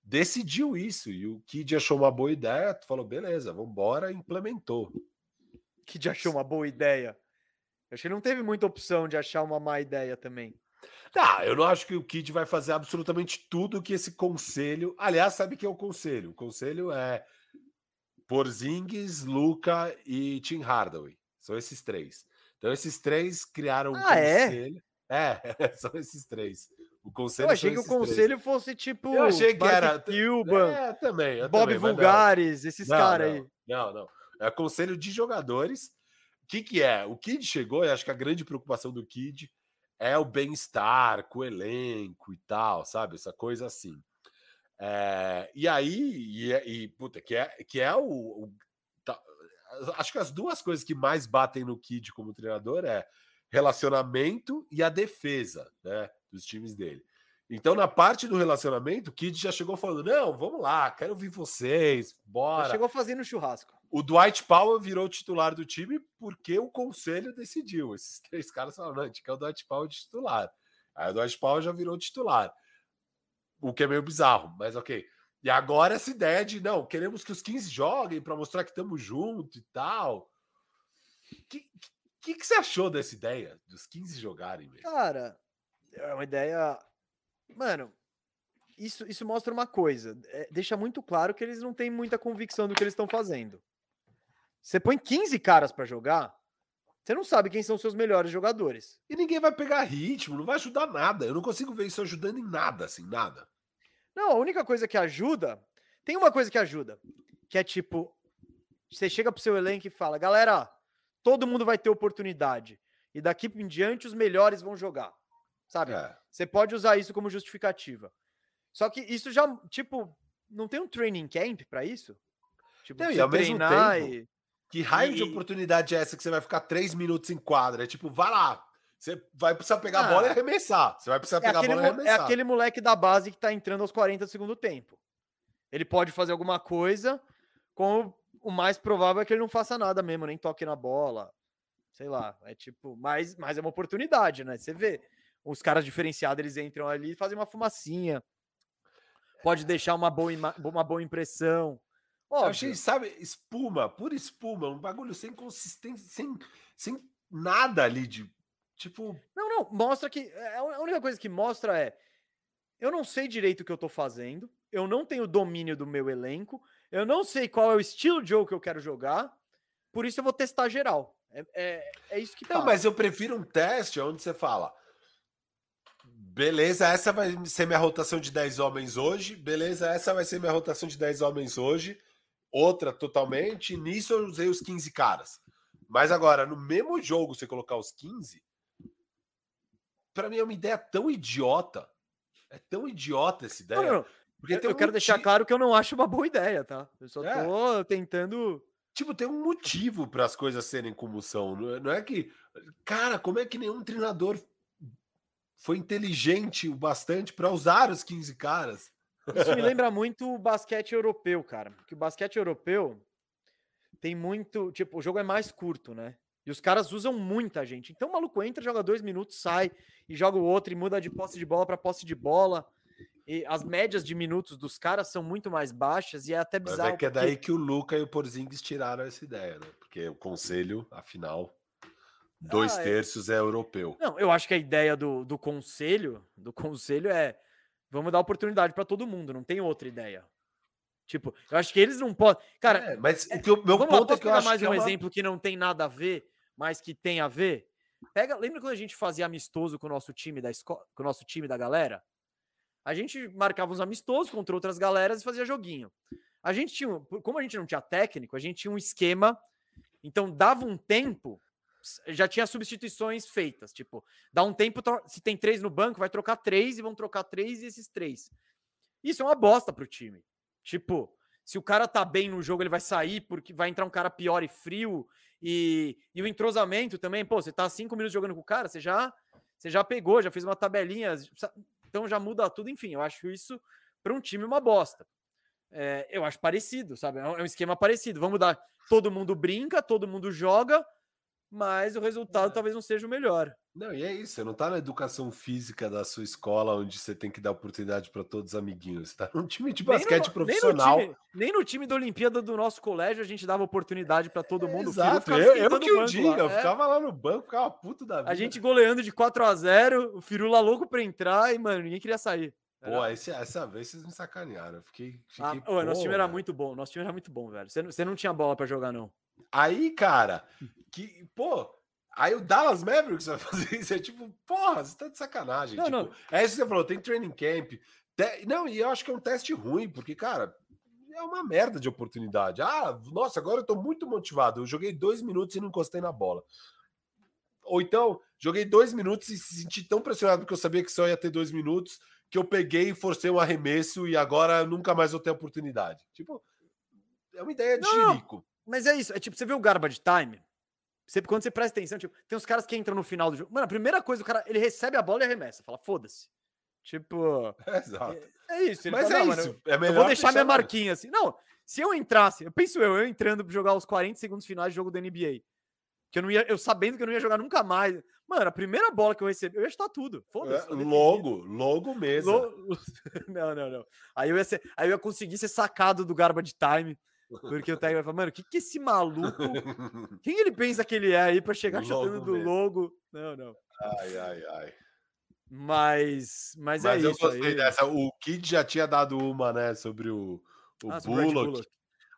Speaker 2: decidiu isso. E o Kid achou uma boa ideia, falou: beleza, vamos embora, implementou.
Speaker 1: Kid achou uma boa ideia. Eu acho que não teve muita opção de achar uma má ideia também.
Speaker 2: Tá, eu não acho que o Kid vai fazer absolutamente tudo que esse conselho. Aliás, sabe que é o conselho? O conselho é Porzingis, Luca e Tim Hardaway. São esses três. Então, esses três criaram um
Speaker 1: ah, é? conselho.
Speaker 2: É? é, [LAUGHS] são esses três. O conselho
Speaker 1: eu achei que o conselho três. fosse tipo.
Speaker 2: Eu achei que era.
Speaker 1: Cuban,
Speaker 2: é, também.
Speaker 1: Bob
Speaker 2: também,
Speaker 1: Vulgares, esses caras aí.
Speaker 2: Não, não. É conselho de jogadores. O que, que é? O Kid chegou, e acho que a grande preocupação do Kid é o bem-estar com o elenco e tal, sabe? Essa coisa assim. É, e aí, e, e, puta, que é, que é o, o acho que as duas coisas que mais batem no Kid como treinador é relacionamento e a defesa, né, dos times dele. Então, na parte do relacionamento, o Kid já chegou falando: não, vamos lá, quero ouvir vocês, bora. Já
Speaker 1: chegou fazendo churrasco.
Speaker 2: O Dwight Powell virou titular do time porque o conselho decidiu. Esses [LAUGHS] três caras falaram: não, a gente quer o Dwight Powell de titular. Aí o Dwight Powell já virou titular. O que é meio bizarro, mas ok. E agora essa ideia de não, queremos que os 15 joguem para mostrar que estamos juntos e tal. O que, que, que, você achou dessa ideia dos 15 jogarem? Mesmo?
Speaker 1: Cara, é uma ideia. Mano, isso, isso mostra uma coisa. É, deixa muito claro que eles não têm muita convicção do que eles estão fazendo. Você põe 15 caras para jogar, você não sabe quem são os seus melhores jogadores.
Speaker 2: E ninguém vai pegar ritmo, não vai ajudar nada. Eu não consigo ver isso ajudando em nada, assim, nada.
Speaker 1: Não, a única coisa que ajuda. Tem uma coisa que ajuda. Que é tipo. Você chega pro seu elenco e fala, galera, todo mundo vai ter oportunidade. E daqui em diante os melhores vão jogar. Sabe?
Speaker 2: É.
Speaker 1: Você pode usar isso como justificativa. Só que isso já, tipo, não tem um training camp para isso? Tipo,
Speaker 2: Não, e ao mesmo tempo,
Speaker 1: e-
Speaker 2: Que raio de
Speaker 1: E-
Speaker 2: oportunidade é essa que você vai ficar três minutos em quadra? É tipo, vai lá. Você vai precisar pegar a
Speaker 1: Ah.
Speaker 2: bola e arremessar. Você vai precisar
Speaker 1: É
Speaker 2: pegar a bola e
Speaker 1: é
Speaker 2: arremessar.
Speaker 1: aquele moleque da base que tá entrando aos 40 do segundo tempo. Ele pode fazer alguma coisa, como o mais provável é que ele não faça nada mesmo, nem toque na bola. Sei lá, é tipo, mas, mas é uma oportunidade, né? Você vê, os caras diferenciados, eles entram ali e fazem uma fumacinha. Pode deixar uma boa, uma boa impressão.
Speaker 2: Eu
Speaker 1: Óbvio.
Speaker 2: achei, sabe, espuma, pura espuma, um bagulho sem consistência, sem, sem nada ali de. Tipo,
Speaker 1: Não, não, mostra que. é, A única coisa que mostra é. Eu não sei direito o que eu tô fazendo. Eu não tenho domínio do meu elenco. Eu não sei qual é o estilo de jogo que eu quero jogar. Por isso eu vou testar geral. É, é, é isso que
Speaker 2: Não,
Speaker 1: passa.
Speaker 2: mas eu prefiro um teste onde você fala. Beleza, essa vai ser minha rotação de 10 homens hoje. Beleza, essa vai ser minha rotação de 10 homens hoje. Outra totalmente. Nisso eu usei os 15 caras. Mas agora, no mesmo jogo, você colocar os 15, pra mim é uma ideia tão idiota. É tão idiota essa ideia.
Speaker 1: Não, não.
Speaker 2: Porque
Speaker 1: Eu,
Speaker 2: um
Speaker 1: quero deixar
Speaker 2: moti-
Speaker 1: claro que eu não acho uma boa ideia, tá? Eu só
Speaker 2: É.
Speaker 1: tô tentando.
Speaker 2: Tipo, tem um motivo para as coisas serem como são. Não é, é que. Cara, como é que nenhum treinador foi inteligente o bastante para usar os 15 caras?
Speaker 1: Isso me [LAUGHS] lembra muito o basquete europeu, cara. Porque o basquete europeu tem muito. Tipo, o jogo é mais curto, né? E os caras usam muita gente. Então o maluco entra, joga dois minutos, sai e joga o outro e muda de posse de bola para posse de bola. E as médias de minutos dos caras são muito mais baixas e é até
Speaker 2: Mas
Speaker 1: bizarro.
Speaker 2: é que é
Speaker 1: porque-
Speaker 2: daí que o Luca e o Porzingis tiraram essa ideia, né? Porque o conselho, afinal, dois
Speaker 1: Ah, é.
Speaker 2: terços é europeu.
Speaker 1: Não, eu acho que a ideia do, do conselho, do conselho é vamos dar oportunidade para todo mundo, não tem outra ideia. Tipo, eu acho que eles não podem. Cara,
Speaker 2: É, mas o que eu- meu
Speaker 1: Vamos lá,
Speaker 2: ponto é que eu acho
Speaker 1: mais
Speaker 2: que é
Speaker 1: um
Speaker 2: uma-
Speaker 1: exemplo que não tem nada a ver, mas que tem a ver? Pega, lembra quando a gente fazia amistoso com o nosso time da escola, com o nosso time da galera? A gente marcava uns amistosos contra outras galeras e fazia joguinho. A gente tinha, como a gente não tinha técnico, a gente tinha um esquema, então dava um tempo, já tinha substituições feitas, tipo, dá um tempo, se tem três no banco, vai trocar três e vão trocar três e esses três. Isso é uma bosta pro time. Tipo, se o cara tá bem no jogo, ele vai sair porque vai entrar um cara pior e frio. E, e o entrosamento também, pô, você tá cinco minutos jogando com o cara, você já, você já pegou, já fez uma tabelinha, então já muda tudo. Enfim, eu acho isso para um time uma bosta. É, eu acho parecido, sabe? É é um esquema parecido. Vamos dar. Todo mundo brinca, todo mundo joga, mas o resultado
Speaker 2: É.
Speaker 1: talvez não seja o melhor.
Speaker 2: Não, e é isso, você não tá na educação física da sua escola onde você tem que dar oportunidade para todos os amiguinhos. Você tá num time de
Speaker 1: Nem no-
Speaker 2: basquete profissional.
Speaker 1: Nem no, time, nem no time da Olimpíada do nosso colégio a gente dava oportunidade para todo mundo. Firu
Speaker 2: Exato, eu, eu que
Speaker 1: o
Speaker 2: diga, eu
Speaker 1: é.
Speaker 2: ficava lá no banco, ficava puto da vida.
Speaker 1: A gente goleando de 4 a 0 o Firula louco pra entrar e, mano, ninguém queria sair.
Speaker 2: Pô, esse, essa vez vocês me sacanearam. Eu fiquei.
Speaker 1: Ah,
Speaker 2: fiquei
Speaker 1: nosso
Speaker 2: pô,
Speaker 1: time era muito bom, nosso time era muito bom, velho. Você, não- você não tinha bola pra jogar, não.
Speaker 2: Aí, cara, que, pô, aí o Dallas Mavericks vai [LAUGHS] fazer isso. É tipo, porra, você tá de sacanagem.
Speaker 1: Não,
Speaker 2: tipo,
Speaker 1: não.
Speaker 2: É isso que você falou, tem training camp. te- Não, e eu acho que é um teste ruim, porque, cara, é uma merda de oportunidade. Ah, nossa, agora eu tô muito motivado. Eu joguei dois minutos e não encostei na bola. Ou então, joguei dois minutos e se senti tão pressionado porque eu sabia que só ia ter dois minutos que eu peguei e forcei um arremesso e agora nunca mais vou ter oportunidade. Tipo, é uma ideia de
Speaker 1: Não, não. Mas é isso, é tipo, você vê o garbage time, você, quando você presta atenção, tipo, tem uns caras que entram no final do jogo. Mano, a primeira coisa, o cara, ele recebe a bola e arremessa, fala, foda-se. Tipo, [LAUGHS]
Speaker 2: Exato.
Speaker 1: é, é isso.
Speaker 2: Mas
Speaker 1: fala,
Speaker 2: é
Speaker 1: "Não,
Speaker 2: isso.
Speaker 1: mano,
Speaker 2: é
Speaker 1: eu
Speaker 2: melhor
Speaker 1: vou deixar minha marquinha assim. Não, se eu entrasse, eu penso eu, eu entrando pra jogar os 40 segundos finais de jogo da NBA. Que eu não ia, eu sabendo que eu não ia jogar nunca mais. Mano, a primeira bola que eu recebi, eu ia chutar tudo. Foda-se.
Speaker 2: É, logo, logo mesmo.
Speaker 1: Lo- [LAUGHS] Não, não, não. Aí eu ia, ser, aí eu ia conseguir ser sacado do garbage time. Porque o técnico vai falar, mano, o que, que esse maluco. [LAUGHS] Quem ele pensa que ele é aí pra chegar chutando do
Speaker 2: mesmo.
Speaker 1: logo? Não, não.
Speaker 2: ai, ai, ai.
Speaker 1: Mas, mas,
Speaker 2: Mas
Speaker 1: é
Speaker 2: eu
Speaker 1: isso.
Speaker 2: gostei
Speaker 1: aí.
Speaker 2: dessa. O Kid já tinha dado uma, né, sobre o, o
Speaker 1: Ah,
Speaker 2: Bullock.
Speaker 1: Bullock.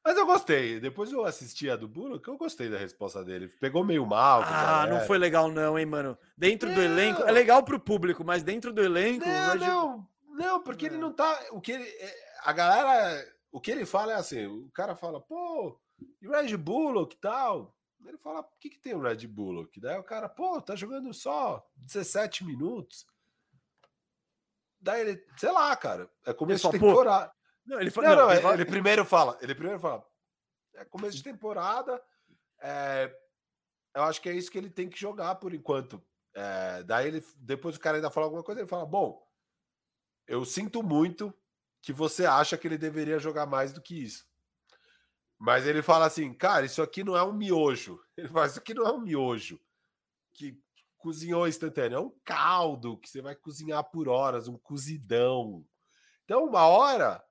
Speaker 2: Mas eu gostei. Depois eu assisti a do Bullock, eu gostei da resposta dele. Pegou meio mal.
Speaker 1: Ah, não foi legal, não, hein, mano. Dentro do
Speaker 2: Não.
Speaker 1: elenco. É legal pro público, mas dentro do elenco.
Speaker 2: Não, não, não, porque ele
Speaker 1: É.
Speaker 2: não tá. O que ele. é, A galera. O que ele fala é assim: o cara fala, pô, e o Red Bullock e tal. Ele fala, o que, que tem o Red Bullock? Daí o cara, pô, tá jogando só 17 minutos. Daí ele, sei lá, cara, é começo de temporada. Não, ele, fala, não, não, ele, fala... ele, primeiro fala, ele primeiro fala, é começo de temporada, é, eu acho que é isso que ele tem que jogar por enquanto. É, daí ele, depois o cara ainda fala alguma coisa, ele fala, bom, eu sinto muito que você acha que ele deveria jogar mais do que isso. Mas ele fala assim, cara, isso aqui não é um miojo. [LAUGHS] Ele fala, isso aqui não é um miojo que cozinhou instantâneo, é um caldo que você vai cozinhar por horas, um cozidão. Então, uma hora,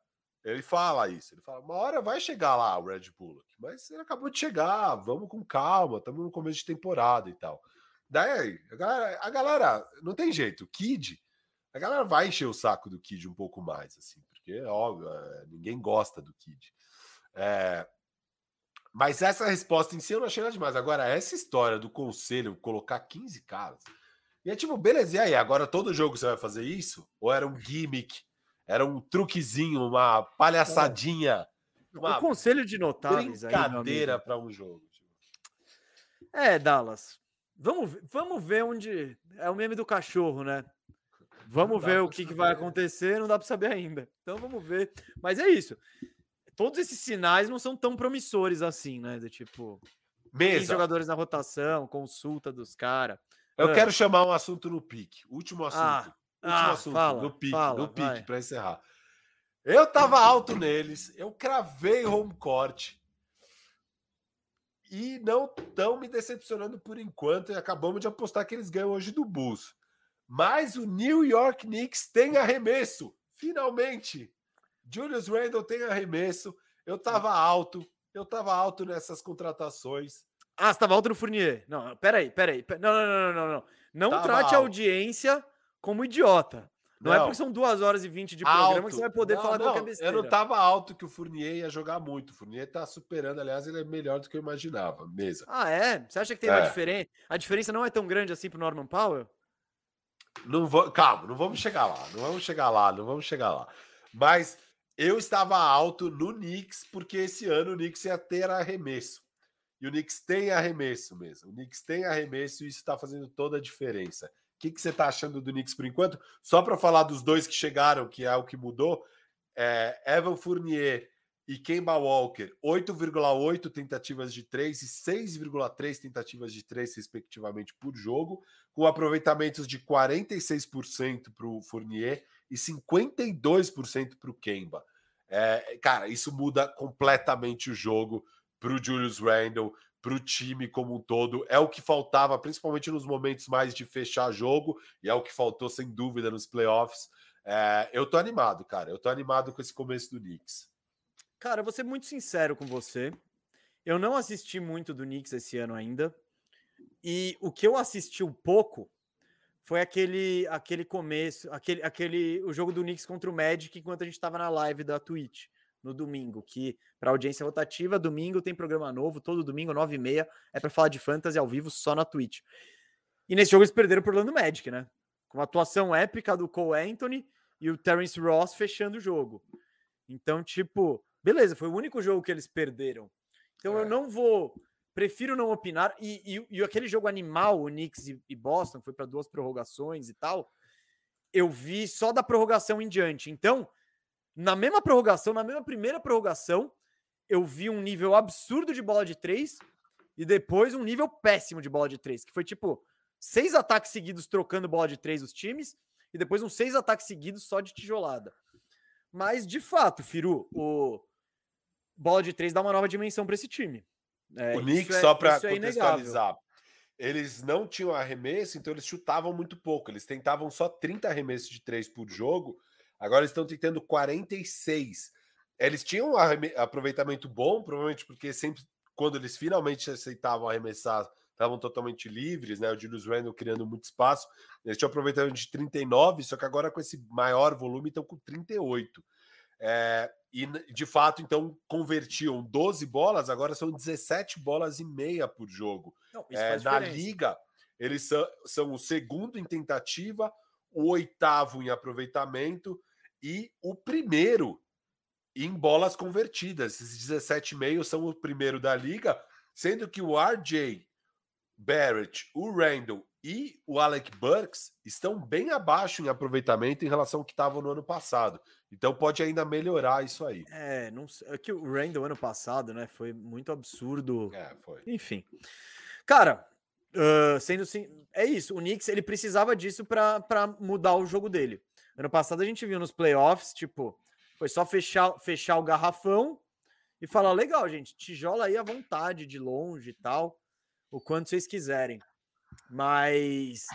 Speaker 2: ele fala isso, ele fala, uma hora vai chegar lá o Red Bull, mas ele acabou de chegar, vamos com calma, estamos no começo de temporada e tal. Daí, a galera, a galera não tem jeito, o Kid, a galera vai encher o saco do Kid um pouco mais, assim, porque, óbvio, é, ninguém gosta do Kid. É, mas essa resposta em si eu não achei nada demais. Agora, essa história do conselho colocar 15 caras. E é tipo, beleza, e aí? Agora todo jogo você vai fazer isso? Ou era um gimmick? Era um truquezinho, uma palhaçadinha?
Speaker 1: Uma o conselho de notáveis
Speaker 2: brincadeira para um jogo. Tipo.
Speaker 1: É, Dallas. Vamos, vamos ver onde. É o meme do cachorro, né? Vamos ver o que, que vai acontecer, não dá para saber ainda. Então vamos ver. Mas é isso todos esses sinais não são tão promissores assim, né? De tipo,
Speaker 2: Mesa.
Speaker 1: jogadores na rotação, consulta dos caras.
Speaker 2: Eu ah. quero chamar um assunto no pique. Último assunto. Ah. Último
Speaker 1: ah,
Speaker 2: assunto
Speaker 1: fala,
Speaker 2: no pique,
Speaker 1: fala,
Speaker 2: no pique para encerrar. Eu tava alto neles, eu cravei home court. E não estão me decepcionando por enquanto. E acabamos de apostar que eles ganham hoje do Bulls. Mas o New York Knicks tem arremesso. Finalmente. Julius Randle tem arremesso. Eu tava alto. Eu tava alto nessas contratações.
Speaker 1: Ah, você tava alto no Fournier. Não, peraí, peraí. Não, não, não, não, não. Não tava trate alto. a audiência como idiota. Não, é não, é porque são duas horas e vinte de programa alto. que você vai poder
Speaker 2: não,
Speaker 1: falar
Speaker 2: não,
Speaker 1: qualquer besteira.
Speaker 2: Eu não tava alto que o Fournier ia jogar muito. O Fournier tá superando, aliás, ele é melhor do que eu imaginava, mesa.
Speaker 1: Ah, é? Você acha que tem é. uma diferença? A diferença não é tão grande assim pro Norman Powell?
Speaker 2: Não vou, calma, não vamos chegar lá, não vamos chegar lá, não vamos chegar lá. Mas eu estava alto no Knicks, porque esse ano o Knicks ia ter arremesso. E o Knicks tem arremesso mesmo. O Knicks tem arremesso e isso está fazendo toda a diferença. O que, que você está achando do Knicks por enquanto? Só para falar dos dois que chegaram, que é o que mudou, é Evan Fournier e Kemba Walker, 8,8 tentativas de 3 e 6,3 tentativas de 3, respectivamente, por jogo, com aproveitamentos de 46% para o Fournier e 52% para o Kemba. É, cara, isso muda completamente o jogo para o Julius Randle, para o time como um todo. É o que faltava, principalmente nos momentos mais de fechar jogo, e é o que faltou, sem dúvida, nos playoffs. É, eu tô animado, cara. Eu tô animado com esse começo do Knicks.
Speaker 1: Cara, eu vou ser muito sincero com você. Eu não assisti muito do Knicks esse ano ainda. E o que eu assisti um pouco foi aquele aquele começo, aquele, aquele o jogo do Knicks contra o Magic enquanto a gente estava na live da Twitch no domingo, que para audiência rotativa, domingo tem programa novo, todo domingo, 9 e meia, é para falar de fantasy ao vivo só na Twitch. E nesse jogo eles perderam por Orlando Magic, né? Com uma atuação épica do Cole Anthony e o Terence Ross fechando o jogo. Então, tipo, beleza, foi o único jogo que eles perderam. Então é. eu não vou prefiro não opinar. E, e, e aquele jogo animal, o Knicks e, e Boston, foi para duas prorrogações e tal. Eu vi só da prorrogação em diante. Então, na mesma prorrogação, na mesma primeira prorrogação, eu vi um nível absurdo de bola de três e depois um nível péssimo de bola de três, que foi tipo seis ataques seguidos trocando bola de três os times e depois uns seis ataques seguidos só de tijolada. Mas, de fato, Firu, o bola de três dá uma nova dimensão para esse time.
Speaker 2: É, o Knicks, é, só para é contextualizar, eles não tinham arremesso, então eles chutavam muito pouco. Eles tentavam só 30 arremessos de três por jogo, agora eles estão tentando 46. Eles tinham um aproveitamento bom, provavelmente porque sempre, quando eles finalmente aceitavam arremessar, estavam totalmente livres, né? O Julius Randle criando muito espaço. Eles tinham aproveitamento de 39, só que agora com esse maior volume estão com 38. É, e de fato, então, convertiam 12 bolas, agora são 17 bolas e meia por jogo. Não, é, na liga, eles são, são o segundo em tentativa, o oitavo em aproveitamento e o primeiro em bolas convertidas. Esses 17,5 são o primeiro da liga. sendo que o RJ Barrett, o Randall e o Alec Burks estão bem abaixo em aproveitamento em relação ao que estavam no ano passado. Então pode ainda melhorar isso aí.
Speaker 1: É, não sei, é que o Randall ano passado, né, foi muito absurdo.
Speaker 2: É, foi.
Speaker 1: Enfim. Cara, uh, sendo assim, é isso. O Knicks, ele precisava disso para mudar o jogo dele. Ano passado a gente viu nos playoffs, tipo, foi só fechar, fechar o garrafão e falar: legal, gente, tijola aí à vontade, de longe e tal, o quanto vocês quiserem. Mas,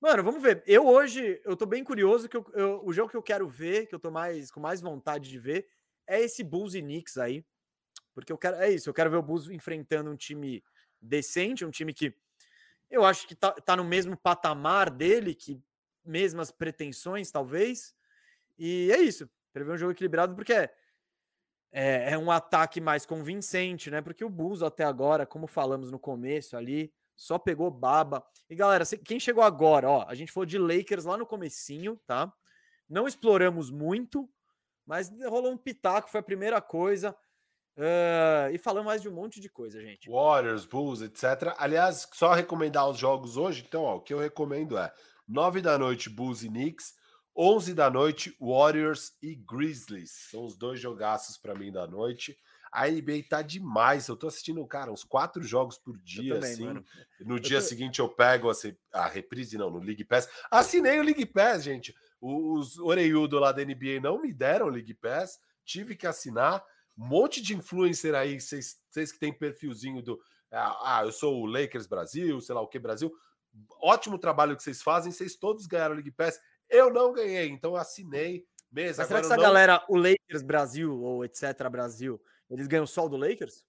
Speaker 1: mano, vamos ver. Eu hoje, eu tô bem curioso que eu, eu, o jogo que eu quero ver, que eu tô mais com mais vontade de ver, é esse Bulls e Knicks aí. Porque eu quero, é isso, eu quero ver o Bulls enfrentando um time decente, um time que eu acho que tá, tá no mesmo patamar dele, que mesmas pretensões, talvez. E é isso. Prever um jogo equilibrado, porque é, é, é, um ataque mais convincente, né? Porque o Bulls até agora, como falamos no começo ali, só pegou baba. E galera, quem chegou agora, ó, a gente falou de Lakers lá no comecinho, tá? Não exploramos muito, mas rolou um pitaco, foi a primeira coisa. Uh, e falando mais de um monte de coisa, gente.
Speaker 2: Warriors, Bulls, etc. Aliás, só recomendar os jogos hoje. Então, ó, o que eu recomendo é 9 da noite, Bulls e Knicks. 11 da noite, Warriors e Grizzlies. São os dois jogaços para mim da noite. A NBA tá demais. Eu tô assistindo, cara, uns quatro jogos por dia, também, assim. Mano. No eu dia tô... seguinte eu pego a, reprise, não, no League Pass. Assinei o League Pass, gente. Os oreiudo lá da NBA não me deram o League Pass. Tive que assinar. Um monte de influencer aí, vocês que tem perfilzinho do. Ah, eu sou o Lakers Brasil, sei lá o que Brasil. Ótimo trabalho que vocês fazem. Vocês todos ganharam o League Pass. Eu não ganhei, então assinei. Mesa,
Speaker 1: será que essa não... galera, o Lakers Brasil ou etc. Brasil, eles ganham o do Lakers?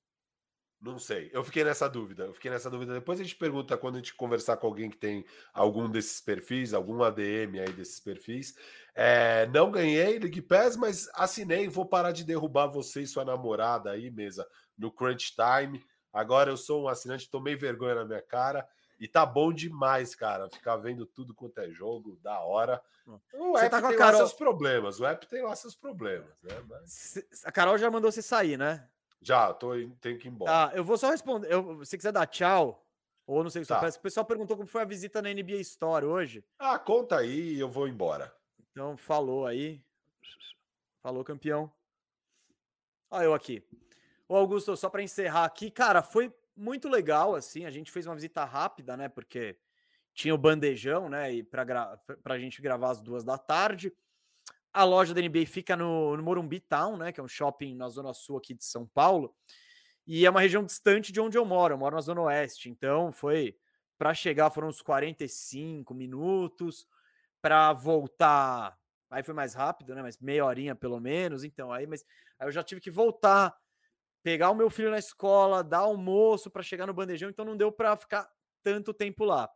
Speaker 2: Não sei. Eu fiquei nessa dúvida. Eu fiquei nessa dúvida. Depois a gente pergunta quando a gente conversar com alguém que tem algum desses perfis, algum ADM aí desses perfis. É, não ganhei League Pass, mas assinei. Vou parar de derrubar você e sua namorada aí, mesa, no Crunch Time. Agora eu sou um assinante, tomei vergonha na minha cara. E tá bom demais, cara. Ficar vendo tudo quanto é jogo, da hora. O você app tá com tem a Carol... lá seus problemas. O app tem lá seus problemas, né? Mas...
Speaker 1: A Carol já mandou você sair, né?
Speaker 2: Já, tô, tenho que ir embora.
Speaker 1: Tá, eu vou só responder. Eu, se quiser dar tchau, ou não sei o que tá. o pessoal perguntou como foi a visita na NBA Store hoje.
Speaker 2: Ah, conta aí e eu vou embora.
Speaker 1: Então, falou aí. Falou, campeão. Olha eu aqui. Ô, Augusto, só para encerrar aqui, cara, foi muito legal, assim. A gente fez uma visita rápida, né? Porque tinha o bandejão, né? E para gra a gente gravar às duas da tarde. A loja da NBA fica no, no, Morumbi Town, né? Que é um shopping na zona sul aqui de São Paulo. E é uma região distante de onde eu moro. Eu moro na zona oeste. Então foi para chegar foram uns 45 minutos. Para voltar, aí foi mais rápido, né? Mas meia horinha pelo menos. Então aí, mas aí eu já tive que voltar pegar o meu filho na escola, dar almoço para chegar no bandejão, então não deu para ficar tanto tempo lá.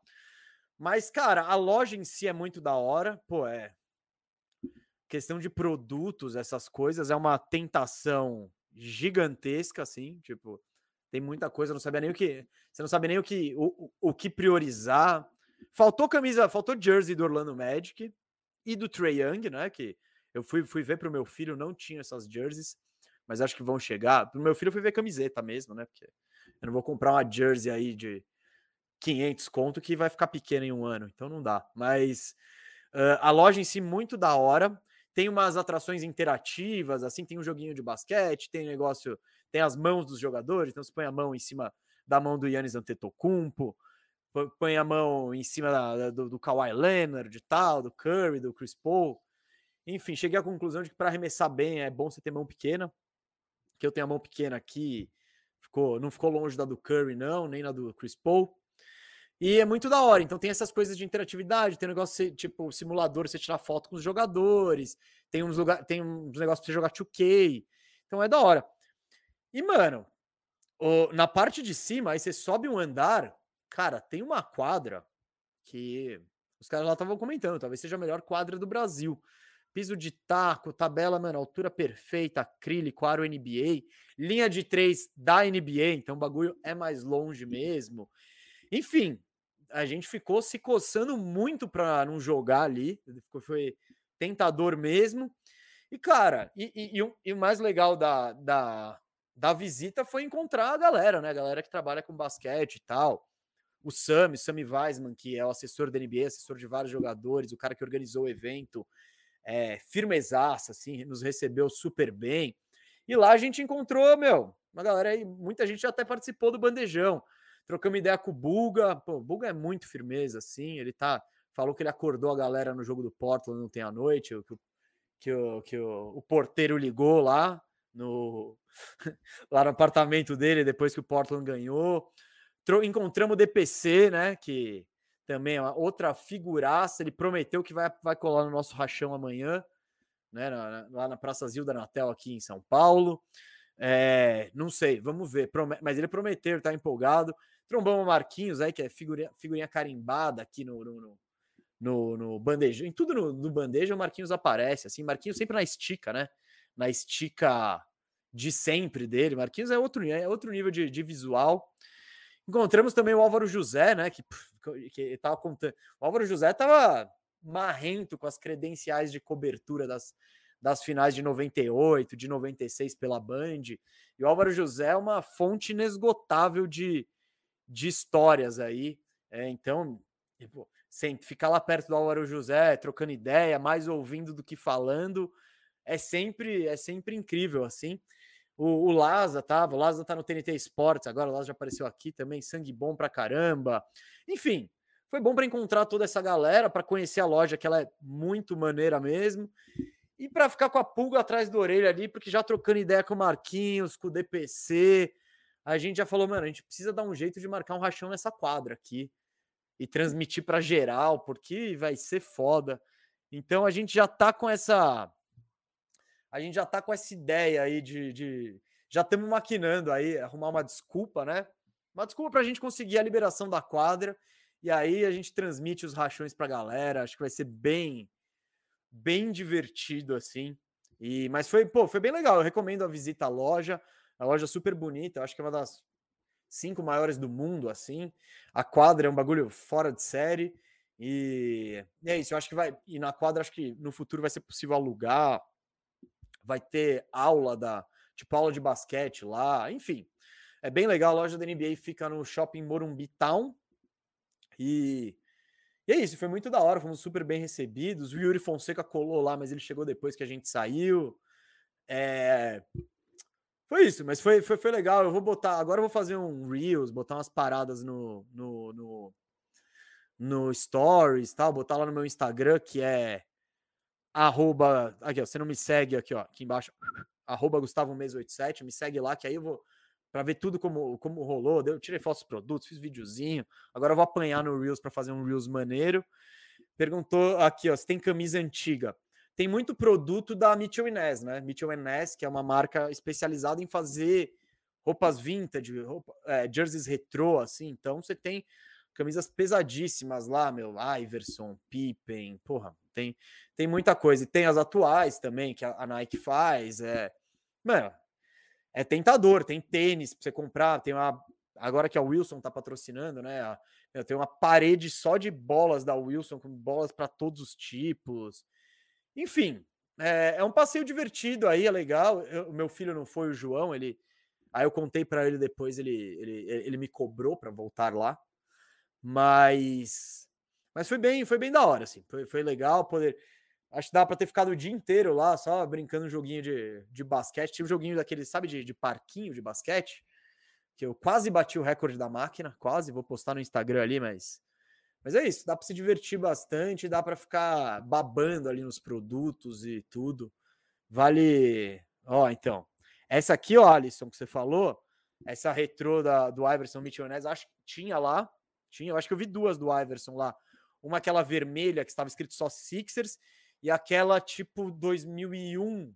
Speaker 1: Mas, cara, a loja em si é muito da hora, pô, é. Questão de produtos, essas coisas, é uma tentação gigantesca, assim, tipo, tem muita coisa, não sabia nem o que. Você não sabe nem o que, o, o que priorizar. Faltou camisa, faltou jersey do Orlando Magic e do Trey Young, né? Que eu fui, fui ver pro meu filho, não tinha essas jerseys mas acho que vão chegar. Pro meu filho eu fui ver camiseta mesmo, né? Porque eu não vou comprar uma jersey aí de 500 conto que vai ficar pequena em um ano, então não dá. Mas uh, a loja em si muito da hora. Tem umas atrações interativas, assim, tem um joguinho de basquete, tem negócio, tem as mãos dos jogadores, então você põe a mão em cima da mão do Yannis Antetokounmpo, põe a mão em cima da, do, do Kawhi Leonard, de tal, do Curry, do Chris Paul. Enfim, cheguei à conclusão de que para arremessar bem é bom você ter mão pequena que eu tenho a mão pequena aqui, ficou, não ficou longe da do Curry, não, nem na do Chris Paul. E é muito da hora. Então tem essas coisas de interatividade, tem um negócio tipo simulador, você tirar foto com os jogadores, tem uns lugar, tem uns negócios pra você jogar 2K. Então é da hora. E mano, na parte de cima, aí você sobe um andar, cara, tem uma quadra que os caras lá estavam comentando, talvez seja a melhor quadra do Brasil piso de taco, tabela, mano, altura perfeita, acrílico, aro NBA, linha de três da NBA, então o bagulho é mais longe mesmo. Enfim, a gente ficou se coçando muito para não jogar ali, foi tentador mesmo. E, cara, e, e, e, o mais legal da, da, da visita foi encontrar a galera, né? A galera que trabalha com basquete e tal. O Sami, Sami Weisman, que é o assessor da NBA, assessor de vários jogadores, o cara que organizou o evento, é, firmezaça, assim, nos recebeu super bem. E lá a gente encontrou, meu, uma galera aí, muita gente até participou do bandejão. Trocamos ideia com o Buga. Pô, o Buga é muito firmeza, assim. Ele tá. Falou que ele acordou a galera no jogo do Portland ontem à noite, que, que, o, que o, o porteiro ligou lá no, [LAUGHS] lá no apartamento dele depois que o Portland ganhou. Encontramos o DPC, né? Que também é uma outra figuraça. Ele prometeu que vai, vai colar no nosso rachão amanhã, né? Na, lá na Praça Zilda Natel, aqui em São Paulo. É, não sei, vamos ver. Mas ele prometeu, tá empolgado. Trombamos Marquinhos aí, que é figurinha, figurinha carimbada aqui no, no, no, no bandeja. Em tudo no, no bandeja, o Marquinhos aparece. Assim, Marquinhos sempre na estica, né? Na estica de sempre dele. Marquinhos é outro, é outro nível de, de visual. Encontramos também o Álvaro José, né? Que, que tava contando. O Álvaro José tava marrento com as credenciais de cobertura das, das finais de 98, de 96 pela Band. E o Álvaro José é uma fonte inesgotável de, de histórias aí. É, então, tipo, sem ficar lá perto do Álvaro José, trocando ideia, mais ouvindo do que falando, é sempre é sempre incrível assim. O, o Laza tava, o Laza tá no TNT Sports, agora o Laza já apareceu aqui também, sangue bom pra caramba. Enfim, foi bom para encontrar toda essa galera, para conhecer a loja, que ela é muito maneira mesmo. E para ficar com a pulga atrás da orelha ali, porque já trocando ideia com o Marquinhos, com o DPC, a gente já falou, mano, a gente precisa dar um jeito de marcar um rachão nessa quadra aqui e transmitir para geral, porque vai ser foda. Então a gente já tá com essa a gente já tá com essa ideia aí de, de já estamos maquinando aí arrumar uma desculpa, né? Uma desculpa para a gente conseguir a liberação da quadra e aí a gente transmite os rachões para a galera. Acho que vai ser bem bem divertido assim. E mas foi, pô, foi bem legal. Eu recomendo a visita à loja. A loja é super bonita, acho que é uma das cinco maiores do mundo assim. A quadra é um bagulho fora de série. E, e é isso, eu acho que vai. E na quadra, acho que no futuro vai ser possível alugar. Vai ter aula da. Tipo, aula de basquete lá, enfim. É bem legal. A loja da NBA fica no shopping Morumbi Town. E e é isso, foi muito da hora, fomos super bem recebidos. O Yuri Fonseca colou lá, mas ele chegou depois que a gente saiu. É... Foi isso, mas foi, foi, foi legal. Eu vou botar. Agora eu vou fazer um Reels, botar umas paradas no, no, no, no Stories, tal, botar lá no meu Instagram, que é arroba. Aqui, ó, você não me segue aqui, ó, aqui embaixo, arroba Gustavo Mês 87, me segue lá, que aí eu vou para ver tudo como, como rolou. Eu tirei fotos dos produtos, fiz videozinho. Agora eu vou apanhar no Reels para fazer um Reels maneiro. Perguntou aqui, ó, se tem camisa antiga. Tem muito produto da Mitchell Ness, né? Mitchell Ness, que é uma marca especializada em fazer roupas vintage, roupa, é, jerseys retrô, assim. Então você tem camisas pesadíssimas lá, meu, Iverson, Pippen, porra, tem, tem muita coisa. E tem as atuais também, que a, Nike faz. É, mano, é tentador, tem tênis para você comprar, tem uma. Agora que a Wilson tá patrocinando, né? Eu tenho uma parede só de bolas da Wilson, com bolas para todos os tipos. Enfim, é, é, um passeio divertido aí, é legal. O meu filho não foi o João, ele. Aí eu contei para ele depois, ele, ele, ele me cobrou para voltar lá. Mas. Mas foi bem, foi bem da hora, assim. Foi, foi legal poder. Acho que dá para ter ficado o dia inteiro lá, só brincando um joguinho de, de basquete. Tinha um joguinho daquele, sabe, de, de parquinho de basquete. Que eu quase bati o recorde da máquina, quase. Vou postar no Instagram ali, mas. Mas é isso, dá para se divertir bastante, dá para ficar babando ali nos produtos e tudo. Vale. Ó, então. Essa aqui, ó, Alisson, que você falou, essa retrô da, do Iverson Michonese, acho que tinha lá. Tinha, eu acho que eu vi duas do Iverson lá. Uma aquela vermelha que estava escrito só Sixers e aquela tipo 2001,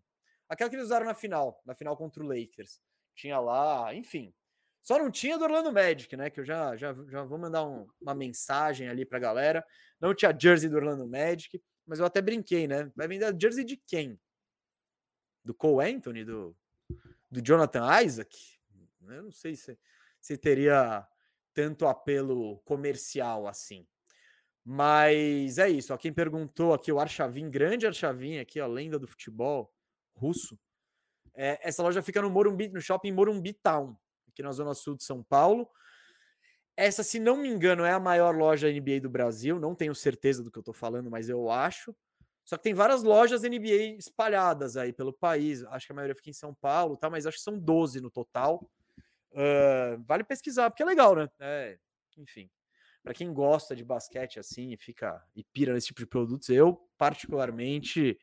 Speaker 1: aquela que eles usaram na final, na final contra o Lakers. Tinha lá, enfim. Só não tinha do Orlando Magic, né? Que eu já, já, já vou mandar um, uma mensagem ali pra galera. Não tinha jersey do Orlando Magic, mas eu até brinquei, né? Vai vender jersey de quem? Do Cole Anthony? Do, do Jonathan Isaac? Eu não sei se, se teria tanto apelo comercial assim. Mas é isso. Ó, quem perguntou aqui, o Archavin, grande Archavin aqui, a lenda do futebol russo. É, essa loja fica no Morumbi, no shopping Morumbi Town, aqui na zona sul de São Paulo. Essa, se não me engano, é a maior loja NBA do Brasil. Não tenho certeza do que eu tô falando, mas eu acho. Só que tem várias lojas NBA espalhadas aí pelo país. Acho que a maioria fica em São Paulo, tá? Mas acho que são 12 no total. Uh, vale pesquisar, porque é legal, né? É, enfim, para quem gosta de basquete assim e fica e pira nesse tipo de produtos, eu particularmente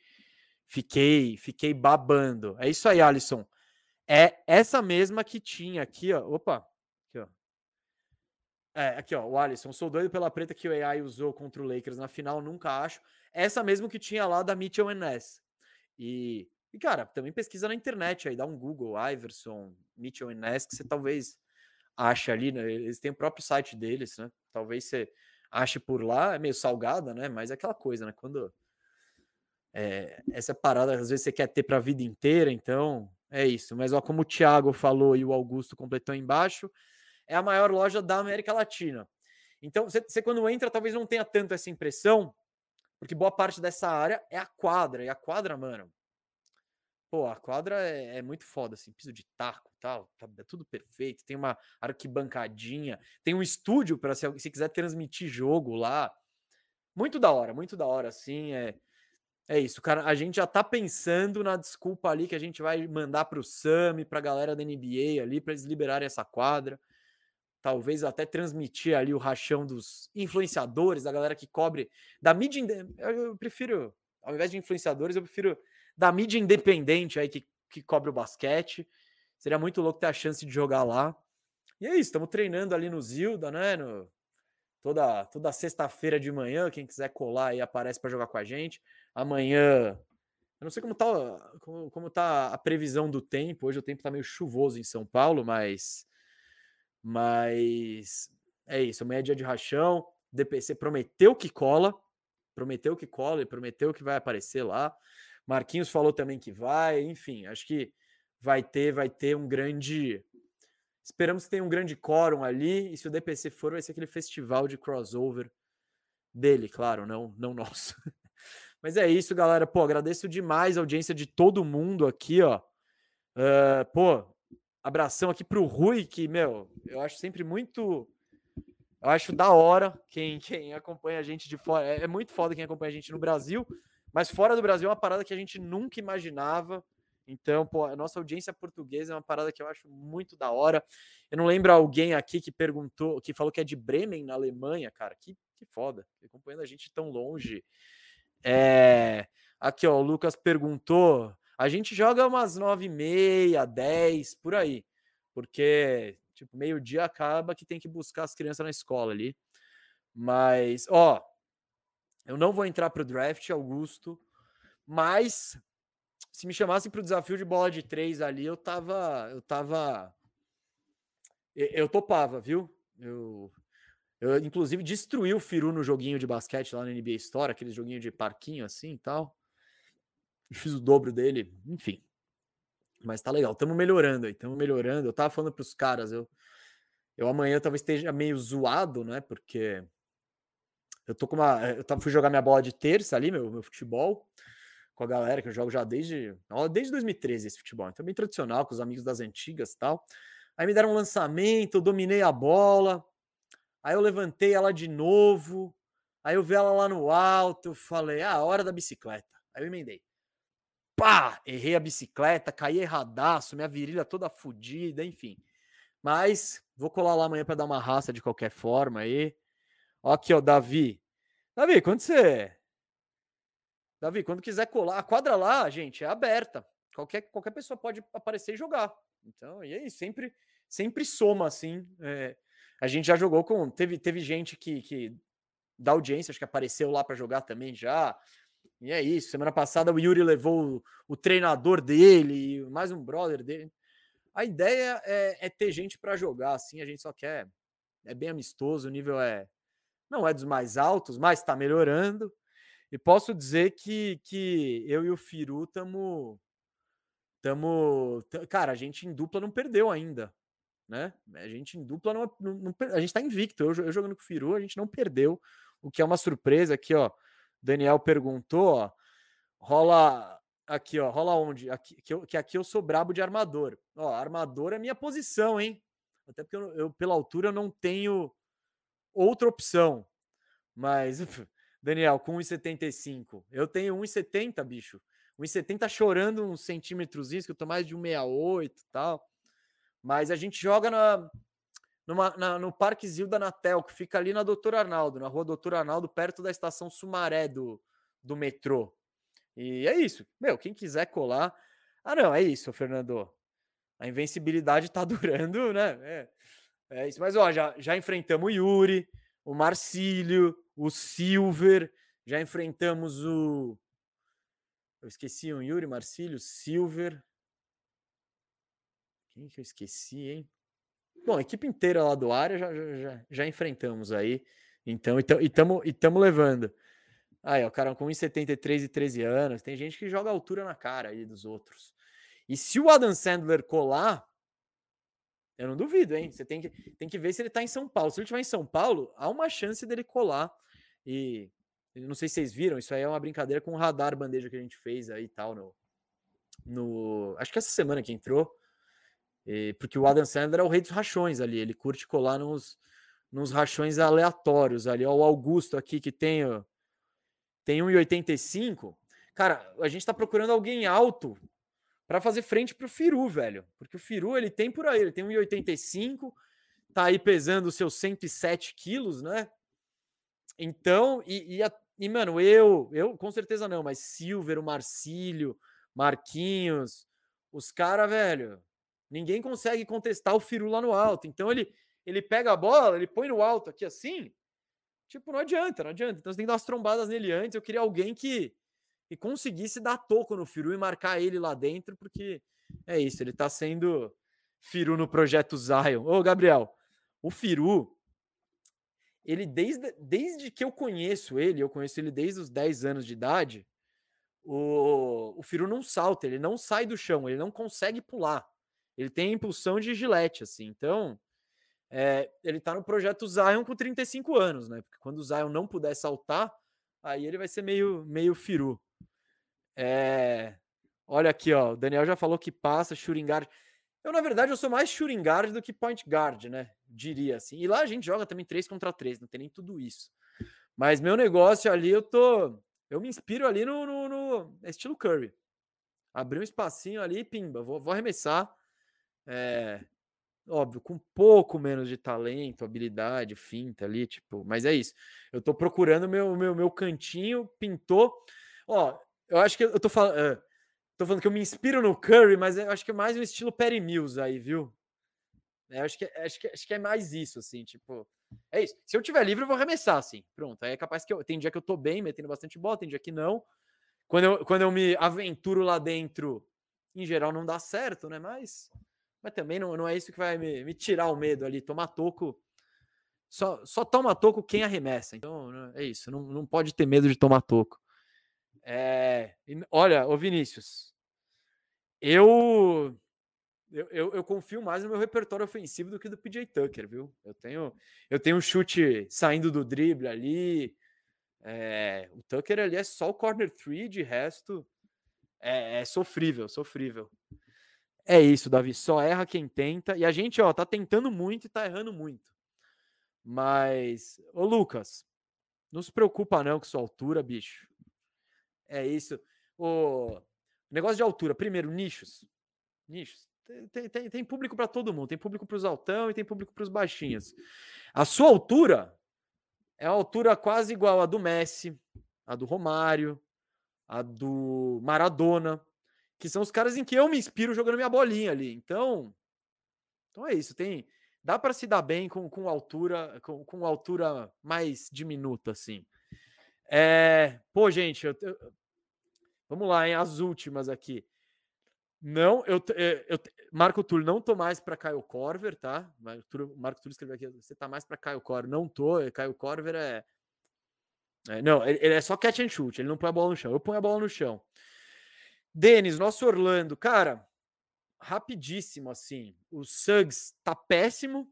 Speaker 1: fiquei fiquei babando. É isso aí, Alisson. É essa mesma que tinha aqui, ó. Opa, aqui, ó. É, aqui, ó, o Alisson. Sou doido pela preta que o AI usou contra o Lakers na final, nunca acho. Essa mesmo que tinha lá da Mitchell Ness. E, e, cara, também pesquisa na internet aí, dá um Google, Iverson, Mitchell Ness, que você talvez ache ali, né? Eles têm o próprio site deles, né? Talvez você ache por lá, é meio salgada, né? Mas é aquela coisa, né? Quando é, essa parada, às vezes você quer ter para a vida inteira, então é isso. Mas ó, como o Thiago falou e o Augusto completou embaixo, é a maior loja da América Latina. Então, você quando entra, talvez não tenha tanto essa impressão, porque boa parte dessa área é a quadra. E a quadra, mano. Pô, a quadra é, é muito foda, assim, piso de taco tal, tá, é tudo perfeito. Tem uma arquibancadinha, tem um estúdio para se, se quiser transmitir jogo lá. Muito da hora, muito da hora, assim. É, é isso, cara. A gente já tá pensando na desculpa ali que a gente vai mandar pro Sami, pra galera da NBA ali, para eles liberarem essa quadra talvez até transmitir ali o rachão dos influenciadores, da galera que cobre da mídia. Eu prefiro, ao invés de influenciadores, eu prefiro da mídia independente aí que, que cobre o basquete. Seria muito louco ter a chance de jogar lá. E é isso, estamos treinando ali no Zilda, né? No, toda toda sexta-feira de manhã, quem quiser colar aí aparece para jogar com a gente. Amanhã, eu não sei como tá, como, como tá a previsão do tempo. Hoje o tempo tá meio chuvoso em São Paulo, mas mas é isso, amanhã é dia de rachão. DPC prometeu que cola, prometeu que cola e prometeu que vai aparecer lá. Marquinhos falou também que vai, enfim, acho que vai ter, vai ter um grande. Esperamos que tenha um grande quórum ali. E se o DPC for, vai ser aquele festival de crossover dele, claro, não, não [LAUGHS] nosso. Mas é isso, galera. Pô, agradeço demais a audiência de todo mundo aqui, ó. Uh, pô, abração aqui pro Rui, que, meu, eu acho sempre muito. Eu acho da hora quem, quem acompanha a gente de fora. É, é muito foda quem acompanha a gente no Brasil, mas fora do Brasil é uma parada que a gente nunca imaginava. Então, pô, a nossa audiência portuguesa é uma parada que eu acho muito da hora. Eu não lembro alguém aqui que perguntou, que falou que é de Bremen, na Alemanha, cara. Que, que foda. Acompanhando a gente tão longe. É... Aqui, ó, o Lucas perguntou a gente joga umas nove e meia, dez, por aí. Porque, tipo, meio-dia acaba que tem que buscar as crianças na escola ali. Mas, ó, eu não vou entrar pro draft, Augusto, mas se me chamassem pro desafio de bola de três ali, eu tava. Eu tava. Eu topava, viu? Eu, eu inclusive, destruí o Firu no joguinho de basquete lá na NBA Store, aquele joguinho de parquinho assim e tal [LAUGHS] fiz o dobro dele, enfim. Mas tá legal, estamos melhorando aí, estamos melhorando. Eu tava falando para os caras, eu, eu amanhã talvez esteja meio zoado, né? Porque eu tô com uma. Eu tava, fui jogar minha bola de terça ali, meu, meu futebol, com a galera que eu jogo já desde. Desde 2013 esse futebol. Então, bem tradicional, com os amigos das antigas tal. Aí me deram um lançamento, eu dominei a bola. Aí eu levantei ela de novo. Aí eu vi ela lá no alto, falei, ah, hora da bicicleta. Aí eu emendei pá, errei a bicicleta, caí erradaço, minha virilha toda fodida, enfim. Mas vou colar lá amanhã para dar uma raça de qualquer forma aí. Ó aqui, ó, Davi. Davi, quando você. Davi, quando quiser colar, a quadra lá, gente, é aberta. Qualquer, qualquer pessoa pode aparecer e jogar. Então, e aí, sempre, sempre soma, assim. É, a gente já jogou com. Teve, teve gente que, que da audiência, acho que apareceu lá para jogar também já. E é isso. Semana passada o Yuri levou o, o treinador dele, mais um brother dele. A ideia é, é ter gente para jogar, assim. A gente só quer. É bem amistoso, o nível é. Não é dos mais altos, mas está melhorando. E posso dizer que, que eu e o Firu estamos. Tamo, cara, a gente em dupla não perdeu ainda, né? A gente em dupla não, não, não a gente tá invicto. Eu, eu jogando com o Firu, a gente não perdeu, o que é uma surpresa aqui, ó. Daniel perguntou, ó, rola Aqui, ó, rola onde? Aqui, que, eu, que aqui eu sou brabo de armador. Ó, armador é minha posição, hein? Até porque eu, eu pela altura, eu não tenho outra opção. Mas, Daniel, com 1,75. Eu tenho 1,70, bicho. 1,70 chorando uns centímetros, que eu tô mais de 1,68 e tal. Mas a gente joga na, numa, na, no Parque Zilda Natel, que fica ali na Doutor Arnaldo, na rua Doutor Arnaldo, perto da estação Sumaré do, do metrô. E é isso. Meu, quem quiser colar. Ah, não, é isso, Fernando. A invencibilidade tá [LAUGHS] durando, né? É, é isso. Mas, ó, já, já enfrentamos o Yuri, o Marcílio, o Silver, já enfrentamos o. Eu esqueci o Yuri, Marcílio, Silver. Quem que eu esqueci, hein? Bom, a equipe inteira lá do área já, já, já enfrentamos aí. Então, e estamos levando. Aí, ó, o cara com 1,73 e 13 anos. Tem gente que joga altura na cara aí dos outros. E se o Adam Sandler colar, eu não duvido, hein? Você tem que, tem que ver se ele tá em São Paulo. Se ele estiver em São Paulo, há uma chance dele colar. E não sei se vocês viram, isso aí é uma brincadeira com o radar bandeja que a gente fez aí e tal. No, no, acho que essa semana que entrou. E, porque o Adam Sandler é o rei dos rachões ali. Ele curte colar nos, nos rachões aleatórios ali. Ó, o Augusto aqui que tem, ó, tem 1,85. Cara, a gente tá procurando alguém alto para fazer frente pro Firu, velho. Porque o Firu, ele tem por aí, ele tem 1,85, tá aí pesando os seus 107 quilos, né? Então, e, e, a, e, mano, eu, eu com certeza não, mas Silver, o Marcílio, Marquinhos, os caras, velho, ninguém consegue contestar o Firu lá no alto. Então ele, ele pega a bola, ele põe no alto aqui assim, tipo, não adianta, não adianta. Então você tem que dar umas trombadas nele antes. Eu queria alguém que e conseguisse dar toco no Firu e marcar ele lá dentro, porque é isso, ele tá sendo Firu no projeto Zion. Ô, Gabriel, o Firu, ele desde, desde que eu conheço ele, eu conheço ele desde os 10 anos de idade, o, o Firu não salta, ele não sai do chão, ele não consegue pular. Ele tem impulsão de gilete, assim. Então, é, ele tá no projeto Zion com 35 anos, né? Porque quando o Zion não puder saltar, aí ele vai ser meio, meio Firu. É... Olha aqui, ó. O Daniel já falou que passa, shooting guard. Eu, na verdade, eu sou mais shooting guard do que point guard, né? Diria assim. E lá a gente joga também 3 contra 3, não tem nem tudo isso. Mas meu negócio ali, eu tô. Eu me inspiro ali no, no, no estilo Curry. Abrir um espacinho ali, pimba, vou, vou arremessar. É, óbvio, com um pouco menos de talento, habilidade, finta ali, tipo, mas é isso. Eu tô procurando meu meu, meu cantinho, pintou. Ó, eu acho que eu tô falando. Uh, tô falando que eu me inspiro no Curry, mas eu acho que é mais um estilo Perry Mills aí, viu? É, acho, que, acho, que, acho que é mais isso, assim, tipo. É isso. Se eu tiver livre, eu vou arremessar, assim. Pronto. Aí é capaz que eu. Tem dia que eu tô bem, metendo bastante bola, tem dia que não. Quando eu, quando eu me aventuro lá dentro, em geral não dá certo, né? Mas, mas também não, não é isso que vai me, me tirar o medo ali. Tomar toco. Só, só toma toco quem arremessa. Então, né, é isso. Não, não pode ter medo de tomar toco. É, olha, ô Vinícius, eu, eu, eu, eu, confio mais no meu repertório ofensivo do que do PJ Tucker, viu? Eu tenho, eu tenho um chute saindo do drible ali. É, o Tucker ali é só o corner three, de resto é, é sofrível, sofrível. É isso, Davi. Só erra quem tenta. E a gente, ó, tá tentando muito e tá errando muito. Mas, ô Lucas, não se preocupa não com sua altura, bicho. É isso. O negócio de altura. Primeiro, nichos. Nichos. Tem, tem, tem público para todo mundo. Tem público para os altão e tem público para os baixinhos. A sua altura é a altura quase igual à do Messi, a do Romário, a do Maradona, que são os caras em que eu me inspiro jogando minha bolinha ali. Então, então é isso. Tem dá para se dar bem com, com altura com, com altura mais diminuta assim. É, pô, gente, eu, eu, Vamos lá, hein? As últimas aqui. Não, eu, eh, eu, Marco Túlio, não tô mais para Caio Corver, tá? Marco Túlio, Marco Túlio escreveu aqui, você tá mais para Caio Corver. Não tô, eh, Caio Corver é, é não, ele, ele, é só catch and shoot, ele não põe a bola no chão. Eu ponho a bola no chão. Denis, nosso Orlando, cara, rapidíssimo assim. O Suggs tá péssimo,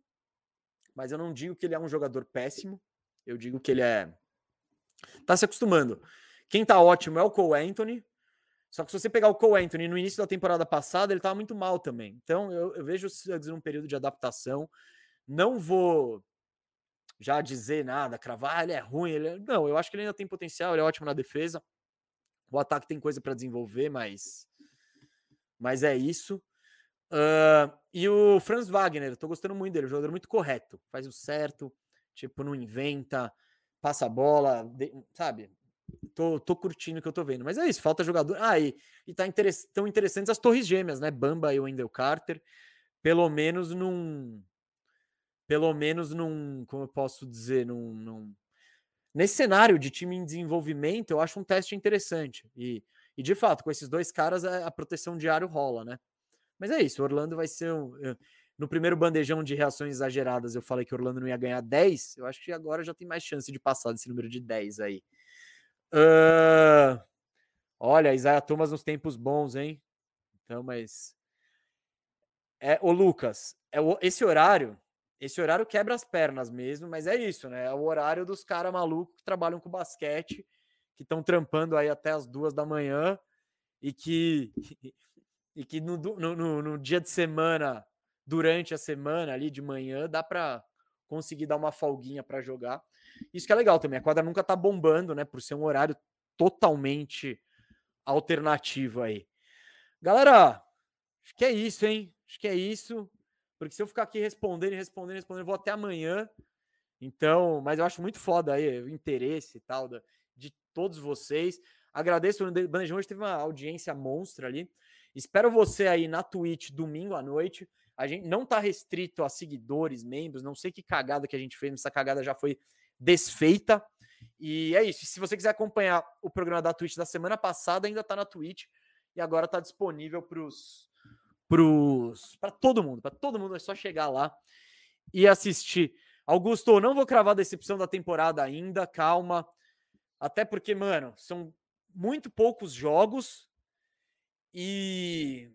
Speaker 1: mas eu não digo que ele é um jogador péssimo. Eu digo que ele é tá se acostumando. Quem tá ótimo é o Cole Anthony. Só que se você pegar o Cole Anthony no início da temporada passada, ele estava muito mal também. Então eu, eu vejo o Suggs num período de adaptação. Não vou já dizer nada, cravar, ah, ele é ruim. Ele é... Não, eu acho que ele ainda tem potencial, ele é ótimo na defesa. O ataque tem coisa para desenvolver, mas. Mas é isso. Uh, e o Franz Wagner, tô gostando muito dele, um jogador muito correto, faz o certo, tipo, não inventa, passa a bola, de, sabe? Tô, tô curtindo o que eu tô vendo. Mas é isso, falta jogador. Ah, e, e tá interess... tão interessantes as torres gêmeas, né? Bamba e Wendell Carter. Pelo menos num. Pelo menos num. Como eu posso dizer? Num, num... Nesse cenário de time em desenvolvimento, eu acho um teste interessante. E, e de fato, com esses dois caras, a proteção diário rola, né? Mas é isso, Orlando vai ser um. No primeiro bandejão de reações exageradas, eu falei que Orlando não ia ganhar 10. Eu acho que agora já tem mais chance de passar desse número de 10 aí. Uh, olha, Isaiah Thomas nos tempos bons, hein? Então, mas. É, o Lucas, é o, esse horário, esse horário quebra as pernas mesmo, mas é isso, né? É o horário dos caras malucos que trabalham com basquete, que estão trampando aí até as duas da manhã e que [LAUGHS] e que no, no, no, dia de semana, durante a semana ali de manhã, dá para conseguir dar uma folguinha para jogar. Isso que é legal também. A quadra nunca tá bombando, né? Por ser um horário totalmente alternativo aí. Galera, acho que é isso, hein? Acho que é isso. Porque se eu ficar aqui respondendo, respondendo, respondendo, eu vou até amanhã. Então, mas eu acho muito foda aí o interesse e tal da, de todos vocês. Agradeço, o Bandejão hoje teve uma audiência monstra ali. Espero você aí na Twitch domingo à noite. A gente não tá restrito a seguidores, membros, não sei que cagada que a gente fez, essa cagada já foi desfeita. E é isso. se você quiser acompanhar o programa da Twitch da semana passada, ainda tá na Twitch e agora tá disponível pros pros para todo mundo, para todo mundo é só chegar lá e assistir. Augusto, não vou cravar a decepção da temporada ainda, calma. Até porque, mano, são muito poucos jogos e,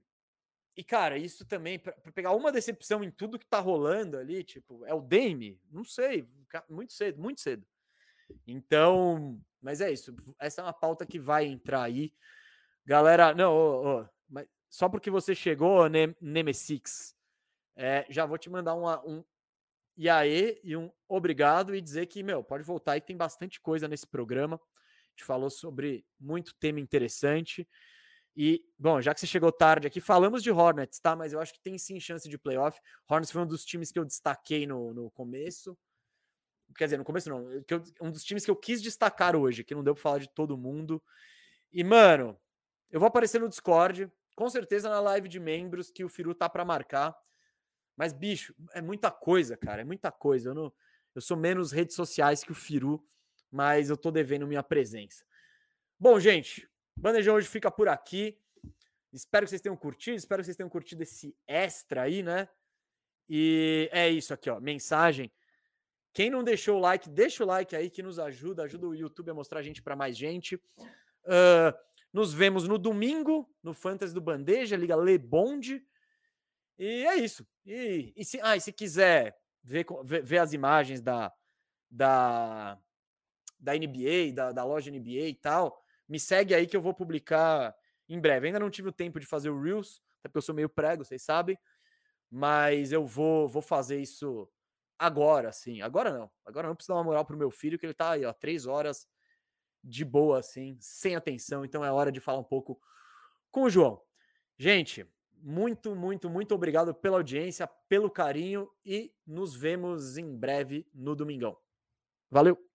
Speaker 1: e cara, isso também, para pegar uma decepção em tudo que tá rolando ali, tipo, é o Dame? Não sei, muito cedo, muito cedo. Então, mas é isso. Essa é uma pauta que vai entrar aí. Galera, não, oh, oh, mas só porque você chegou, ne Nemesis, é, já vou te mandar uma, um e aí e um obrigado e dizer que, meu, pode voltar aí, tem bastante coisa nesse programa. A gente falou sobre muito tema interessante. E, bom, já que você chegou tarde aqui, falamos de Hornets, tá? Mas eu acho que tem sim chance de playoff. Hornets foi um dos times que eu destaquei no, no começo. Quer dizer, no começo não. Eu, um dos times que eu quis destacar hoje, que não deu pra falar de todo mundo. E, mano, eu vou aparecer no Discord, com certeza na live de membros que o Firu tá para marcar. Mas, bicho, é muita coisa, cara. É muita coisa. Eu, não, eu sou menos redes sociais que o Firu, mas eu tô devendo minha presença. Bom, gente, Bandejão hoje fica por aqui. Espero que vocês tenham curtido, espero que vocês tenham curtido esse extra aí, né? E é isso aqui, ó. Mensagem. Quem não deixou o like, deixa o like aí que nos ajuda, ajuda o YouTube a mostrar a gente para mais gente. Uh, nos vemos no domingo no Fantasy do Bandeja, Liga Lebonde. E é isso. E, e se, ah, e se quiser ver, ver, ver, as imagens da, da, da NBA, da, da loja NBA e tal, me segue aí que eu vou publicar em breve. Ainda não tive o tempo de fazer o Reels, até porque eu sou meio prego, vocês sabem. Mas eu vou, vou fazer isso agora, sim. Agora não. Agora não preciso dar uma moral pro meu filho, que ele tá aí, ó, três horas de boa, assim, sem atenção. Então é hora de falar um pouco com o João. Gente, muito, muito, muito obrigado pela audiência, pelo carinho e nos vemos em breve no Domingão. Valeu!